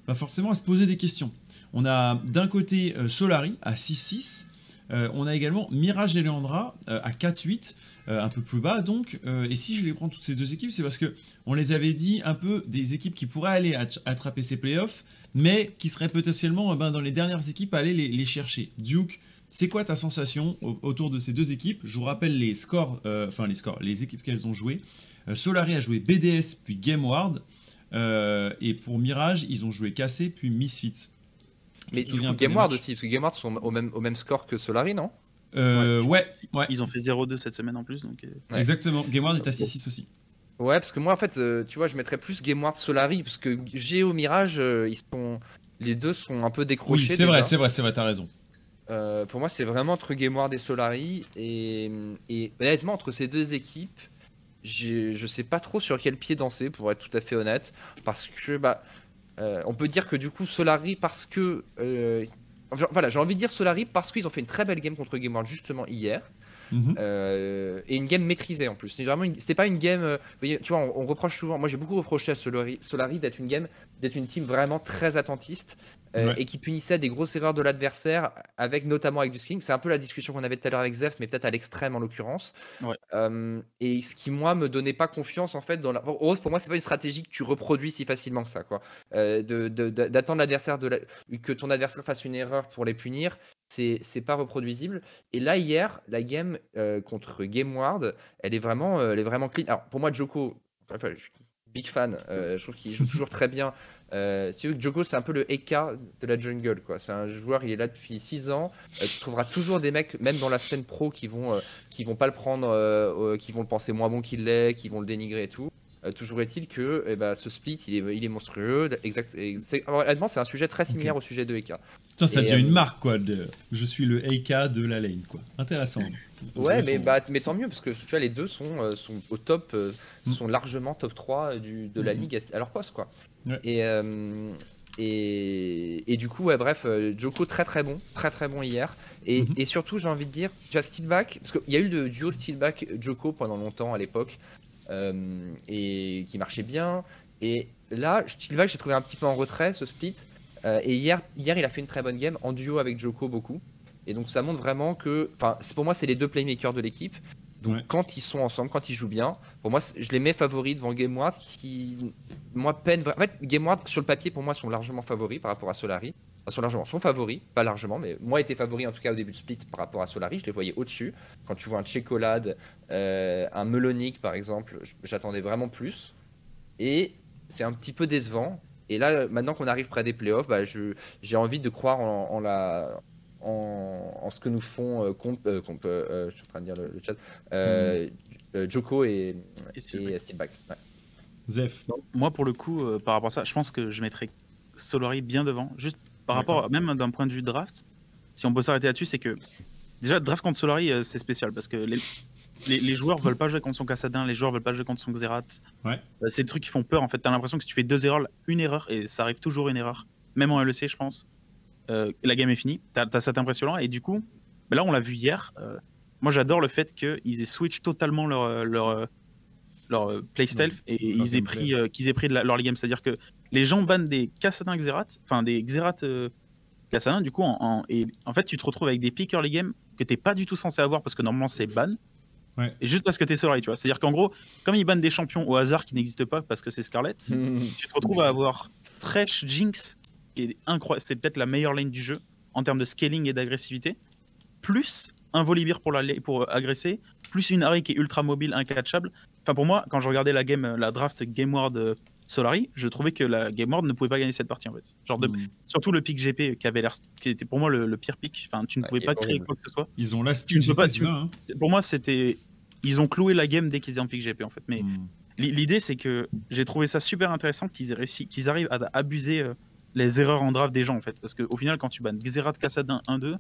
pas forcément à se poser des questions. On a d'un côté Solari à 6-6, euh, on a également Mirage et Leandra euh, à 4-8, euh, un peu plus bas donc. et si je les prends toutes ces deux équipes, c'est parce que on les avait dit un peu des équipes qui pourraient aller attraper ces playoffs, mais qui seraient potentiellement ben, dans les dernières équipes à aller les, chercher. Duke, c'est quoi ta sensation autour de ces deux équipes? Je vous rappelle les scores, enfin les scores, les équipes qu'elles ont joué. Solari a joué BDS puis GameWard. et pour Mirage, ils ont joué Cassé puis Misfits. Mais tu souviens Game Ward aussi, parce que Game Ward sont au même, au même score que Solari, non? Ouais, ouais, Ils ont fait 0-2 cette semaine en plus. Donc... Exactement, Game Ward est à 6-6 aussi. Ouais, parce que moi, en fait, tu vois, je mettrais plus Game Ward Solari, parce que Géo Mirage, ils sont... les deux sont un peu décrochés. Oui, c'est vrai, c'est vrai, c'est vrai, t'as raison. Euh, pour moi, c'est vraiment entre Gameward et Solari. Et, et, honnêtement, entre ces deux équipes, je sais pas trop sur quel pied danser, pour être tout à fait honnête. Parce que, bah, euh, on peut dire que du coup, Solari, parce que. Euh, voilà, j'ai envie de dire Solari parce qu'ils ont fait une très belle game contre Gameward justement hier. Mhm. et une game maîtrisée en plus. C'est vraiment, c'est pas une game. tu vois, on, reproche souvent. Moi, j'ai beaucoup reproché à Solari, Solari d'être une game, d'être une team vraiment très attentiste euh, et qui punissait des grosses erreurs de l'adversaire, avec notamment avec du sking. C'est un peu la discussion qu'on avait tout à l'heure avec Zef, mais peut-être à l'extrême en l'occurrence. et ce qui moi me donnait pas confiance en fait dans la. Pour moi, c'est pas une stratégie que tu reproduis si facilement que ça, quoi. Euh, d'attendre l'adversaire de que ton adversaire fasse une erreur pour les punir, c'est pas reproduisible. Et là hier, la game euh, contre Gameward, elle est vraiment, elle est vraiment clean. Alors pour moi, Joko, enfin, je suis big fan. je trouve qu'il joue toujours très bien. Euh, que Joko, c'est un peu le Eka de la jungle. quoi. C'est un joueur, il est là depuis 6 ans. Euh, tu trouveras toujours des mecs, même dans la scène pro, qui vont, euh, qui vont pas le prendre, euh, qui vont le penser moins bon qu'il l'est, qui vont le dénigrer et tout. toujours est-il que eh ben, ce split, il est, il est monstrueux. Exact, honnêtement, c'est un sujet très similaire au sujet de Eka. Putain, ça devient une marque, quoi. De... Je suis le Eka de la lane, quoi. Intéressant. Ouais, mais, bah, mais tant mieux, parce que tu vois, les deux sont, sont au top, mm. sont largement top 3 du, de la mm. ligue à leur poste, quoi. Et, euh, et, et, du coup, ouais, bref, euh, Joko très très bon, très très bon hier. Et, mhm. et surtout, j'ai envie de dire, tu vois, Steelback, parce qu'il y a eu le duo Steelback-Joko pendant longtemps à l'époque, euh, et qui marchait bien. Et là, Steelback, j'ai trouvé un petit peu en retrait ce split. et hier, hier, il a fait une très bonne game en duo avec Joko beaucoup. Et donc ça montre vraiment que, enfin, pour moi, c'est les deux playmakers de l'équipe. Donc quand ils sont ensemble, quand ils jouent bien, pour moi, je les mets favoris devant GameWard qui, moi, peine. En fait, GameWard, sur le papier, pour moi, sont largement favoris par rapport à Solari. Enfin, sont largement, sont favoris, pas largement, mais moi étaient favoris en tout cas au début de split par rapport à Solari. Je les voyais au-dessus. Quand tu vois un Checolade, euh, un Melonic par exemple, j'attendais vraiment plus. Et c'est un petit peu décevant. Et là, maintenant qu'on arrive près des playoffs, bah, j'ai envie de croire en la en, ce que nous font, euh, euh, euh, je suis en train de dire le, chat, mm. Joko et, et, Steelback. Zef. moi, pour le coup, par rapport à ça, je pense que je mettrais Solari bien devant. Juste par rapport, même d'un point de vue draft, si on peut s'arrêter là-dessus, c'est que déjà, draft contre Solari, c'est spécial parce que les, les, les, joueurs veulent pas jouer contre son Cassadin, les joueurs veulent pas jouer contre son Xerath. Ouais. c'est des trucs qui font peur. En fait, tu as l'impression que si tu fais deux erreurs, une erreur, et ça arrive toujours une erreur, même en LEC, je pense, euh, la game est finie. Tu as, cette impression-là. Et du coup, bah là, on l'a vu hier. Euh, moi, j'adore le fait qu'ils aient switch totalement leur, leur, leur playstyle et ils aient pris, euh, qu'ils aient pris de leur game. C'est-à-dire que les gens bannent des Kassadin Xerath, enfin des Xerath Kassadin, du coup, en, et en fait, tu te retrouves avec des pick early game que t'es pas du tout censé avoir parce que normalement c'est ban. Et juste parce que t'es Sorry, tu vois. C'est-à-dire qu'en gros, comme ils bannent des champions au hasard qui n'existent pas parce que c'est Scarlet, tu te retrouves à avoir Thresh, Jinx, incroyable. C'est peut-être la meilleure lane du jeu en termes de scaling et d'agressivité. Plus un Volibear pour, la, pour agresser, plus une Harry qui est ultra mobile, incatchable. Enfin, pour moi, quand je regardais la game, la draft Game Ward euh, Solari, je trouvais que la Game Ward ne pouvait pas gagner cette partie en fait. Genre de... Hmm. Surtout le pick GP qui avait l'air, qui était pour moi le, pire pick. Enfin, tu ne pouvais pas créer quoi que ce soit. Ils ont l'astuce. pas. Hein. Pour moi, c'était, ils ont cloué la game dès qu'ils étaient en pick GP en fait. Mais hmm. l'idée, c'est que j'ai trouvé ça super intéressant qu'ils aient réussi, qu'ils arrivent à abuser euh, les erreurs en draft des gens en fait. Parce qu'au final, quand tu bannes Xerath Kassadin 1-2,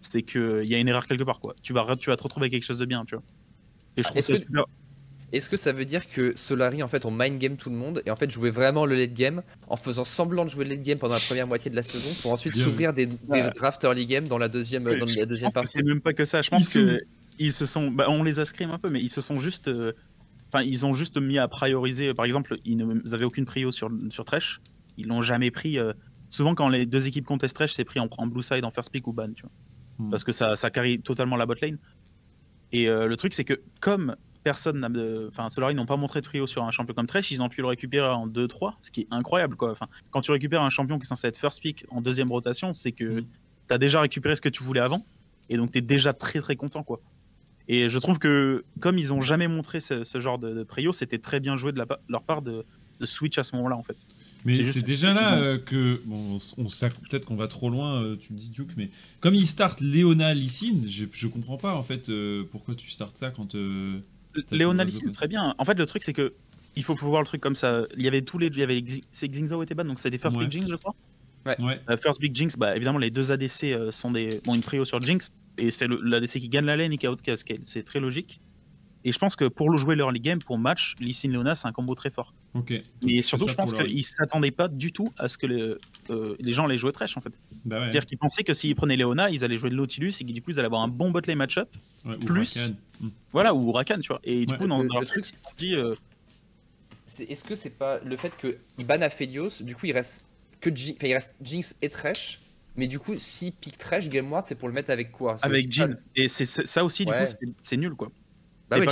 c'est qu'il y a une erreur quelque part quoi. Tu vas, tu vas te retrouver avec quelque chose de bien, tu vois. Et je trouve ça super. Est-ce que ça veut dire que Solari en fait on mind game tout le monde et en fait jouer vraiment le late game en faisant semblant de jouer le late game pendant la première moitié de la saison pour ensuite s'ouvrir des, drafts early game dans la deuxième, dans la deuxième partie? C'est même pas que ça, je pense que ils se sont, bah, on les a scrim un peu, mais ils se sont juste, euh, enfin ils ont juste mis à prioriser. Par exemple, ils n'avaient aucune prio sur sur Tresh ils l'ont jamais pris. Euh, souvent, quand les deux équipes contestent Thresh, c'est pris en, blue side, en first pick ou ban, tu vois. Hmm. Parce que ça, ça carry totalement la bot lane. Et euh, le truc, c'est que comme personne n'a. Enfin, Solari n'ont pas montré de trio sur un champion comme Thresh, ils ont pu le récupérer en 2-3, ce qui est incroyable, quoi. Enfin, quand tu récupères un champion qui est censé être first pick en deuxième rotation, c'est que hmm. tu as déjà récupéré ce que tu voulais avant. Et donc, tu es déjà très très content, quoi. Et je trouve que, comme ils ont jamais montré ce, genre de, de prio, c'était très bien joué de la, leur part de, de switch à ce moment-là en fait. Mais c'est déjà là euh, que. Bon, on, peut-être qu'on va trop loin, euh, tu me dis Duke, mais comme il start Léona Lysine, je, je comprends pas en fait euh, pourquoi tu startes ça quand. Léona Lysine, très bien. En fait, le truc c'est que. Il faut, voir le truc comme ça. Il y avait tous les. Il y avait. C'est Xingzao était ban, donc c'était First Big Jinx, je crois. Ouais. First Big Jinx, bah évidemment, les deux ADC sont des. Bon, une prio sur Jinx, et c'est l'ADC qui gagne la lane et qui a Cascade. C'est très logique. Et je pense que pour jouer leur early game, pour match, Lee Sin Leona, c'est un combo très fort. Ok. Et surtout, je pense qu'ils ne s'attendaient pas du tout à ce que euh, les gens allaient jouer trash en fait. Bah C'est-à-dire qu'ils pensaient que s'ils prenaient Leona, ils allaient jouer de Nautilus et que du coup, ils allaient avoir un bon bot lane match-up. plus. Hmm. Voilà, ou Rakan, tu vois. Et du coup, dans, le, truc, c'est dit. Euh, est-ce que c'est pas le fait qu'ils bannent Aphelios, du coup, il reste que il reste Jinx et Trash mais du coup, si pick Trash Game Ward, c'est pour le mettre avec quoi? Avec Jin. Et c'est ça aussi, du coup, c'est nul quoi. Bah ouais,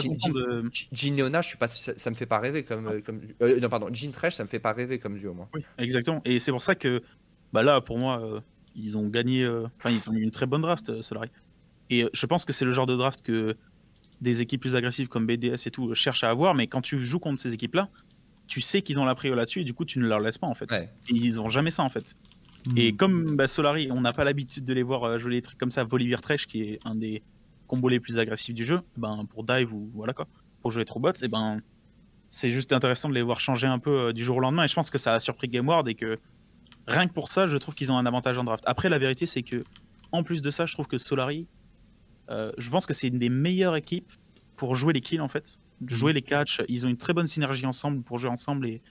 Jean, Leona, je suis pas, ça, me fait pas rêver comme, euh, comme euh, non pardon, Jean Trash, ça me fait pas rêver comme duo moi. Oui, exactement. Et c'est pour ça que, bah là, pour moi, euh, ils ont gagné, enfin ils ont eu une très bonne draft, Solari. Et je pense que c'est le genre de draft que des équipes plus agressives comme BDS et tout cherchent à avoir, mais quand tu joues contre ces équipes-là, tu sais qu'ils ont la prio là-dessus et du coup tu ne leur laisses pas en fait. Et ils ont jamais ça en fait. Et hmm. comme bah, Solari, on n'a pas l'habitude de les voir jouer des trucs comme ça, Volibear Trash qui est un des combos les plus agressifs du jeu, ben, pour dive ou voilà quoi, pour jouer trop bots, et ben c'est juste intéressant de les voir changer un peu euh, du jour au lendemain. Et je pense que ça a surpris GameWard et que rien que pour ça, je trouve qu'ils ont un avantage en draft. Après, la vérité, c'est que en plus de ça, je trouve que Solari, euh, je pense que c'est une des meilleures équipes pour jouer les kills en fait, jouer les catchs. Ils ont une très bonne synergie ensemble pour jouer ensemble et,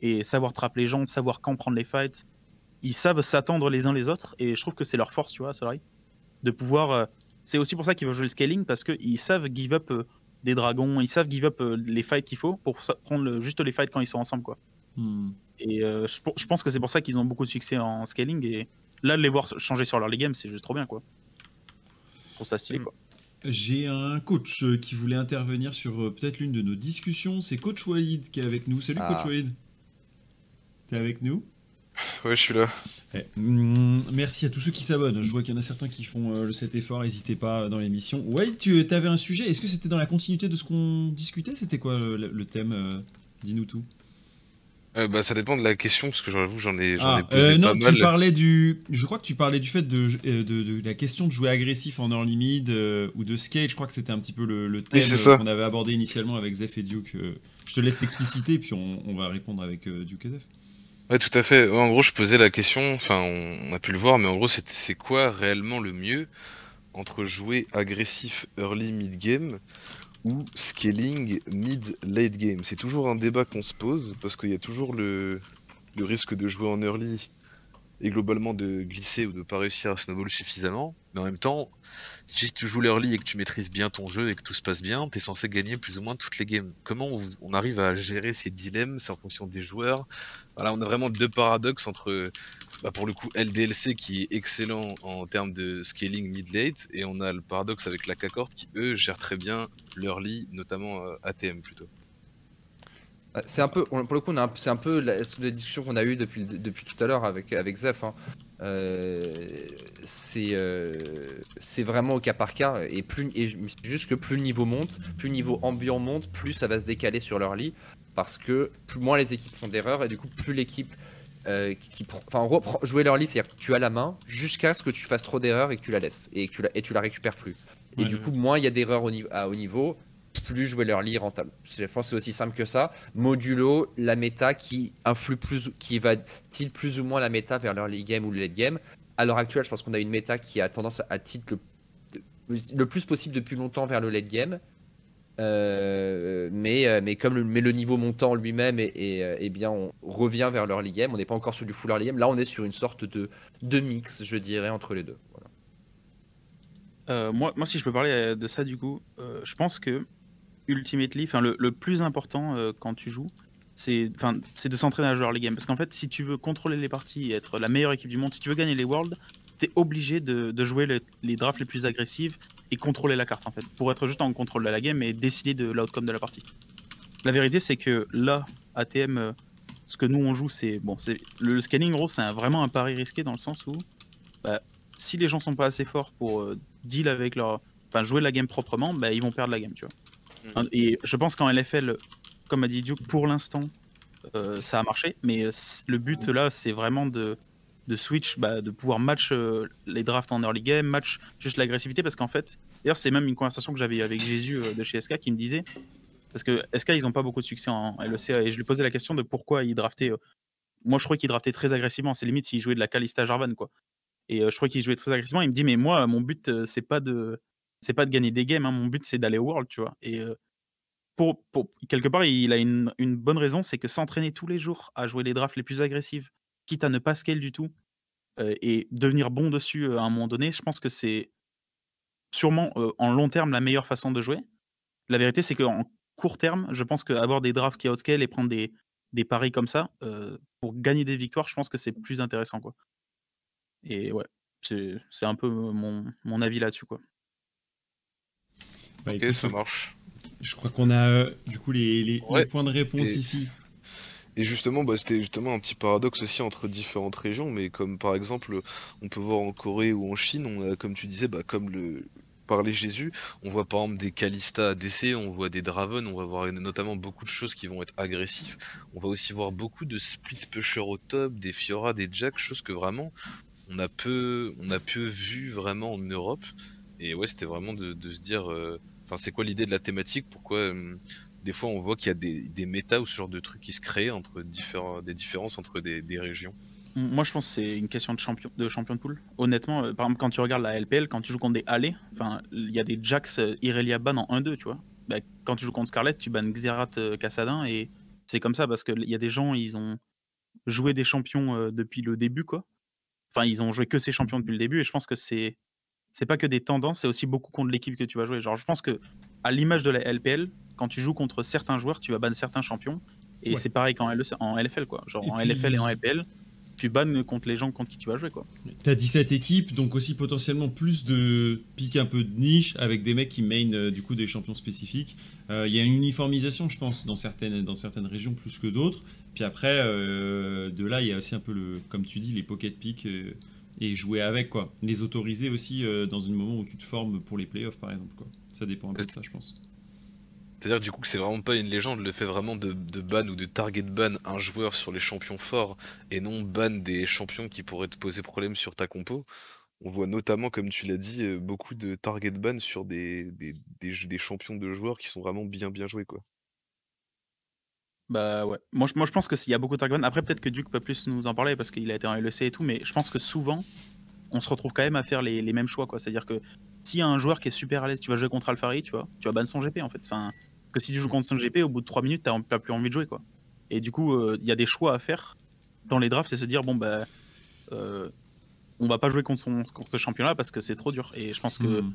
et savoir trapper les gens, savoir quand prendre les fights. Ils savent s'attendre les uns les autres et je trouve que c'est leur force, tu vois, Solari, de pouvoir euh, c'est aussi pour ça qu'ils veulent jouer le scaling parce qu'ils savent give up euh, des dragons, ils savent give up euh, les fights qu'il faut pour prendre juste les fights quand ils sont ensemble. quoi. Hmm. Et euh, je, pense que c'est pour ça qu'ils ont beaucoup de succès en scaling. Et là, de les voir changer sur leur game, c'est juste trop bien. quoi. Pour ça stylé. Hmm. quoi. J'ai un coach qui voulait intervenir sur peut-être l'une de nos discussions. C'est Coach Walid qui est avec nous. Salut Coach ah. Walid. T'es avec nous? Ouais, je suis là. Eh, mm, merci à tous ceux qui s'abonnent. Je vois qu'il y en a certains qui font euh, cet effort. N'hésitez pas euh, dans l'émission. Ouais, tu avais un sujet. Est-ce que c'était dans la continuité de ce qu'on discutait? C'était quoi le, thème euh, Dis-nous tout. bah, ça dépend de la question parce que j'avoue j'en ai, ah, ai posé non, tu parlais du, je crois que tu parlais du fait de, de, la question de jouer agressif en early mid ou de skate. Je crois que c'était un petit peu le, thème qu'on avait abordé initialement avec Zef et Duke. je te laisse t'expliciter puis on, va répondre avec Duke et Zef. Ouais, tout à fait. En gros, je posais la question, enfin, on a pu le voir, mais en gros, c'est quoi réellement le mieux entre jouer agressif early mid game ou scaling mid late game? C'est toujours un débat qu'on se pose parce qu'il y a toujours le, le risque de jouer en early et globalement de glisser ou de pas réussir à snowball suffisamment. Mais en même temps, si tu joues l'early et que tu maîtrises bien ton jeu et que tout se passe bien, t'es censé gagner plus ou moins toutes les games. Comment on, arrive à gérer ces dilemmes C'est en fonction des joueurs. Voilà, on a vraiment deux paradoxes entre, bah pour le coup, LDLC qui est excellent en termes de scaling mid-late et on a le paradoxe avec la K-Corp qui eux gèrent très bien l'early, notamment euh, ATM plutôt. Bah, c'est un peu, pour le coup, c'est un peu la, discussion qu'on a eue depuis, depuis tout à l'heure avec, avec Zef. Hein. Euh, euh, c'est vraiment au cas par cas. Et, plus, et juste que plus le niveau monte, plus le niveau ambiant monte, plus ça va se décaler sur leur lit. Parce que plus, moins les équipes font d'erreurs et du coup, plus l'équipe euh, qui, enfin, en gros, jouer leur lit, c'est-à-dire que tu as la main jusqu'à ce que tu fasses trop d'erreurs et que tu la laisses et que tu la, et tu la récupères plus. Et du coup, moins il y a d'erreurs au, à haut niveau, plus jouer leur lit rentable. Je pense que c'est aussi simple que ça. Modulo la méta qui influe plus, qui va tilt plus ou moins la méta vers leur game ou le late game. À l'heure actuelle, je pense qu'on a une méta qui a tendance à tilt le, plus possible depuis longtemps vers le late game. Euh, mais, euh, mais comme le, mais le niveau montant lui-même, et, euh, eh bien, on revient vers l'early game. On n'est pas encore sur du full early game. Là, on est sur une sorte de, de mix, je dirais, entre les deux. moi, moi, si je peux parler de ça, du coup, je pense que ultimately, enfin le, plus important euh, quand tu joues, c'est de s'entraîner à jouer les games. Parce qu'en fait, si tu veux contrôler les parties et être la meilleure équipe du monde, si tu veux gagner les Worlds, t'es obligé de, jouer les, drafts les plus agressives et contrôler la carte en fait, pour être juste en contrôle de la game et décider de l'outcome de la partie. La vérité, c'est que là, ATM, euh, ce que nous on joue, c'est bon, c'est le, scanning gros, c'est vraiment un pari risqué dans le sens où bah, si les gens sont pas assez forts pour euh, deal avec leur, enfin jouer la game proprement, bah, ils vont perdre la game, tu vois. Et je pense qu'en LFL, comme a dit Duke, pour l'instant, euh, ça a marché. Mais le but là, c'est vraiment de, switch, bah, de pouvoir match les drafts en early game, match juste l'agressivité. Parce qu'en fait, d'ailleurs, c'est même une conversation que j'avais avec Jésus de chez SK qui me disait parce que SK, ils n'ont pas beaucoup de succès en LEC. Et je lui posais la question de pourquoi ils draftaient. moi, je crois qu'ils draftaient très agressivement. C'est limite s'ils jouaient de la Calista Jarvan, quoi. Et je crois qu'il jouait très agressivement. Il me dit, mais moi, mon but, c'est pas de, c'est pas de gagner des games. Hein. Mon but, c'est d'aller au World, tu vois. Et pour, quelque part, il a une, bonne raison, c'est que s'entraîner tous les jours à jouer les drafts les plus agressives, quitte à ne pas scale du tout, et devenir bon dessus à un moment donné, je pense que c'est sûrement en long terme la meilleure façon de jouer. La vérité, c'est qu'en court terme, je pense qu'avoir des drafts qui outscale et prendre des, paris comme ça, pour gagner des victoires, je pense que c'est plus intéressant. Et ouais, c'est un peu mon, mon avis là-dessus. quoi. Bah, ok, ça marche. Je crois qu'on a euh, du coup les, les, points de réponse ici. Et justement, bah, c'était justement un petit paradoxe aussi entre différentes régions, mais comme par exemple, on peut voir en Corée ou en Chine, on a, comme tu disais, bah, comme le parlait Jésus, on voit par exemple des Kalista ADC, on voit des Draven, on va voir notamment beaucoup de choses qui vont être agressifs. On va aussi voir beaucoup de split pusher au top, des Fiora, des Jack, choses que vraiment on a peu, on a peu vu vraiment en Europe. Et ouais, c'était vraiment de, se dire, euh, enfin, c'est quoi l'idée de la thématique? Pourquoi euh, des fois on voit qu'il y a des, méta ou ce genre de trucs qui se créent entre des différences entre des, régions moi, je pense que c'est une question de champion de poule. Honnêtement, euh, par exemple, quand tu regardes la LPL, quand tu joues contre des allées, il y a des Jax Irelia ban en 1-2, tu vois. Bah, quand tu joues contre Scarlett, tu bannes Xerath Cassadin et c'est comme ça parce qu'il y a des gens, ils ont joué des champions depuis le début, quoi. Enfin, ils ont joué que ces champions depuis le début et je pense que c'est c'est pas que des tendances, c'est aussi beaucoup contre l'équipe que tu vas jouer. Genre, je pense que à l'image de la LPL, quand tu joues contre certains joueurs, tu vas ban certains champions. Et c'est pareil qu'en en LFL, quoi. Genre en LFL et en LPL, tu bannes contre les gens contre qui tu vas jouer, quoi. T'as 17 équipes, donc aussi potentiellement plus de pics un peu de niche avec des mecs qui main euh, du coup des champions spécifiques. Euh, il y a une uniformisation, je pense, dans certaines, dans certaines régions plus que d'autres. Puis après, euh, de là, il y a aussi un peu le, comme tu dis, les pocket picks et jouer avec quoi. Les autoriser aussi euh, dans un moment où tu te formes pour les playoffs par exemple quoi. Ça dépend un peu de ça je pense. C'est-à-dire du coup que c'est vraiment pas une légende, le fait vraiment de, ban ou de target ban un joueur sur les champions forts et non ban des champions qui pourraient te poser problème sur ta compo. On voit notamment, comme tu l'as dit, euh, beaucoup de target ban sur des, des, des champions de joueurs qui sont vraiment bien bien joués quoi. Bah ouais. Moi, je, moi, je pense qu'il y a beaucoup de target Après, peut-être que Duke peut plus nous en parler parce qu'il a été en LEC et tout, mais je pense que souvent, on se retrouve quand même à faire les, les mêmes choix. quoi. C'est-à-dire que s'il y a un joueur qui est super à l'aise, tu vas jouer contre Alphari, tu vois, tu vas ban son GP en fait. Enfin, que si tu joues contre son GP, au bout de 3 minutes, t'as plus envie de jouer. quoi. Et du coup, euh, il y a des choix à faire dans les drafts, c'est se dire, bon, bah, euh, on va pas jouer contre, son, contre ce champion-là parce que c'est trop dur. Et je pense que, hmm.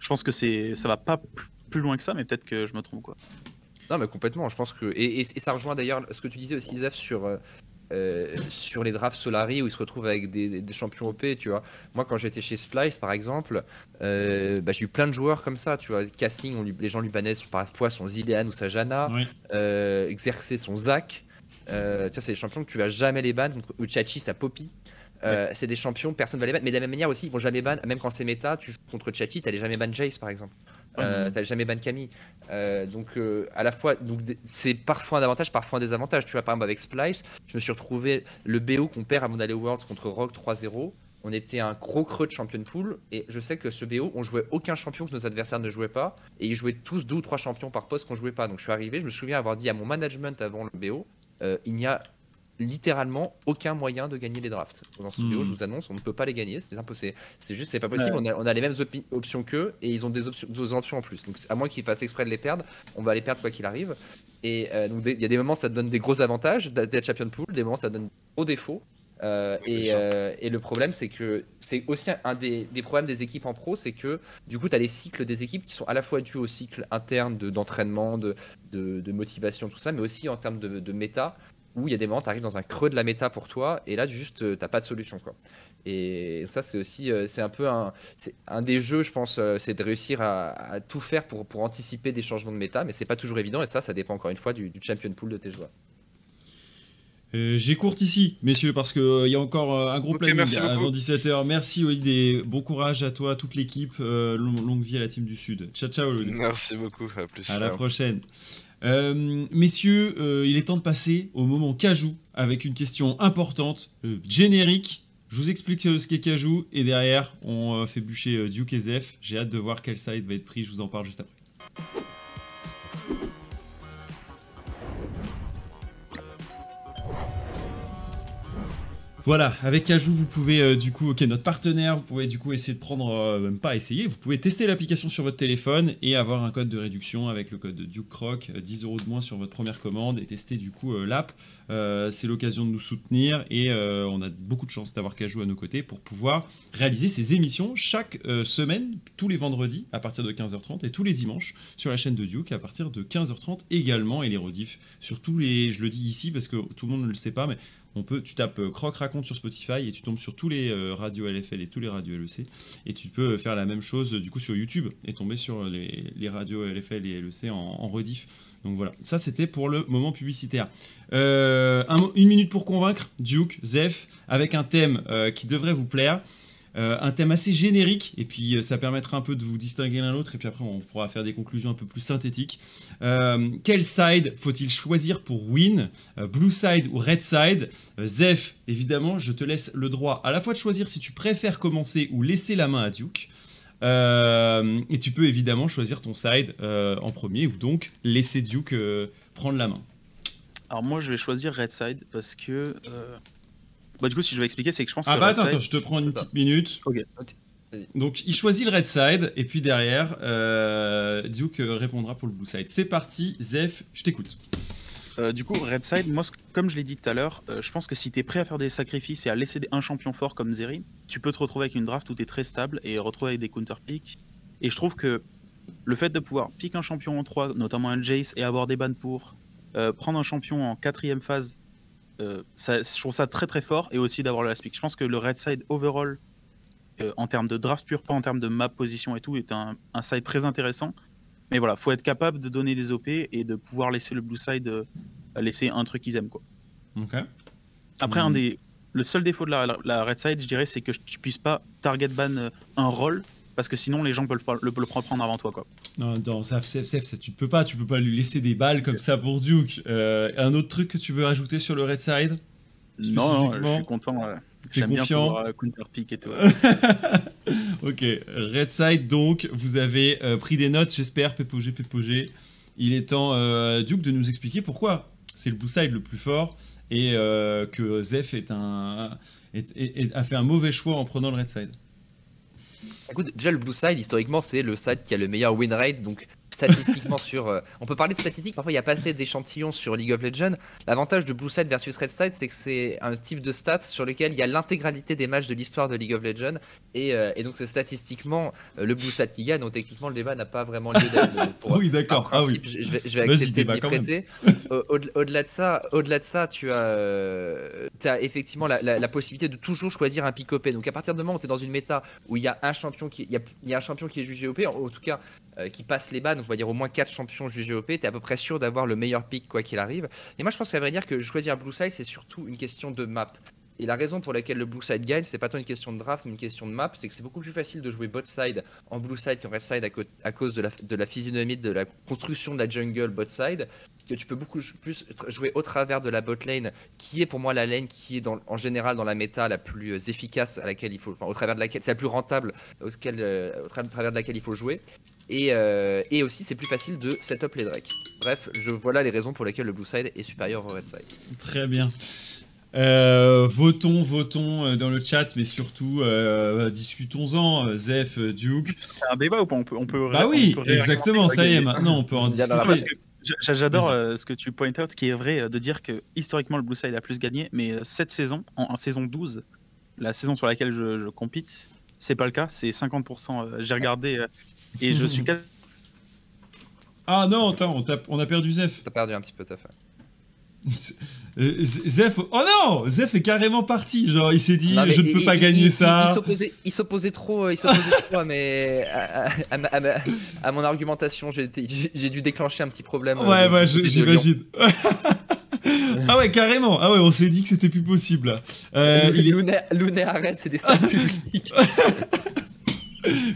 je pense que c'est, ça va pas plus loin que ça, mais peut-être que je me trompe. quoi. Non, mais complètement. Je pense que. Et, ça rejoint d'ailleurs ce que tu disais aussi, Zef, sur. Euh, euh, sur les drafts Solari où il se retrouve avec des, champions OP, tu vois. Moi, quand j'étais chez Splice, par exemple, euh, bah, j'ai eu plein de joueurs comme ça, tu vois. Casting, les gens lui bannaient parfois son Zilean ou sa Jana. Exercer son Zach. tu vois, c'est des champions que tu vas jamais les ban. Uchachi, sa Poppy. C'est des champions, personne ne va les ban. Mais de la même manière aussi, ils vont jamais ban, même quand c'est méta, tu joues contre Chachi, t'allais jamais ban Jace par exemple. Euh, T'as jamais ban Camille. Euh, donc, euh, à la fois, donc c'est parfois un avantage, parfois un désavantage. Tu vois, par exemple, avec Splice, je me suis retrouvé le BO qu'on perd à mon Worlds contre Rogue 3-0. On était un gros creux de champion pool et je sais que ce BO, on jouait aucun champion que nos adversaires ne jouaient pas et ils jouaient tous deux ou trois champions par poste qu'on jouait pas. Donc je suis arrivé, je me souviens avoir dit à mon management avant le BO, euh, il n'y a littéralement aucun moyen de gagner les drafts. Dans ce vidéo, hmm. je vous annonce, on ne peut pas les gagner, c'est impossible. C'est juste, c'est pas possible. On, a, les mêmes options qu'eux et ils ont des options, options en plus. Donc, à moins qu'ils fassent exprès de les perdre, on va les perdre quoi qu'il arrive. Et euh, donc, il y a des moments, ça te donne des gros avantages d'être champion pool, des moments, ça donne gros défauts. Euh, euh, et, le problème, c'est que c'est aussi un des, problèmes des équipes en pro, c'est que du coup, tu as les cycles des équipes qui sont à la fois dus au cycle interne d'entraînement, de, de, motivation, tout ça, mais aussi en termes de, de méta où il y a des moments, tu arrives dans un creux de la méta pour toi, et là, juste, euh, t'as pas de solution. Quoi. Et ça, c'est aussi, euh, c'est un peu un, un des jeux, je pense, euh, c'est de réussir à, tout faire pour, pour anticiper des changements de méta, mais c'est pas toujours évident, et ça, ça dépend encore une fois du, champion pool de tes joueurs. J'ai courte ici, messieurs, parce qu'il y a encore un gros planning avant 17h. Merci Oïd bon courage à toi, à toute l'équipe. longue vie à la team du Sud. Ciao, ciao Merci beaucoup, à plus. À la prochaine. Messieurs, il est temps de passer au moment cajou avec une question importante, générique. Je vous explique ce qu'est Cajou et derrière on fait bûcher Duke et. J'ai hâte de voir quel side va être pris, je vous en parle juste après. Voilà, avec Cajou, vous pouvez euh, du coup, ok, notre partenaire, vous pouvez du coup essayer de prendre, euh, même pas essayer, vous pouvez tester l'application sur votre téléphone et avoir un code de réduction avec le code Duke Croc, 10 euh, euros de moins sur votre première commande et tester du coup l'app. c'est l'occasion de nous soutenir et on a beaucoup de chance d'avoir Cajou à nos côtés pour pouvoir réaliser ces émissions chaque semaine, tous les vendredis à partir de 15h30 et tous les dimanches sur la chaîne de Duke à partir de 15h30 également et les rediffs sur tous les, je le dis ici parce que tout le monde ne le sait pas, mais on peut, tu tapes euh, Croc raconte sur Spotify et tu tombes sur tous les euh, radios LFL et tous les radios LEC. Et tu peux faire la même chose du coup sur YouTube et tomber sur les, radios LFL et LEC en, rediff. Donc voilà, ça c'était pour le moment publicitaire. Euh, une minute pour convaincre, Duke, Zef, avec un thème qui devrait vous plaire. Euh, un thème assez générique, et puis euh, ça permettra un peu de vous distinguer l'un l'autre, et puis après on pourra faire des conclusions un peu plus synthétiques. Euh, quel side faut-il choisir pour win? Blue side ou red side? Zef, évidemment, je te laisse le droit à la fois de choisir si tu préfères commencer ou laisser la main à Duke. et tu peux évidemment choisir ton side en premier, ou donc laisser Duke prendre la main. Alors moi je vais choisir red side parce que bah, du coup, si je vais expliquer, c'est que je pense ah que. Ah, bah attends, je te prends une petite minute. Ok. Donc, il choisit le red side, et puis derrière, euh, Duke répondra pour le blue side. C'est parti, Zef, je t'écoute. Euh, du coup, red side, moi, comme je l'ai dit tout à l'heure, euh, je pense que si tu es prêt à faire des sacrifices et à laisser un champion fort comme Zeri, tu peux te retrouver avec une draft où tu es très stable et retrouver avec des counter picks. Et je trouve que le fait de pouvoir pick un champion en 3, notamment un Jace, et avoir des bans pour, prendre un champion en quatrième phase euh, je trouve ça très très fort et aussi d'avoir le last pick. Je pense que le red side overall, euh, en termes de draft pur, pas en termes de map position et tout, est un, side très intéressant. Mais voilà, faut être capable de donner des OP et de pouvoir laisser le blue side euh, laisser un truc qu'ils aiment quoi. Après, un hmm. des, le seul défaut de la, red side, je dirais, c'est que tu puisses pas target ban un rôle parce que sinon les gens peuvent le, le, prendre avant toi quoi. Non, non, ça, ça, tu peux pas, tu peux pas lui laisser des balles comme ça pour Duke. Euh, un autre truc que tu veux ajouter sur le Red Side? Non, je suis content. T'es confiant? bien counter pick et tout. ok, Red Side donc, vous avez euh, pris des notes, j'espère, Pépogé, Pépogé. Il est temps, euh, Duke, de nous expliquer pourquoi c'est le Blue Side le plus fort et que Zef est un, a fait un mauvais choix en prenant le Red Side. Déjà le blue side, historiquement, c'est le side qui a le meilleur win rate, donc statistiquement sur. Euh, on peut parler de statistiques, parfois il n'y a pas assez d'échantillons sur League of Legends. L'avantage de Blue Side versus Red Side, c'est que c'est un type de stats sur lequel il y a l'intégralité des matchs de l'histoire de League of Legends. Et, euh, donc c'est statistiquement euh, le Blue Side qui gagne, donc techniquement le débat n'a pas vraiment lieu d'être. oui, d'accord. Ah oui. Je vais, je vais accepter de m'y prêter. Au-delà de ça, au-delà de ça, tu as, as effectivement la, possibilité de toujours choisir un pick OP. Donc à partir du moment où tu es dans une méta où il y a un champion qui, il y a, un champion qui est jugé OP, en, tout cas qui passe les bas, donc on va dire au moins 4 champions jugés OP, tu es à peu près sûr d'avoir le meilleur pick quoi qu'il arrive. Et moi je pense qu'à vrai dire que choisir Blue Side c'est surtout une question de map. Et la raison pour laquelle le blue side gagne, c'est pas tant une question de draft, mais une question de map. C'est que c'est beaucoup plus facile de jouer bot side en blue side qu'en red side à, cause de la, physionomie, de la construction de la jungle bot side. Que tu peux beaucoup plus jouer au travers de la bot lane, qui est pour moi la lane qui est en général dans la méta la plus euh, efficace à laquelle il faut, au travers de laquelle c'est la plus rentable, euh, au travers de laquelle il faut jouer. Et, euh, aussi, c'est plus facile de setup les Drake. Bref, voilà les raisons pour lesquelles le blue side est supérieur au red side. Très bien. Euh, votons, votons euh, dans le chat, mais surtout euh, discutons-en. Zef, Duke. C'est un débat ou pas? On peut, on peut Bah oui, exactement, ça y est, maintenant on peut en discuter. J'adore ce que tu point out, ce qui est vrai de dire que historiquement le Blue Side a plus gagné, mais cette saison, en, saison 12, la saison sur laquelle je, je compite, c'est pas le cas, c'est 50%. J'ai regardé et je suis. ah non, attends, on, a perdu Zef. T'as perdu un petit peu. Euh, Zef, oh non, Zef est carrément parti. Genre, il s'est dit, je ne peux pas gagner ça. Il, s'opposait trop, il trop à, mais à, mon argumentation. J'ai dû déclencher un petit problème. Ouais, ouais, j'imagine. ah ouais, carrément. Ah ouais, on s'est dit que c'était plus possible. Euh, il est... arrête, c'est des stats publics.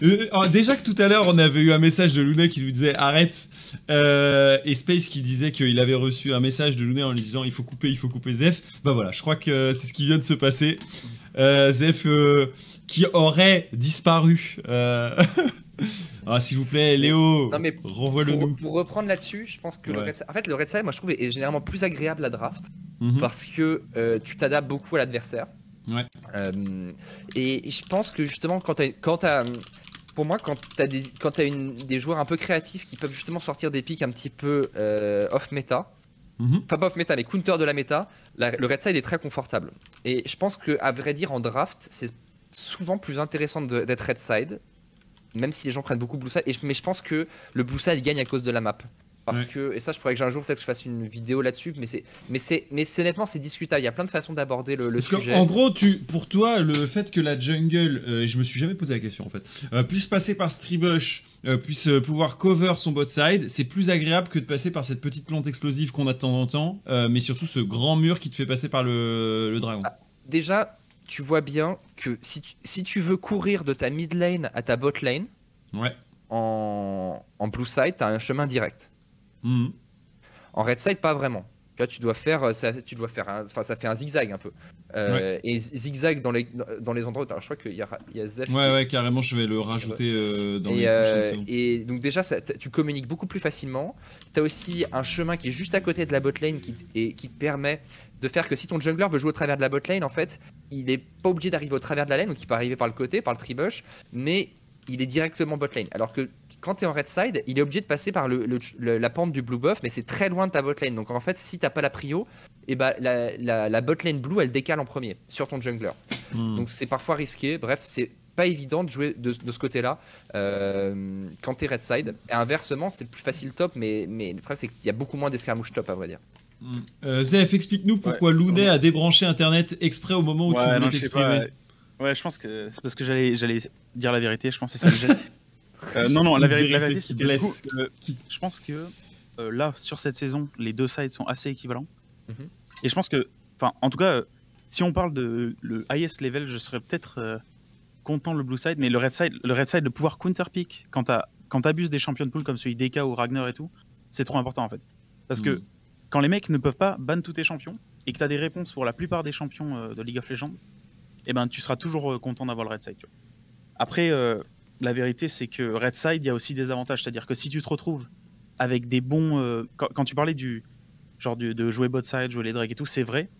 Euh, déjà que tout à l'heure, on avait eu un message de Luna qui lui disait arrête, euh, et Space qui disait qu'il avait reçu un message de Luna en lui disant il faut couper, il faut couper Zef. Bah voilà, je crois que c'est ce qui vient de se passer. Euh, Zef euh, qui aurait disparu. Ah, s'il vous plaît, Léo, renvoie-le Pour, nous. pour reprendre là-dessus, je pense que le. Red Side, en fait, le Red Side, moi je trouve, est généralement plus agréable à draft Mhm. parce que tu t'adaptes beaucoup à l'adversaire. Ouais. Euh, et je pense que justement, quand t'as, quand pour moi, quand t'as des, quand t'as une, des joueurs un peu créatifs qui peuvent justement sortir des pics un petit peu euh, off méta, Mhm. enfin pas off méta, mais counter de la méta, la- le Red Side est très confortable. Et je pense que, à vrai dire, en draft, c'est souvent plus intéressant d'être Red Side, même si les gens prennent beaucoup Blue Side. Et mais je pense que le Blue Side gagne à cause de la map. Parce que, et ça, je ferais que j'ai un jour peut-être que je fasse une vidéo là-dessus, mais c'est, mais c'est, mais c'est honnêtement, c'est discutable. Il y a plein de façons d'aborder le, le Parce sujet. qu'en gros, tu, pour toi, le fait que la jungle, euh, je me suis jamais posé la question en fait, euh, puisse passer par Strebush, euh, puisse euh, pouvoir cover son bot side, c'est plus agréable que de passer par cette petite plante explosive qu'on a de temps en temps, euh, mais surtout ce grand mur qui te fait passer par le, le dragon. Ah. Déjà, tu vois bien que si tu, si tu veux courir de ta mid lane à ta bot lane Ouais. en, en blue side, t'as un chemin direct. Mhm. En red side, pas vraiment. Tu dois faire, euh, ça, tu dois faire, un- enfin, ça fait un zigzag un peu. Euh, Et zigzag dans les, dans les endroits. Je crois qu'il y a, il y a Zef qui- Ouais, ouais, carrément, je vais le rajouter euh, dans les et, prochaines euh, et donc déjà, ça- tu communiques beaucoup plus facilement. Tu as aussi un chemin qui est juste à côté de la botlane qui, et qui te permet de faire que si ton jungler veut jouer au travers de la botlane, en fait, il est pas obligé d'arriver au travers de la lane, donc il peut arriver par le côté, par le tribush, mais il est directement botlane. Alors que quand tu es en red side, il est obligé de passer par le, le- le- la pente du blue buff, mais c'est très loin de ta botlane. Donc en fait, si t'as pas la prio, et bah, la, la, la botlane blue, elle décale en premier sur ton jungler. Mhm. Donc c'est parfois risqué. Bref, c'est pas évident de jouer de, de ce côté-là euh, quand t'es red side. Et inversement, c'est plus facile top, mais, mais le problème c'est qu'il y a beaucoup moins d'escarmouches top à vrai dire. Mhm. Euh, Zef, explique-nous pourquoi Lounet a débranché Internet exprès au moment où tu Ouais, voulais t'exprimer. Ouais, je pense que c'est parce que j'allais, j'allais dire la vérité. Je pense que c'est ça le geste. Euh, non, non, la vérité, la vérité qui blesse. coup, euh, je pense que euh, là, sur cette saison, les deux sides sont assez équivalents. Mhm. Et je pense que, enfin, en tout cas, si on parle de le highest level, je serais peut-être content le blue side, mais le red side, le red side de pouvoir counter pick quand t'as- t'abuses des champions de pool comme celui d'Eka ou Ragnar et tout, c'est trop important en fait. Parce que Mhm. quand les mecs ne peuvent pas ban tous tes champions et que tu as des réponses pour la plupart des champions de League of Legends, eh ben tu seras toujours content d'avoir le red side. tu vois. Après, euh, la vérité c'est que red side, il y a aussi des avantages. C'est-à-dire que si tu te retrouves avec des bons. euh, quand, tu parlais du genre de jouer bot side, jouer les Drake et tout, c'est vrai.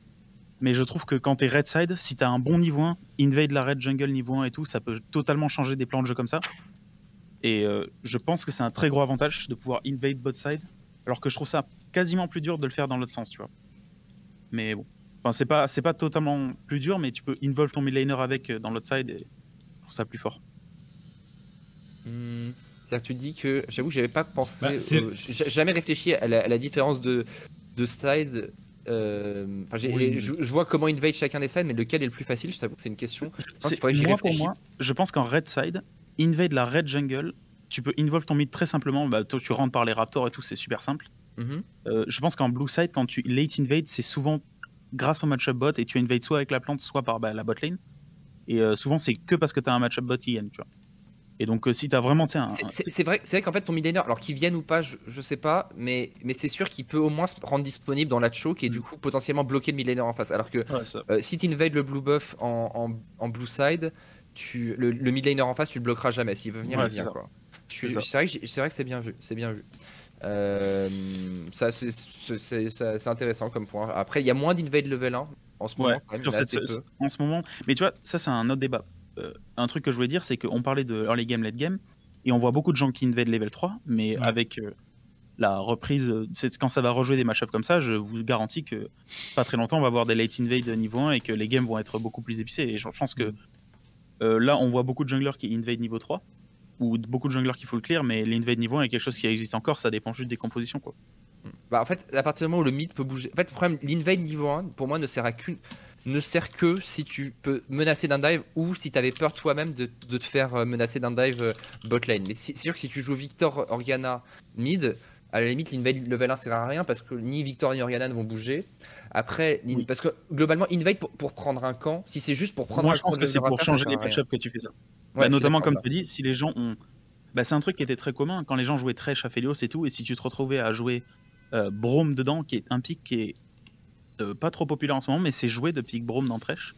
Mais je trouve que quand t'es red side, si t'as un bon niveau 1, invade la red jungle niveau 1 et tout, ça peut totalement changer des plans de jeu comme ça. Et euh, je pense que c'est un très gros avantage de pouvoir invade bot side, alors que je trouve ça quasiment plus dur de le faire dans l'autre sens, tu vois. Mais bon, enfin, c'est pas c'est pas totalement plus dur, mais tu peux involve ton mid laner avec euh, dans l'autre side et je trouve ça plus fort. C'est-à-dire que tu dis que, j'avoue, que j'avais pas pensé, Bah, c'est- au- j'ai jamais réfléchi à la, à la différence de, de side. euh, Enfin, j'ai- Oui. je, je vois comment invade chacun des sides, mais lequel est le plus facile Je t'avoue que c'est une question. C'est- il faudrait que j'y moi, pour moi, je pense qu'en red side, invade la red jungle, tu peux involve ton mid très simplement. Bah, toi, tu rentres par les raptors et tout, c'est super simple. Mhm. Euh, je pense qu'en blue side, quand tu late invade, c'est souvent grâce au matchup bot et tu invades soit avec la plante, soit par bah, la bot lane. Et euh, souvent, c'est que parce que tu as un matchup bot IN, tu vois. Et donc, euh, si tu as vraiment, un- C'est- vrai, vrai qu'en fait ton mid laner, alors qu'il vienne ou pas, je, je sais pas, mais, mais c'est sûr qu'il peut au moins se rendre disponible dans la choke et du coup potentiellement bloquer le mid laner en face. Alors que Ouais, euh, si tu invades le blue buff en, en, en blue side, tu, le, le mid laner en face tu le bloqueras jamais. S'il veut venir, Ouais, il c'est vient C'est vrai que c'est vrai que c'est bien vu, c'est bien vu. Euh, ça c'est- intéressant comme point. Après il y a moins d'invade level 1 en ce moment. Ouais, quand même, cette- en ce moment. Mais tu vois, ça, c'est un autre débat. Euh, un truc que je voulais dire, c'est qu'on parlait de early game, late game, et on voit beaucoup de gens qui invade level 3, mais Ouais. avec euh, la reprise, euh, c'est quand ça va rejouer des matchups comme ça, je vous garantis que pas très longtemps, on va avoir des late invade niveau 1 et que les games vont être beaucoup plus épicés. Et je pense que euh, là, on voit beaucoup de junglers qui invade niveau 3, ou beaucoup de junglers qui full clear, mais l'invade niveau 1 est quelque chose qui existe encore, ça dépend juste des compositions. Quoi. Bah, en fait, à partir du moment où le mid peut bouger. En fait, le problème, l'invade niveau 1, pour moi, ne sert à qu'une. Ne sert que si tu peux menacer d'un dive ou si tu avais peur toi-même de, de te faire euh, menacer d'un dive euh, bot lane. Mais c'est sûr que si tu joues Victor Organa mid, à la limite, l'invade level 1 sert à rien parce que ni Victor ni Organa ne vont bouger. Après, Oui. parce que globalement, invade pour, pour prendre un camp, si c'est juste pour prendre Moi, un je pense camp que c'est pour changer les matchups que tu fais ça. Bah, notamment, comme tu dis, si les gens ont. Bah, c'est un truc qui était très commun quand les gens jouaient Thresh à Felios et tout, et si tu te retrouvais à jouer euh, Brome dedans, qui est un pic qui est euh, pas trop populaire en ce moment, mais c'est joué de pic Brome dans Thresh.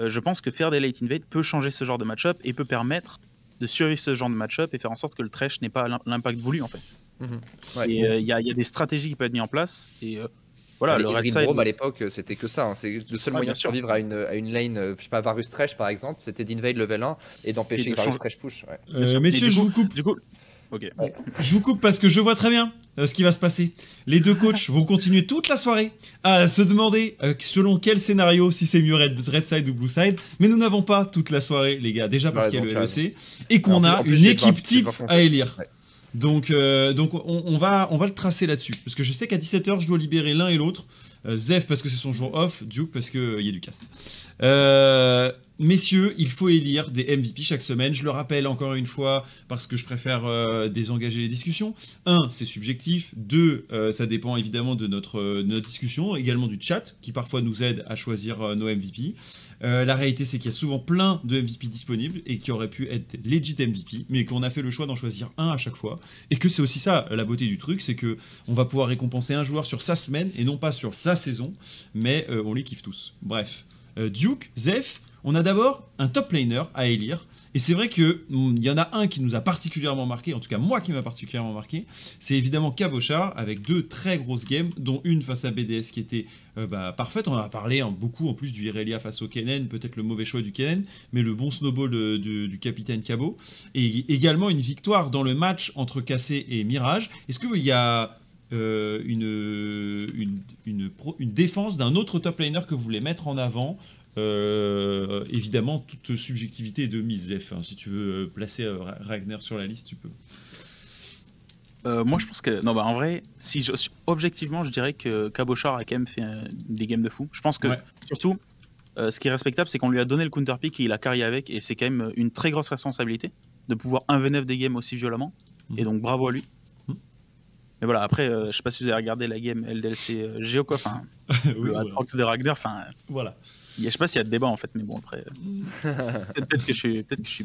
Euh, je pense que faire des late invade peut changer ce genre de match-up et peut permettre de survivre ce genre de match-up et faire en sorte que le Thresh n'ait pas l'impact voulu en fait. Mhm. Et il y, a des stratégies qui peuvent être mises en place et voilà, le Red Side... à l'époque, c'était que ça. Hein. C'est le seul moyen de survivre à une, à une lane, euh, je sais pas, Varus Thresh par exemple, c'était d'invade level 1 et d'empêcher que Varus Thresh push. Euh, messieurs, je vous coupe. Du coup, Je vous coupe parce que je vois très bien euh, ce qui va se passer. Les deux coachs vont continuer toute la soirée à se demander selon quel scénario, si c'est mieux Red, Side ou Blue Side. Mais nous n'avons pas toute la soirée, les gars. Déjà parce qu'il y a le LEC et qu'on a une équipe type à élire. Donc, euh, donc on, va, on va le tracer là-dessus. Parce que je sais qu'à 17h, je dois libérer l'un et l'autre. Euh, Zef parce que c'est son jour off, Duke parce qu'il euh, y a du cast. Messieurs, il faut élire des MVP chaque semaine. Je le rappelle encore une fois parce que je préfère désengager les discussions. Un, c'est subjectif. Deux, ça dépend évidemment de notre, discussion, également du chat qui parfois nous aide à choisir nos MVP. Euh, la réalité, c'est qu'il y a souvent plein de MVP disponibles et qui auraient pu être legit MVP, mais qu'on a fait le choix d'en choisir un à chaque fois. Et que c'est aussi ça la beauté du truc, c'est que on va pouvoir récompenser un joueur sur sa semaine et non pas sur sa saison, mais euh, on les kiffe tous. Bref, euh, Duke, Zef, on a d'abord un top laner à élire. Et c'est vrai qu'il mm, y en a un qui nous a particulièrement marqué, en tout cas moi qui m'a particulièrement marqué, c'est évidemment Cabochard avec deux très grosses games, dont une face à BDS qui était euh, bah, parfaite. On a parlé hein, beaucoup en plus du Irelia face au Kennen, peut-être le mauvais choix du Kennen, mais le bon snowball du capitaine Cabo. Et également une victoire dans le match entre Cassé et Mirage. Est-ce qu'il y a euh, une, une, une, défense d'un autre top laner que vous voulez mettre en avant euh, évidemment, toute subjectivité est de mise, F. Hein. Si tu veux euh, placer Ragnar sur la liste, tu peux. moi, je pense que. Non, bah, en vrai, si objectivement, je dirais que Cabochard a quand même fait des games de fou. Je pense que, surtout, ce qui est respectable, c'est qu'on lui a donné le counter pick et il a carré avec. Et c'est quand même une très grosse responsabilité de pouvoir 1v9 des games aussi violemment. Et mhm. donc, bravo à lui. Mais voilà, après, je sais pas si vous avez regardé la game LDLC Geocoff, hein, oui, le de Ragnar. Enfin, voilà. Je sais pas s'il y a de débat en fait, mais bon après. peut-être que je suis, peut-être que je suis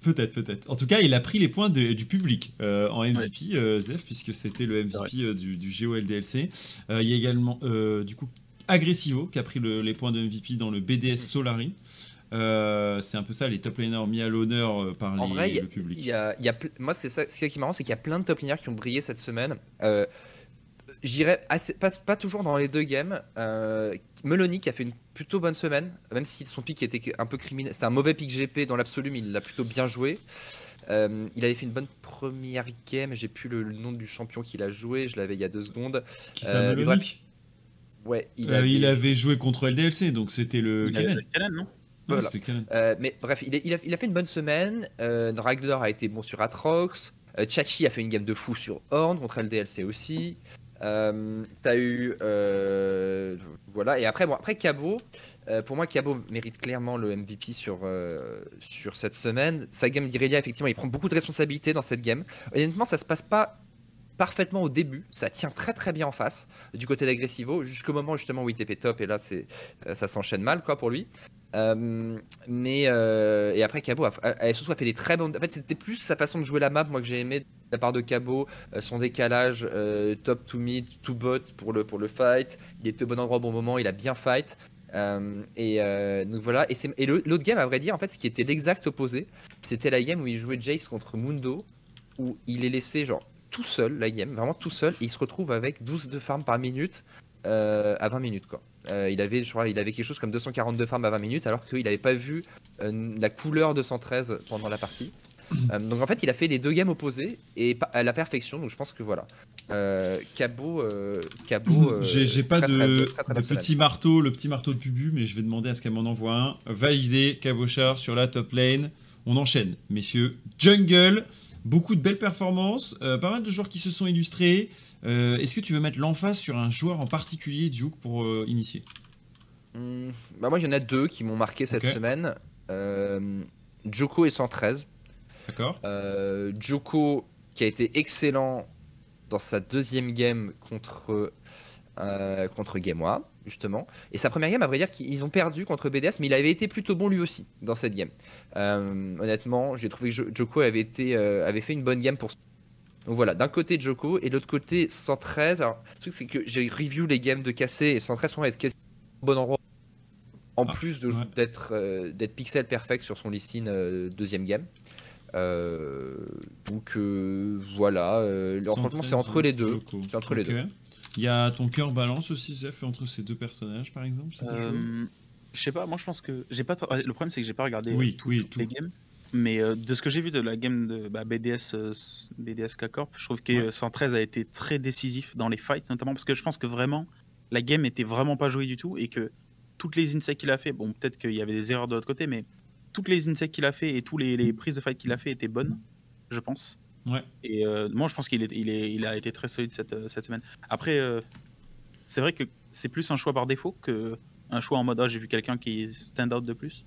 Peut-être, peut-être. En tout cas, il a pris les points du public euh, en MVP, euh, Zef, puisque c'était le MVP euh, du, du GO LDLC. il y a également du coup Agressivo qui a pris les points de MVP dans le BDS Solari. C'est un peu ça, les top laners mis à l'honneur par le public. Y a, y a, moi, c'est ça. Ce qui est marrant, c'est qu'il y a plein de top laners qui ont brillé cette semaine. Euh, J'irais pas, pas, toujours dans les deux games. Euh, Meloni qui a fait une plutôt bonne semaine, même si son pic était un peu criminel. C'était un mauvais pic GP dans l'absolu, mais il l'a plutôt bien joué. Euh, il avait fait une bonne première game. J'ai plus le, nom du champion qu'il a joué. Je l'avais il y a deux secondes. Qui euh, Meloni Ouais, il, euh, il, avait joué contre LDLC, donc c'était le Kennen. non? Voilà. euh, mais bref, il, il, a, il, a, fait une bonne semaine. Euh, Ragnar a été bon sur Atrox. Chachi a fait une game de fou sur Horn contre LDLC aussi. Euh, t'as eu. Euh, voilà, et après, bon, après Cabo, euh, pour moi, Cabo mérite clairement le MVP sur, sur cette semaine. Sa game d'Irelia, effectivement, il prend beaucoup de responsabilités dans cette game. Honnêtement, ça se passe pas parfaitement au début, ça tient très très bien en face du côté d'Aggressivo, jusqu'au moment justement où il TP top, et là c'est ça s'enchaîne mal quoi pour lui. Mais et après Cabo a, a, fait des très bonnes. En fait, c'était plus sa façon de jouer la map, moi que j'ai aimé la part de Cabo, euh, son décalage euh, top to mid, to bot pour le, pour le fight. Il était au bon endroit au bon moment, il a bien fight. Euh, et donc voilà. Et, et l'autre game, à vrai dire, en fait, ce qui était l'exact opposé, c'était la game où il jouait Jace contre Mundo, où il est laissé genre tout seul, la game, vraiment tout seul, et il se retrouve avec 12 de farm par minute à 20 minutes quoi. Il avait, je crois, il avait quelque chose comme 242 farms à 20 minutes, alors qu'il n'avait pas vu la couleur 213 pendant la partie. Euh, donc en fait, il a fait les deux games opposés et à la perfection. Donc je pense que voilà. Euh, Cabo, euh, Cabo. J'ai pas de, petit marteau, le petit marteau de Pubu, mais je vais demander à ce qu'elle m'en envoie un. Validé, Cabochard sur la top lane. On enchaîne, messieurs. Jungle, beaucoup de belles performances, pas mal de joueurs qui se sont illustrés. Est-ce que tu veux mettre l'emphase sur un joueur en particulier, Duke, pour initier? Hmm, bah Moi, il y en a deux qui m'ont marqué cette semaine. Joko et 113. D'accord. Euh, Joko, qui a été excellent dans sa deuxième game contre euh, contre Game justement. Et sa première game, à vrai dire, qu'ils ont perdu contre BDS, mais il avait été plutôt bon lui aussi dans cette game. Euh, honnêtement, j'ai trouvé que Joko avait, été, euh, avait fait une bonne game pour. Donc voilà, d'un côté Joko et de l'autre côté 113. Alors, le truc, c'est que j'ai review les games de cassé et 113 pour être au bon endroit. En ah, plus d'être d'être pixel perfect sur son listine deuxième game. donc voilà, franchement c'est entre les deux. C'est entre les deux. Il y a ton cœur balance aussi, Zef, entre ces deux personnages, par exemple euh, Je sais pas, moi je pense que j'ai pas. Le problème c'est que j'ai pas regardé oui, oui, les games. Mais euh, de ce que j'ai vu de la game de bah, BDS, euh, BDS K-Corp, je trouve que 113 a été très décisif dans les fights, notamment parce que je pense que vraiment la game était vraiment pas jouée du tout et que toutes les insects qu'il a fait, bon peut-être qu'il y avait des erreurs de l'autre côté, mais toutes les insects qu'il a fait et toutes les, les prises de fight qu'il a fait étaient bonnes, je pense. Et euh, moi, je pense qu'il est, il est, il a été très solide cette, euh, cette semaine. Après, euh, c'est vrai que c'est plus un choix par défaut que un choix en mode ah, j'ai vu quelqu'un qui stand out de plus.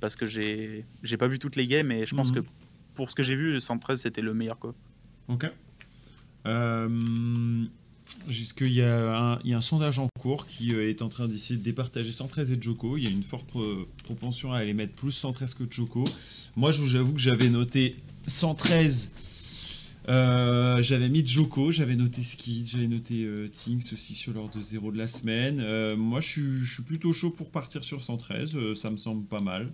Parce que j'ai, j'ai pas vu toutes les games et je pense mhm. que pour ce que j'ai vu, 113 c'était le meilleur quoi. Ok. Jusqu'il y, a un, il y a un sondage en cours qui est en train d'essayer de départager 113 et Joko. Il y a une forte propension à aller mettre plus 113 que Joko. Moi, j'avoue que j'avais noté 113. Euh, j'avais mis Joko, j'avais noté Skid, j'avais noté euh, Tinks aussi sur l'ordre de 0 de la semaine. Euh, moi, je suis, plutôt chaud pour partir sur 113, ça me semble pas mal.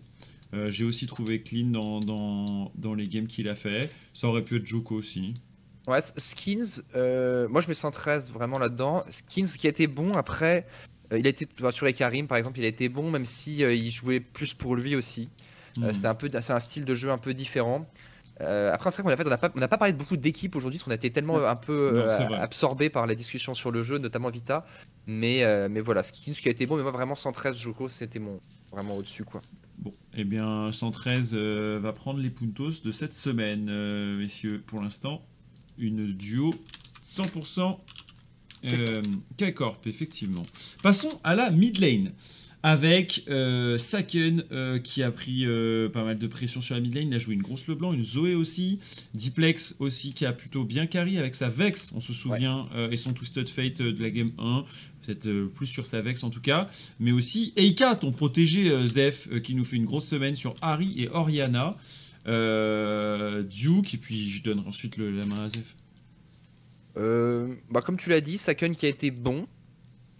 J'ai aussi trouvé clean dans, dans, les games qu'il a fait. Ça aurait pu être Joko aussi. Ouais, Skins, moi je mets 113 vraiment là-dedans. Skins qui a été bon après, il a été sur les Karim par exemple, il a été bon même si il jouait plus pour lui aussi. C'était un peu, c'est un style de jeu un peu différent. Euh, après, c'est vrai qu'on a, fait, on n'a pas, parlé de beaucoup d'équipes aujourd'hui, parce qu'on a été tellement un peu euh, absorbé par la discussion sur le jeu, notamment Vita. Mais, euh, mais voilà, ce qui, ce qui, a été bon, mais moi vraiment 113 Joko, c'était mon vraiment au-dessus quoi. Bon, eh bien 113 va prendre les puntos de cette semaine, messieurs. Pour l'instant, une duo 100% K-Corp, effectivement. Passons à la mid lane avec euh, Saken euh, qui a pris euh, pas mal de pression sur la mid lane, il a joué une grosse Leblanc, une Zoé aussi, Diplex aussi qui a plutôt bien carry avec sa Vex, on se souvient, et son Twisted Fate de la game 1, peut-être plus sur sa Vex en tout cas, mais aussi Eika, ton protégé Zef, qui nous fait une grosse semaine sur Harry et Oriana, Duke, et puis je donne ensuite le, la main à Zef. bah comme tu l'as dit, Saken qui a été bon,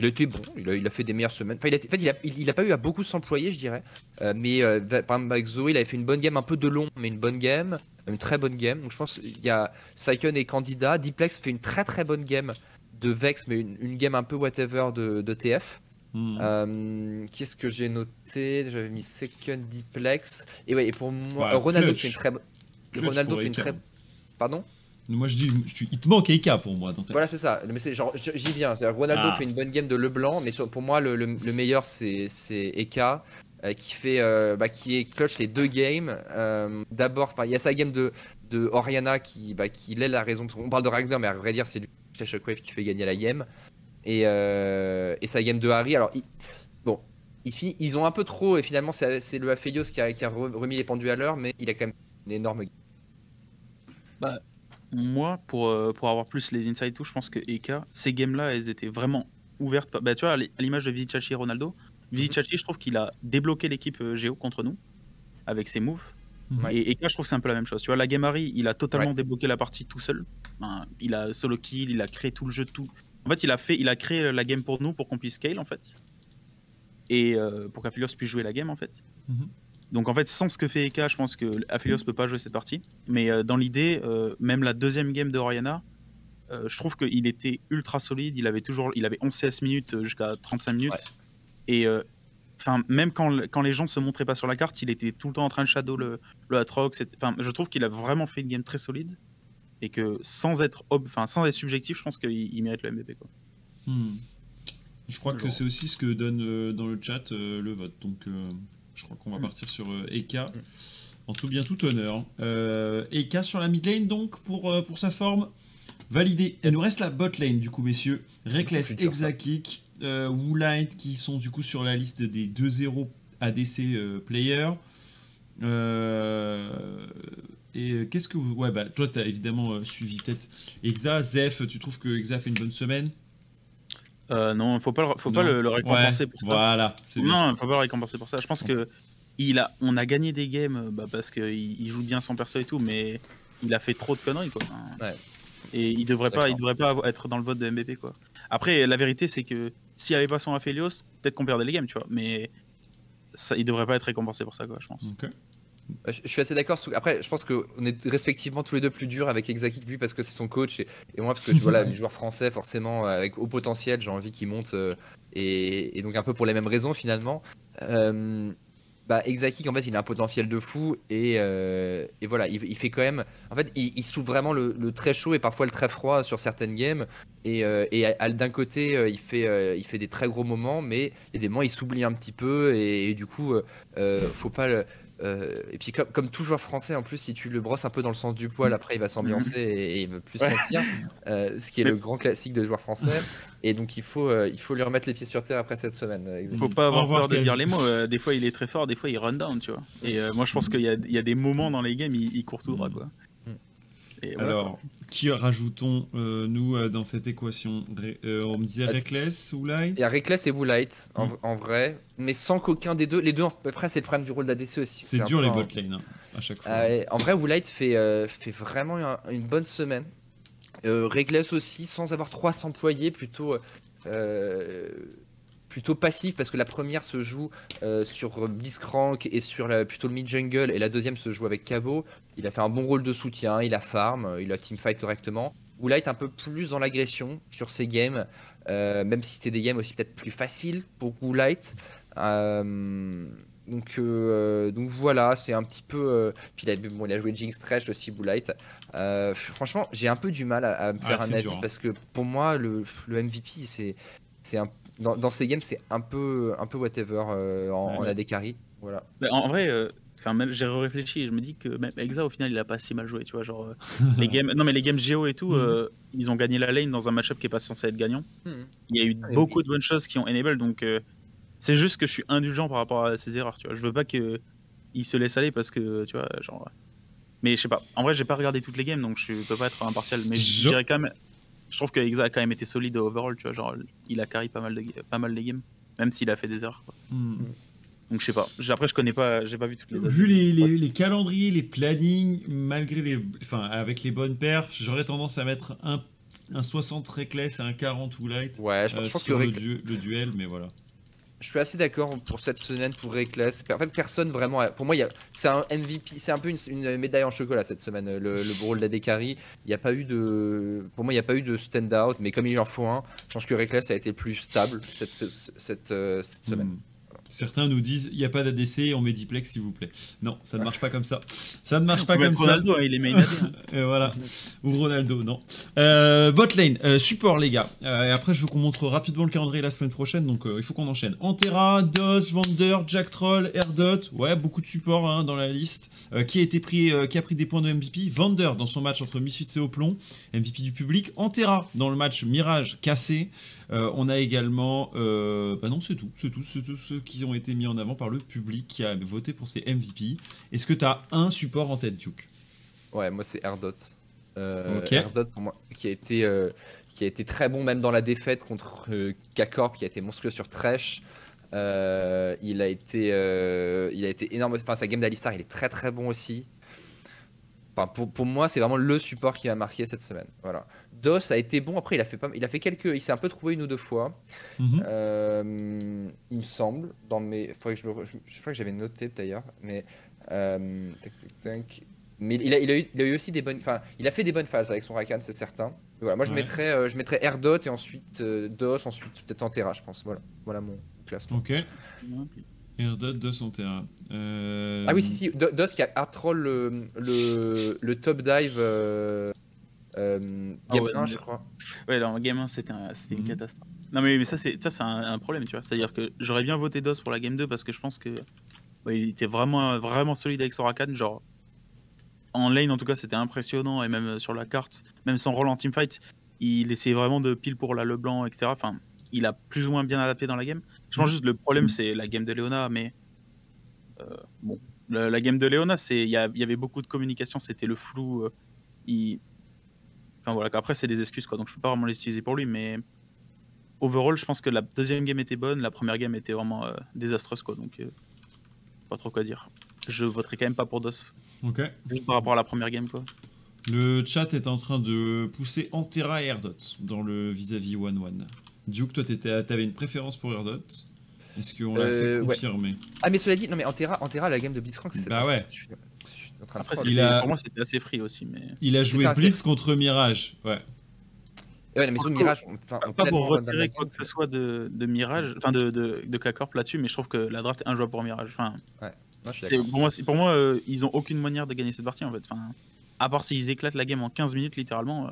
il a été bon, il a, fait des meilleures semaines. Enfin, il a, en fait, il a, pas eu à beaucoup s'employer, je dirais. Euh, mais euh, par exemple, avec Zoé, il avait fait une bonne game, un peu de long, mais une bonne game, une très bonne game. Donc je pense qu'il y a Saiken et candidat. Diplex fait une très très bonne game de Vex, mais une, game un peu whatever de, TF. Hmm. Euh, qu'est-ce que j'ai noté? J'avais mis Second Diplex. Et ouais, et pour moi, Ronaldo fait une très bonne. Ronaldo fait une très. Pardon? Moi, je dis, il te manque Eka pour moi. voilà, c'est ça. Mais c'est genre, j'y viens. Ronaldo ah. fait une bonne game de Leblanc, mais pour moi, le, meilleur, c'est Eka. Euh, qui fait euh, bah, qui est clutch les deux games euh, d'abord il y a sa game de, de Oriana qui bah, qui l'est la raison on parle de Ragnar mais à vrai dire c'est Shockwave qui fait gagner la game et, et sa game de Harry alors bon il finit, ils ont un peu trop et finalement c'est le Aphelios qui a, qui a remis les pendus à l'heure mais il a quand même une énorme game bah, moi, pour, euh, pour avoir plus les insights tout, je pense que Eka, ces games-là, elles étaient vraiment ouvertes. Bah, tu vois, à l'image de Vizicachi et Ronaldo, Vizicachi, je trouve qu'il a débloqué l'équipe euh, Géo contre nous avec ses moves. Et Eka, je trouve que c'est un peu la même chose. Tu vois, la game Harry, il a totalement débloqué la partie tout seul. il a solo kill, il a créé tout le jeu, tout. En fait, il a, fait, il a créé la game pour nous pour qu'on puisse scale, en fait. Et euh, pour qu'Aphelios puisse jouer la game, en fait. Mhm. Donc en fait, sans ce que fait Eka, je pense que Aphelios peut pas jouer cette partie. Mais euh, dans l'idée, euh, même la deuxième game de Oriana, euh, je trouve qu'il était ultra solide. Il avait toujours, il avait 11 CS minutes jusqu'à 35 minutes. Et enfin, même quand, quand les gens se montraient pas sur la carte, il était tout le temps en train de shadow le, le Atrox. Enfin, je trouve qu'il a vraiment fait une game très solide et que sans être, enfin, sans être subjectif, je pense qu'il mérite le MVP. Quoi. Hmm. Je crois que c'est aussi ce que donne dans le chat le vote. Donc je crois qu'on va mm. partir sur euh, Eka. Mm. En tout bien, tout honneur. Euh, Eka sur la mid lane, donc, pour, euh, pour sa forme. Validé. Il nous reste la bot lane, du coup, messieurs. Reckless, Exakik, euh, Woolite, qui sont du coup sur la liste des 2-0 ADC players. et qu'est-ce que vous. Ouais, bah, toi, tu as évidemment suivi peut-être Exa. Zef, tu trouves que Exa fait une bonne semaine? Euh, non, faut pas, le- faut pas le, le récompenser Ouais, pour ça. Voilà, c'est bien. Non, faut pas le récompenser pour ça. Je pense que il a, on a gagné des games euh, bah, parce qu'il il joue bien son perso et tout, mais il a fait trop de conneries quoi. Ouais. Et il devrait pas, il devrait pas être dans le vote de MVP quoi. Après, la vérité c'est que s'il avait pas son Aphelios, peut-être qu'on perdait les games, tu vois. Mais ça, il devrait pas être récompensé pour ça quoi, je pense. Ok. Je je suis assez d'accord. Après, je pense qu'on est respectivement tous les deux plus durs avec Exaki que lui parce que c'est son coach et, et moi parce que je voilà, les joueurs français forcément avec haut potentiel, j'ai envie qu'ils montent euh, et, et donc un peu pour les mêmes raisons finalement. Euh, bah, Exaki, en fait, il a un potentiel de fou et, euh, et voilà, il, il fait quand même. En fait, il, il souffle vraiment le, le très chaud et parfois le très froid sur certaines games. Et, euh, et d'un côté, il fait, il fait des très gros moments, mais il y a des moments il s'oublie un petit peu et, et du coup, euh, faut pas le. Euh, et puis comme, comme tout joueur français, en plus, si tu le brosses un peu dans le sens du poil, après il va s'ambiancer et, et il veut plus Ouais. sentir, euh, ce qui est Mais- le grand classique de joueur français. Et donc il faut, euh, il faut lui remettre les pieds sur terre après cette semaine. Exaki. Faut pas avoir peur de dire les mots. euh, des fois, il est très fort, des fois, il run down, tu vois. Et euh, moi, je pense qu'il y a, il y a des moments dans les games, il, il court tout droit, quoi. Mm. Et voilà, Alors, qui rajoutons euh, nous euh, dans cette équation? Euh, On me disait Ah, Reckless ou Light? Il y a Reckless et Woolite en, Mm. en vrai, mais sans qu'aucun des deux. Les deux, après, c'est le problème du rôle d'ADC aussi. C'est dur les bot lane hein, à chaque fois. Ah en vrai, Woolite fait, euh, fait vraiment un- une bonne semaine. Euh, Reckless aussi, sans avoir trop à s'employer, plutôt, plutôt passif, parce que la première se joue euh, sur Blitzcrank et sur la- plutôt le mid-jungle, et la deuxième se joue avec Cabo. Il a fait un bon rôle de soutien, il a farm, il a teamfight correctement. Woolite un peu plus dans l'agression sur ses games, euh, même si c'était des games aussi peut-être plus faciles pour Woolite. Euh, donc, euh, donc voilà, c'est un petit peu. euh, puis il a, bon, il a joué Jinx Trash aussi, Woolite. Euh, franchement, j'ai un peu du mal à, à me Ah, faire un avis dur, hein. parce que pour moi, le, le MVP, c'est, c'est un, dans, dans ces games, c'est un peu, un peu whatever euh, en, en Ouais. AD carry. Voilà. Mais en en vrai, euh, enfin, j'ai réfléchi et je me dis que même Exa, au final, il a pas si mal joué, tu vois. Genre, euh, les games, non, mais les games Géo et tout, Mhm. euh, ils ont gagné la lane dans un match-up qui est pas censé être gagnant. Mhm. Il y a eu Ah, beaucoup de bonnes choses qui ont enable, donc euh, c'est juste que je suis indulgent par rapport à ces erreurs, tu vois. Je veux pas que il se laisse aller parce que, tu vois, genre. Mais je sais pas. En vrai, j'ai pas regardé toutes les games, donc je peux pas être impartial. Mais je Je- dirais quand même. Je trouve que Exa a quand même été solide overall, tu vois. Genre, il a carry pas mal de, pas mal les games, même s'il a fait des erreurs. Quoi. Hmm. Donc je sais pas. J'ai- Après, je connais pas, j'ai pas vu toutes les. Vu les, les- les calendriers, les plannings, malgré les. Enfin, avec les bonnes perfs, j'aurais tendance à mettre un, un 60 Reckless et un 40 ou Light Ouais, je, euh, je pense que sur le, du- le duel, mais voilà. Je suis assez d'accord pour cette semaine pour Reckless. En fait, personne vraiment. Pour moi, c'est un MVP, c'est un peu une, médaille en chocolat cette semaine, le, le rôle d'AD carry. Il n'y a pas eu de. Pour moi, il n'y a pas eu de stand-out, mais comme il en faut un, je pense que Reckless a été plus stable cette, cette, cette, euh, semaine. Hmm. Certains nous disent il n'y a pas d'ADC, on met diplex s'il vous plaît. Non, ça ne marche pas comme ça. Ça ne marche pas comme ça. Ronaldo, hein, il est main AD, hein. Et voilà. Ou Ronaldo, non. Euh, bot lane, euh, support les gars. Euh, et après, je veux qu'on montre rapidement le calendrier la semaine prochaine, donc il faut qu'on enchaîne. Antera, DOS, Vander, Jack Troll, Erdot. Ouais, beaucoup de supports hein, dans la liste. Qui a été pris, qui a pris des points de MVP Vander dans son match entre Misutse et Oplon, MVP du public. Antera dans le match Mirage cassé. Euh, on a également, euh, bah non, c'est tout, c'est tout, c'est tous ceux qui ont été mis en avant par le public qui a voté pour ces MVP. Est-ce que tu as un support en tête, Duke? Ouais, moi c'est Erdot. Euh. Erdot pour moi, qui a été, qui a été très bon même dans la défaite contre K-Corp, qui a été monstrueux sur Trash. Euh, il a été, il a été énorme. Enfin, sa game d'Alistar, il est très très bon aussi. Enfin, pour, pour moi, c'est vraiment le support qui m'a marqué cette semaine. Voilà. DOS a été bon. Après, il a fait pas, il a fait quelques, il s'est un peu trouvé une ou deux fois. Mhm. Euh, il me semble, dans mes. Faudrait que je, me re- je, je crois que j'avais noté d'ailleurs, mais. euh. Mais il a, il, a eu, il a eu aussi des bonnes. Enfin, il a fait des bonnes phases avec son Rakan, c'est certain. Voilà, moi je Ouais. mettrais, euh, je mettrais Erdot et ensuite euh, DOS, ensuite peut-être Antera, je pense. Voilà, voilà mon classement. Ok. Erdot de son terrain. Euh, Ah oui, si, si, Do- DOS qui a hard-troll le, le, le top dive euh, euh, Ah game ouais, 1, mais- je crois. Ouais, alors Game 1, c'était un- c'était Mhm. une catastrophe. Non, mais, mais ça, c'est ça, c'est un, un problème, tu vois. C'est-à-dire que j'aurais bien voté DOS pour la Game 2 parce que je pense que ouais, il était vraiment, vraiment solide avec son Rakan. Genre, en lane, en tout cas, c'était impressionnant. Et même euh, sur la carte, même son rôle en teamfight, il essayait vraiment de pile pour la Leblanc, etc. Enfin, il a plus ou moins bien adapté dans la game. Je pense juste le problème, c'est la game de Leona, mais euh, bon. La game de Leona, c'est il y, avait beaucoup de communication, c'était le flou. euh, il... Enfin voilà, après c'est des excuses quoi, donc je peux pas vraiment les utiliser pour lui, mais overall, je pense que la deuxième game était bonne, la première game était vraiment désastreuse, quoi. Donc, pas trop quoi dire. Je voterai quand même pas pour DOS. Ok. Juste par rapport à la première game, quoi. Le chat est en train de pousser Antera et Erdot dans le vis-à-vis 1-1. Duke, toi, t'avais une préférence pour Erdot Est-ce qu'on l'a fait Euh, ouais. confirmer? Ah, mais cela dit, non, mais Antera, Antera la game de Blitzcrank, c'est Bah ouais. je suis- je suis en train de Après, il a- pour moi, c'était assez free aussi, mais. Il a joué assez- Blitz contre Mirage. Ouais. Ouais, non, mais sur le Mirage, on, enfin, on Pas pour retirer game quoi que ce soit de, de Mirage, enfin de, de, de K-Corp là-dessus, mais je trouve que la draft est injouable pour Mirage. Enfin, Non, je suis c'est- d'accord. pour moi, pour moi euh, ils ont aucune manière de gagner cette partie en fait. Enfin, à part s'ils éclatent la game en 15 minutes littéralement, euh,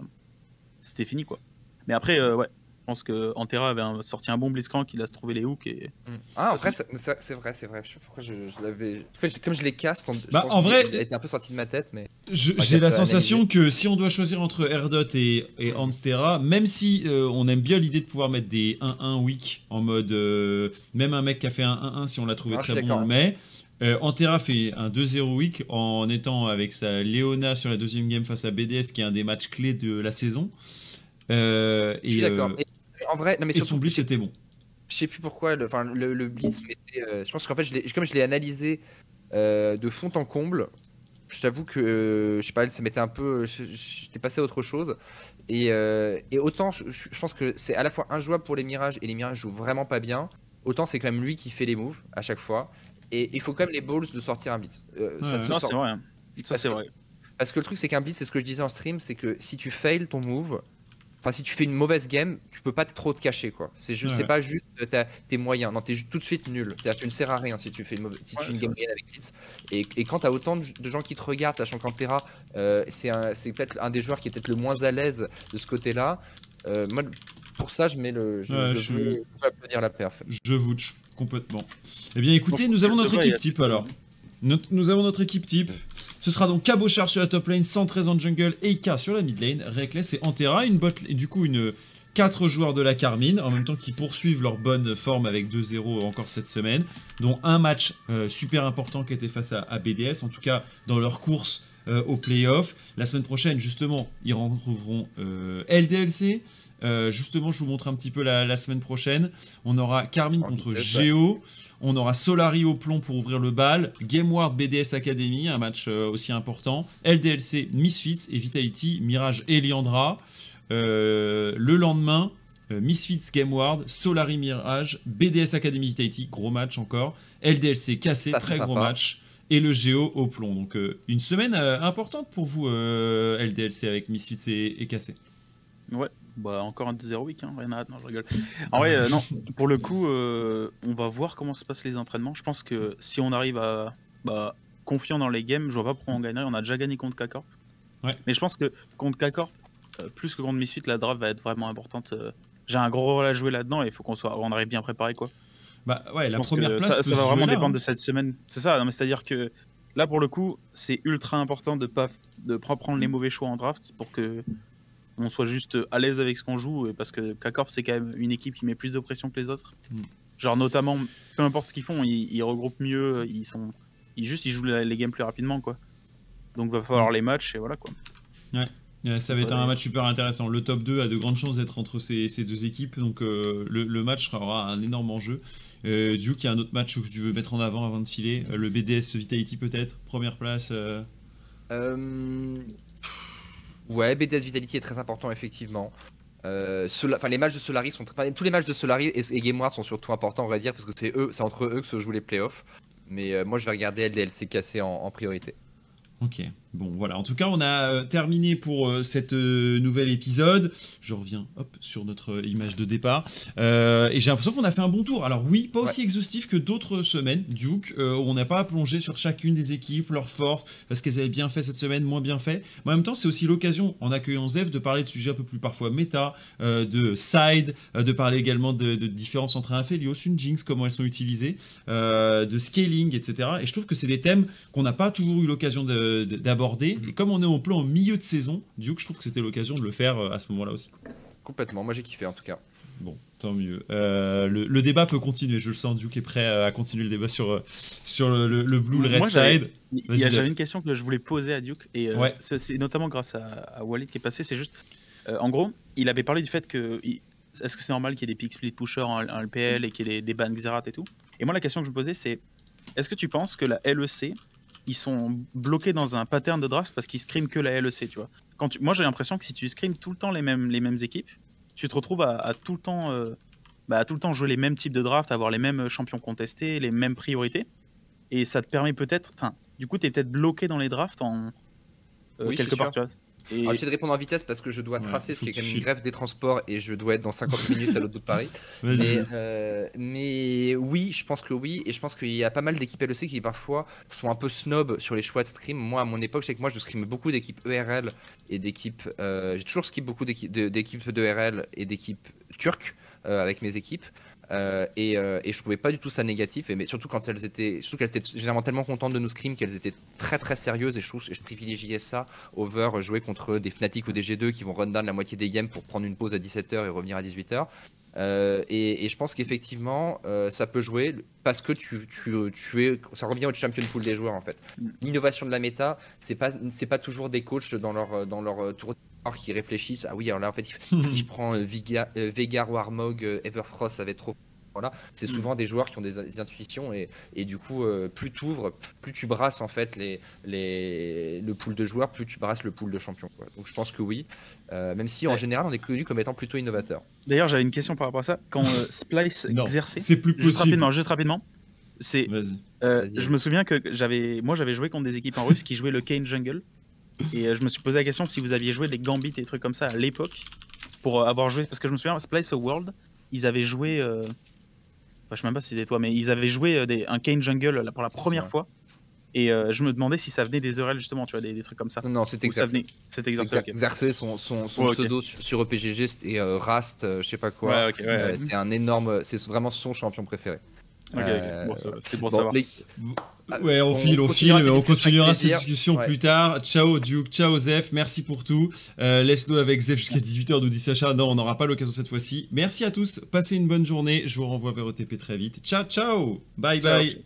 c'était fini quoi. Mais après, euh, ouais, pense que Antera avait un- sorti un bon Blitzcrank, il a se trouvé les hooks et. Mm. Ah, en vrai, c'est vrai, c'est vrai. Je sais pas pourquoi je, je l'avais. En fait, comme je les casse, on- je Bah, en vrai- il a été un peu sorti de ma tête, mais. J'ai la sensation que si on doit choisir entre Erdot et, et Antera, même si euh, on aime bien l'idée de pouvoir mettre des 1-1 week en mode. euh, même un mec qui a fait un 1-1, si on l'a trouvé très bon, on le met. Euh, Antera fait un 2-0 week en étant avec sa Léona sur la deuxième game face à BDS, qui est un des matchs clés de la saison. Euh, Je suis d'accord. euh, En vrai, non, mais et surtout, son blitz était bon. je sais plus pourquoi le, enfin, le, le blitz mettait. euh, je pense qu'en fait, je l'ai- comme je l'ai analysé euh, de fond en comble, je t'avoue que euh, je sais pas, ça m'était un peu. je- J'étais passé à autre chose. Et, euh, et autant, je, pense que c'est à la fois injouable pour les mirages et les mirages jouent vraiment pas bien. Autant c'est quand même lui qui fait les moves à chaque fois. Et il faut quand même les balls de sortir un blitz. Euh, ça Non, c'est vrai. hein. Ça, Parce c'est que- vrai. Parce que le truc, c'est qu'un blitz, c'est ce que je disais en stream, c'est que si tu fails ton move, enfin si tu fais une mauvaise game, tu peux pas trop te cacher quoi. C'est juste, Ouais. c'est pas juste euh, t'as- tes moyens, non, t'es tout de suite nul. C'est-à-dire que tu ne sers à rien si tu fais une, mauvaise, si tu Ouais, fais une c'est game moyenne avec blitz. Et, et quand t'as autant de, gens qui te regardent, sachant qu'Antera, euh, c'est un- c'est peut-être un des joueurs qui est peut-être le moins à l'aise de ce côté-là. euh, moi, pour ça, je mets le, je, Ouais, je je- veux, je veux applaudir la perf. Je vouch complètement. Eh bien écoutez, nous avons notre équipe type alors. Notre- nous avons notre équipe type. Ce sera donc Cabochard sur la top lane, 113 en jungle, Eika sur la mid lane, Reckless et Antera, une bot, et du coup une 4 joueurs de la Carmine, en même temps qui poursuivent leur bonne forme avec 2-0 encore cette semaine, dont un match euh, super important qui était face à, à BDS, en tout cas dans leur course euh, au playoff. La semaine prochaine, justement, ils retrouveront euh, LDLC. Euh, justement, je vous montre un petit peu la, la semaine prochaine. On aura Carmine En contre. Géo. On aura Solari au plomb pour ouvrir le bal. Gameward BDS Academy, un match euh, aussi important. LDLC Misfits et Vitality Mirage et Liandra. Euh, le lendemain, euh, Misfits Gameward, Solari Mirage, BDS Academy Vitality, gros match encore. LDLC cassé, Ça, très gros sympa. match. Et le Géo au plomb. Donc euh, une semaine euh, importante pour vous, euh, LDLC avec Misfits et, et cassé. Ouais, bah encore un 2-0 week, hein, rien à non, je rigole. En vrai, euh, non, pour le coup, euh, on va voir comment se passent les entraînements. Je pense que si on arrive à bah, confiant dans les games, je vois pas pourquoi on gagnerait. On a déjà gagné contre K-Corp. Ouais. Mais je pense que contre K-Corp, euh, plus que contre Misfit, la draft va être vraiment importante. J'ai un gros rôle à jouer là-dedans et il faut qu'on soit, on arrive bien préparé quoi. Bah ouais, la première place ça, va vraiment là, dépendre hein. de cette semaine. C'est ça, non, mais c'est-à-dire que là pour le coup, c'est ultra important de pas de pas prendre les mauvais choix en draft pour que on soit juste à l'aise avec ce qu'on joue et parce que K-Corp c'est quand même une équipe qui met plus de pression que les autres. Mm. Genre notamment peu importe ce qu'ils font, ils, ils regroupent mieux, ils sont ils juste ils jouent les games plus rapidement quoi. Donc va Mm. falloir les matchs et voilà quoi. Ouais, ça va être Ouais. un match super intéressant. Le top 2 a de grandes chances d'être entre ces, ces deux équipes, donc euh, le, le match sera un énorme enjeu. Euh, Duke, il y a un autre match que tu veux mettre en avant avant de filer. Euh, le BDS Vitality peut-être, première place. euh, Euh, Ouais, BDS Vitality est très important, effectivement. Euh, les matchs de Solari sont tous les matchs de Solari et, et Gameward sont surtout importants, on va dire, parce que c'est eux, c'est entre eux que se jouent les playoffs. Mais euh, moi, je vais regarder LDLC cassé en, en priorité. Ok, bon voilà. En tout cas, on a euh, terminé pour euh, cet euh, nouvel épisode. Je reviens hop, sur notre euh, image de départ. Euh, et j'ai l'impression qu'on a fait un bon tour. Alors oui, pas aussi exhaustif que d'autres semaines, Duke, où on n'a pas plongé sur chacune des équipes, leurs forces, parce qu'elles avaient bien fait cette semaine, moins bien fait. Mais en même temps, c'est aussi l'occasion, en accueillant Zef, de parler de sujets un peu plus parfois méta, de side, de parler également de, de différences entre un Aphelios, une Jinx, comment elles sont utilisées, de scaling, etc. Et je trouve que c'est des thèmes qu'on n'a pas toujours eu l'occasion de- de- d'aborder. Et comme on est en plan au milieu de saison, Duke, je trouve que c'était l'occasion de le faire euh, à ce moment-là aussi. Complètement, moi j'ai kiffé en tout cas. Bon, tant mieux. Euh, le, le débat peut continuer, je le sens. Duke est prêt à continuer le débat sur, euh, sur le, le- le blue, le red Moi, side. Il Vas-y, y a Zef. j'avais une question que je voulais poser à Duke et euh, Ouais. c'est c'est notamment grâce à, à Walid qui est passé. C'est juste, euh, en gros, il avait parlé du fait que est-ce que c'est normal qu'il y ait des pick split pushers en, LPL et qu'il y ait des, des bans Xerath et tout? Et moi, la question que je me posais, c'est est-ce que tu penses que la LEC, ils sont bloqués dans un pattern de draft parce qu'ils scream que la LEC, tu vois Quand tu... Moi, j'ai l'impression que si tu scream tout le temps les mêmes, les mêmes équipes, tu te retrouves à, tout le temps. Euh, bah, tout le temps jouer les mêmes types de draft, avoir les mêmes champions contestés, les mêmes priorités. Et ça te permet peut-être. Enfin, du coup, tu es peut-être bloqué dans les drafts en. Euh, quelque part, tu vois. Et... j'essaie de répondre en vitesse parce que je dois tracer ce qui est quand même une grève des transports et je dois être dans 50 minutes à l'autre bout de Paris. mais, euh, mais, oui, je pense que oui. Et je pense qu'il y a pas mal d'équipes LEC qui parfois sont un peu snob sur les choix de stream. Moi, à mon époque, je sais que moi, je stream beaucoup d'équipes ERL et d'équipes. Euh, j'ai toujours skip beaucoup d'équipes d'ERL et d'équipes turques. Euh, avec mes équipes. Euh, et, euh, et, je trouvais pas du tout ça négatif, et, mais surtout quand elles étaient, surtout qu'elles étaient généralement tellement contentes de nous scrim qu'elles étaient très très sérieuses, et je, trouve, je privilégiais ça over jouer contre des Fnatic ou des G2 qui vont run down la moitié des games pour prendre une pause à 17h et revenir à 18h. et, et, je pense qu'effectivement, ça peut jouer parce que tu, tu, tu, es, ça revient au champion pool des joueurs en fait. Mm. L'innovation de la méta, c'est pas, c'est pas toujours des coachs dans leur, dans leur tour qui réfléchissent. Ah oui alors là en fait si je prends euh, Viga, euh, Vegar Warmog euh, Everfrost ça va être trop voilà c'est mm. souvent des joueurs qui ont des, intuitions et, et, du coup plus tu ouvres plus tu brasses en fait les, les, le pool de joueurs plus tu brasses le pool de champions donc je pense que oui. Même si en général on est connu comme étant plutôt innovateur. D'ailleurs j'avais une question par rapport à ça. Quand Splice exerçait c'est plus possible. juste rapidement, juste rapidement. C'est je me souviens que j'avais moi j'avais joué contre des équipes en russe qui jouaient le Kane Jungle et euh, je me suis posé la question si vous aviez joué des Gambit et des trucs comme ça à l'époque, pour euh, avoir joué. Parce que je me souviens, Splice World, ils avaient joué. Euh... Enfin, je sais même pas si c'était toi, mais ils avaient joué euh, des, un Kane Jungle pour la première fois. Et je me demandais si ça venait des Eurel justement, tu vois, des, trucs comme ça. Non, c'était Exercé. C'était Exercé. son, son, son pseudo sur EPGG, c'était Rast, je sais pas quoi. c'est un énorme. C'est vraiment son champion préféré. Ok, ok. c'était pour savoir. Ouais, on, file, on file, on continuera cette discussion plus tard. Ciao Duke, ciao Zef, merci pour tout. Euh, Laisse-nous avec Zef jusqu'à 18h, nous dit Sacha. Non, on n'aura pas l'occasion cette fois-ci. Merci à tous, passez une bonne journée. Je vous renvoie vers OTP très vite. Ciao, ciao, bye bye.